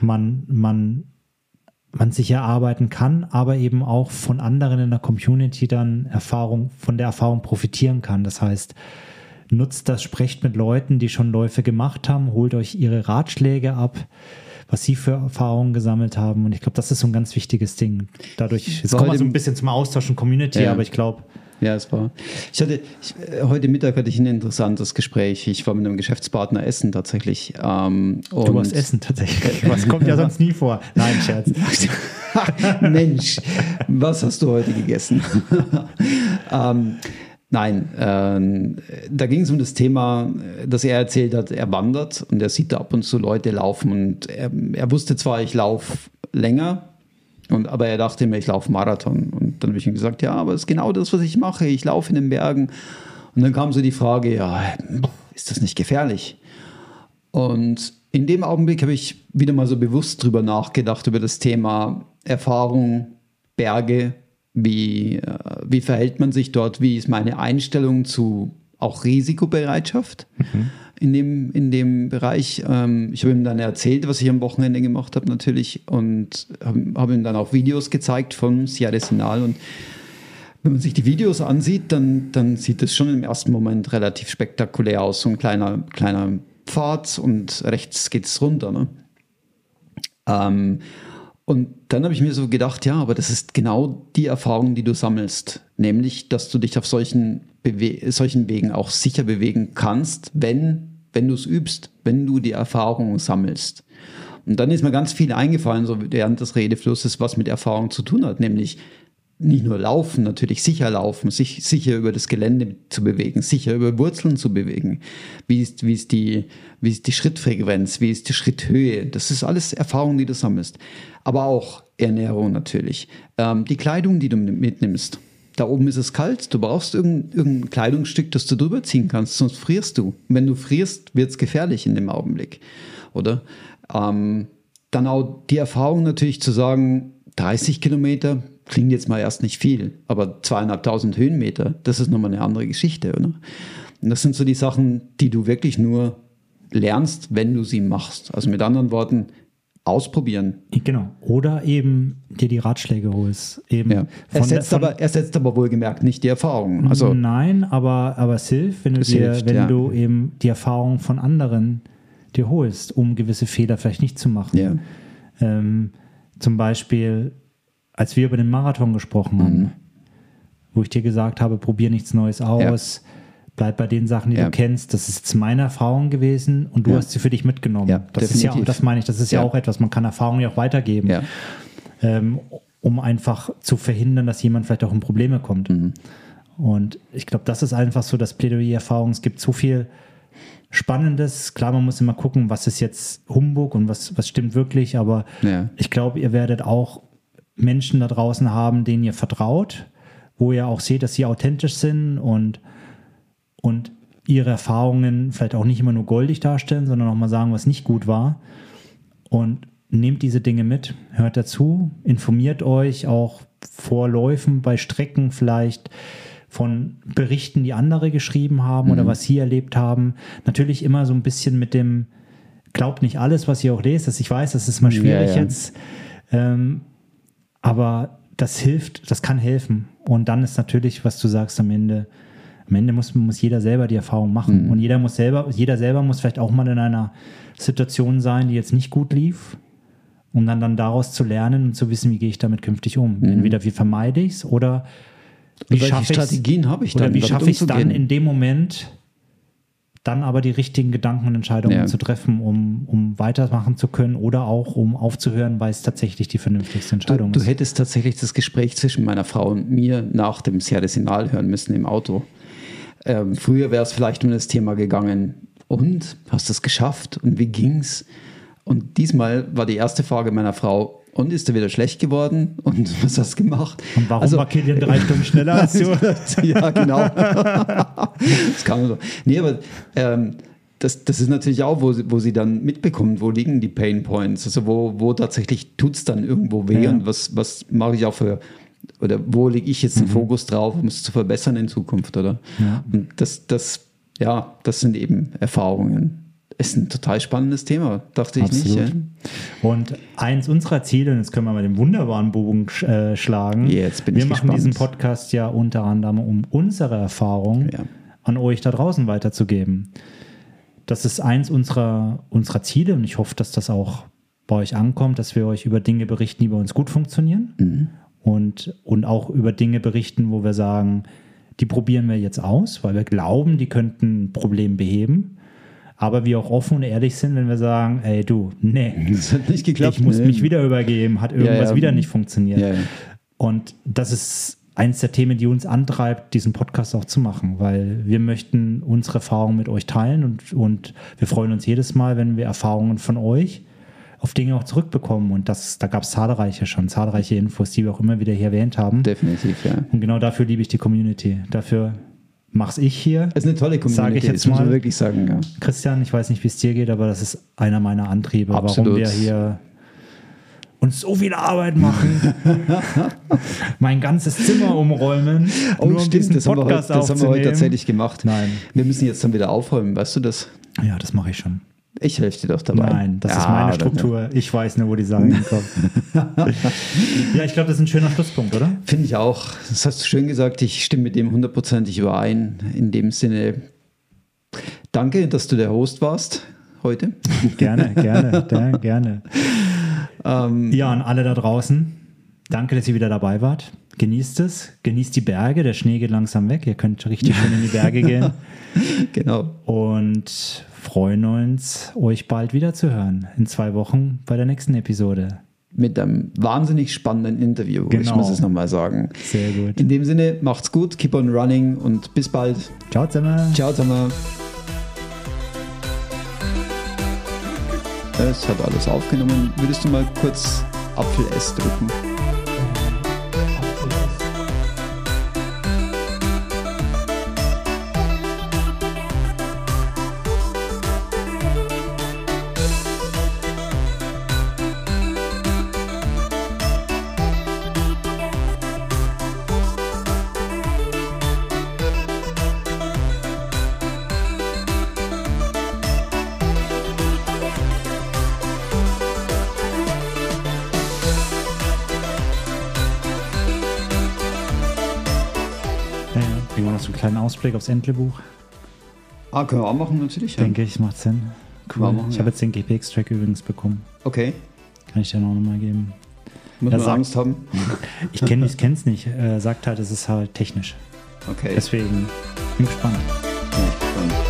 man, man man sich erarbeiten kann, aber eben auch von anderen in der Community dann Erfahrung, von der Erfahrung profitieren kann. Das heißt, nutzt das, sprecht mit Leuten, die schon Läufe gemacht haben, holt euch ihre Ratschläge ab, was sie für Erfahrungen gesammelt haben. Und ich glaube, das ist so ein ganz wichtiges Ding. Dadurch, jetzt kommen wir so ein bisschen zum Austausch und Community, ja. aber ich glaube, ja, es war. Ich hatte ich, heute Mittag hatte ich ein interessantes Gespräch. Ich war mit einem Geschäftspartner essen tatsächlich. Ähm, du warst essen tatsächlich. Was kommt ja sonst nie vor. Nein, Scherz. Mensch, was hast du heute gegessen? ähm, Nein, äh, da ging es um das Thema, dass er erzählt hat, er wandert und er sieht da ab und zu Leute laufen und er, er wusste zwar, ich laufe länger, und, aber er dachte mir, ich laufe Marathon. Und dann habe ich ihm gesagt, ja, aber es ist genau das, was ich mache. Ich laufe in den Bergen. Und dann kam so die Frage, ja, ist das nicht gefährlich? Und in dem Augenblick habe ich wieder mal so bewusst drüber nachgedacht, über das Thema Erfahrung, Berge, wie, äh, wie verhält man sich dort, wie ist meine Einstellung zu auch Risikobereitschaft. Mhm in dem, in dem Bereich. Ähm, ich habe ihm dann erzählt, was ich am Wochenende gemacht habe natürlich und habe hab ihm dann auch Videos gezeigt von Sierra Sinal und wenn man sich die Videos ansieht, dann, dann sieht es schon im ersten Moment relativ spektakulär aus. So ein kleiner, kleiner Pfad und rechts geht es runter. Ne? Ähm, und dann habe ich mir so gedacht, ja, aber das ist genau die Erfahrung, die du sammelst. Nämlich, dass du dich auf solchen, Bewe solchen Wegen auch sicher bewegen kannst, wenn wenn du es übst, wenn du die Erfahrung sammelst. Und dann ist mir ganz viel eingefallen, so während des Redeflusses, was mit Erfahrung zu tun hat, nämlich nicht nur laufen, natürlich sicher laufen, sich sicher über das Gelände zu bewegen, sicher über Wurzeln zu bewegen. Wie ist, wie ist, die, wie ist die Schrittfrequenz, wie ist die Schritthöhe? Das ist alles Erfahrung, die du sammelst. Aber auch Ernährung natürlich. Ähm, die Kleidung, die du mitnimmst da oben ist es kalt, du brauchst irgendein, irgendein Kleidungsstück, das du drüber ziehen kannst, sonst frierst du. Und wenn du frierst, wird es gefährlich in dem Augenblick, oder? Ähm, dann auch die Erfahrung natürlich zu sagen, 30 Kilometer klingt jetzt mal erst nicht viel, aber zweieinhalbtausend Höhenmeter, das ist nochmal eine andere Geschichte, oder? Und das sind so die Sachen, die du wirklich nur lernst, wenn du sie machst. Also mit anderen Worten, ausprobieren. Genau. Oder eben dir die Ratschläge holst. Eben ja. er, setzt aber, er setzt aber wohlgemerkt nicht die Erfahrung. Also, Nein, aber, aber es hilft, wenn, du, dir, hilft, wenn ja. du eben die Erfahrung von anderen dir holst, um gewisse Fehler vielleicht nicht zu machen. Ja. Ähm, zum Beispiel, als wir über den Marathon gesprochen haben, mhm. wo ich dir gesagt habe, probier nichts Neues aus. Ja bleib bei den Sachen, die ja. du kennst. Das ist jetzt meine Erfahrung gewesen und du ja. hast sie für dich mitgenommen. Ja, das definitiv. ist ja, das meine ich, das ist ja, auch etwas, man kann Erfahrungen ja auch weitergeben, ähm, um einfach zu verhindern, dass jemand vielleicht auch in Probleme kommt. Mhm. Und ich glaube, das ist einfach so das Plädoyer-Erfahrung. Es gibt so viel Spannendes. Klar, man muss immer gucken, was ist jetzt Humbug und was, was stimmt wirklich, aber ich glaube, ihr werdet auch Menschen da draußen haben, denen ihr vertraut, wo ihr auch seht, dass sie authentisch sind und, und ihre Erfahrungen vielleicht auch nicht immer nur goldig darstellen, sondern auch mal sagen, was nicht gut war. Und nehmt diese Dinge mit, hört dazu, informiert euch auch vor Läufen bei Strecken vielleicht von Berichten, die andere geschrieben haben oder was sie erlebt haben. Natürlich immer so ein bisschen mit dem, glaubt nicht alles, was ihr auch lest. Das, ich weiß, das ist mal schwierig Ja, ja. jetzt. Ähm, aber das hilft, das kann helfen. Und dann ist natürlich, was du sagst am Ende, am Ende muss, muss jeder selber die Erfahrung machen. Und jeder muss selber, jeder selber muss vielleicht auch mal in einer Situation sein, die jetzt nicht gut lief, um dann, dann daraus zu lernen und zu wissen, wie gehe ich damit künftig um. Entweder wie vermeide ich es oder wie welche schaffe Strategien habe ich oder dann, wie damit schaffe ich es dann in dem Moment, dann aber die richtigen Gedanken und Entscheidungen Ja. zu treffen, um, um weitermachen zu können oder auch um aufzuhören, weil es tatsächlich die vernünftigste Du, Entscheidung du ist. hättest tatsächlich das Gespräch zwischen meiner Frau und mir nach dem Sierra Sinal hören müssen im Auto. Ähm, früher wäre es vielleicht um das Thema gegangen. Und hast du es geschafft? Und wie ging's? Und diesmal war die erste Frage meiner Frau: Und ist er wieder schlecht geworden? Und was hast du gemacht? Und warum Also- war Kilian drei Stunden schneller als du? ja, genau. das kann man so. Nee, aber ähm, das, das ist natürlich auch, wo sie, wo sie dann mitbekommt, wo liegen die Pain Points, also wo, wo tatsächlich tut es dann irgendwo weh Ja. und was, was mache ich auch für, oder wo lege ich jetzt den Fokus drauf, um es zu verbessern in Zukunft, oder? Ja. Und das, das, ja, das sind eben Erfahrungen. Ist ein total spannendes Thema, dachte ich nicht. Absolut. Und eins unserer Ziele, und jetzt können wir mal den wunderbaren Bogen äh, schlagen. Jetzt bin wir ich machen gespannt. diesen Podcast ja unter anderem, um unsere Erfahrung Ja. an euch da draußen weiterzugeben. Das ist eins unserer, unserer Ziele und ich hoffe, dass das auch bei euch ankommt, dass wir euch über Dinge berichten, die bei uns gut funktionieren Mhm. Und, und auch über Dinge berichten, wo wir sagen, die probieren wir jetzt aus, weil wir glauben, die könnten ein Problem beheben. Aber wir auch offen und ehrlich sind, wenn wir sagen, ey du, nee, Das hat nicht geklappt. ich muss ne? mich wieder übergeben, hat irgendwas ja. wieder nicht funktioniert. Ja, ja. Und das ist eins der Themen, die uns antreibt, diesen Podcast auch zu machen, weil wir möchten unsere Erfahrungen mit euch teilen und, und wir freuen uns jedes Mal, wenn wir Erfahrungen von euch auf Dinge auch zurückbekommen. Und das, da gab es zahlreiche schon, zahlreiche Infos, die wir auch immer wieder hier erwähnt haben. Definitiv, ja. Und genau dafür liebe ich die Community. Dafür mach's ich hier. Es ist eine tolle Community, Sage ich jetzt das muss man mal. wirklich sagen, ja. Christian, ich weiß nicht, wie es dir geht, aber das ist einer meiner Antriebe, warum Absolut. wir hier uns so viel Arbeit machen, mein ganzes Zimmer umräumen, nur um diesen Oh, das haben, wir heute, Podcast das haben wir heute tatsächlich gemacht. Nein. Wir müssen jetzt dann wieder aufräumen, weißt du das? Ja, das mache ich schon. Ich helfe dir doch dabei. Nein, das ist Ja, meine dann- Struktur. Ich weiß nur, wo die Sachen hinkommen. ja, ich glaube, das ist ein schöner Schlusspunkt, oder? Finde ich auch. Das hast du schön gesagt. Ich stimme mit dem hundertprozentig überein. In dem Sinne, danke, dass du der Host warst heute. Gerne, gerne, gerne. Ähm, Ja, und alle da draußen, danke, dass ihr wieder dabei wart. Genießt es, genießt die Berge, der Schnee geht langsam weg, ihr könnt richtig schön in die Berge gehen genau. und freuen uns, euch bald wieder zu hören. In zwei Wochen bei der nächsten Episode. Mit einem wahnsinnig spannenden Interview. Ich Genau. muss es nochmal sagen. Sehr gut. In dem Sinne, macht's gut, keep on running und bis bald. Ciao zusammen. Ciao zusammen. Es hat alles aufgenommen. Würdest du mal kurz Apfel S drücken? Ausblick aufs Entlebuch. Ah, können wir auch machen, natürlich. Ja. Denke ich, macht Sinn. Cool. machen, ich ja. habe jetzt den GPX-Track übrigens bekommen. Okay. Kann ich dir auch nochmal geben. Muss man sagt- Angst haben? Ich kenne es nicht. Er sagt halt, es ist halt technisch. Okay. Deswegen bin gespannt. Bin ich gespannt.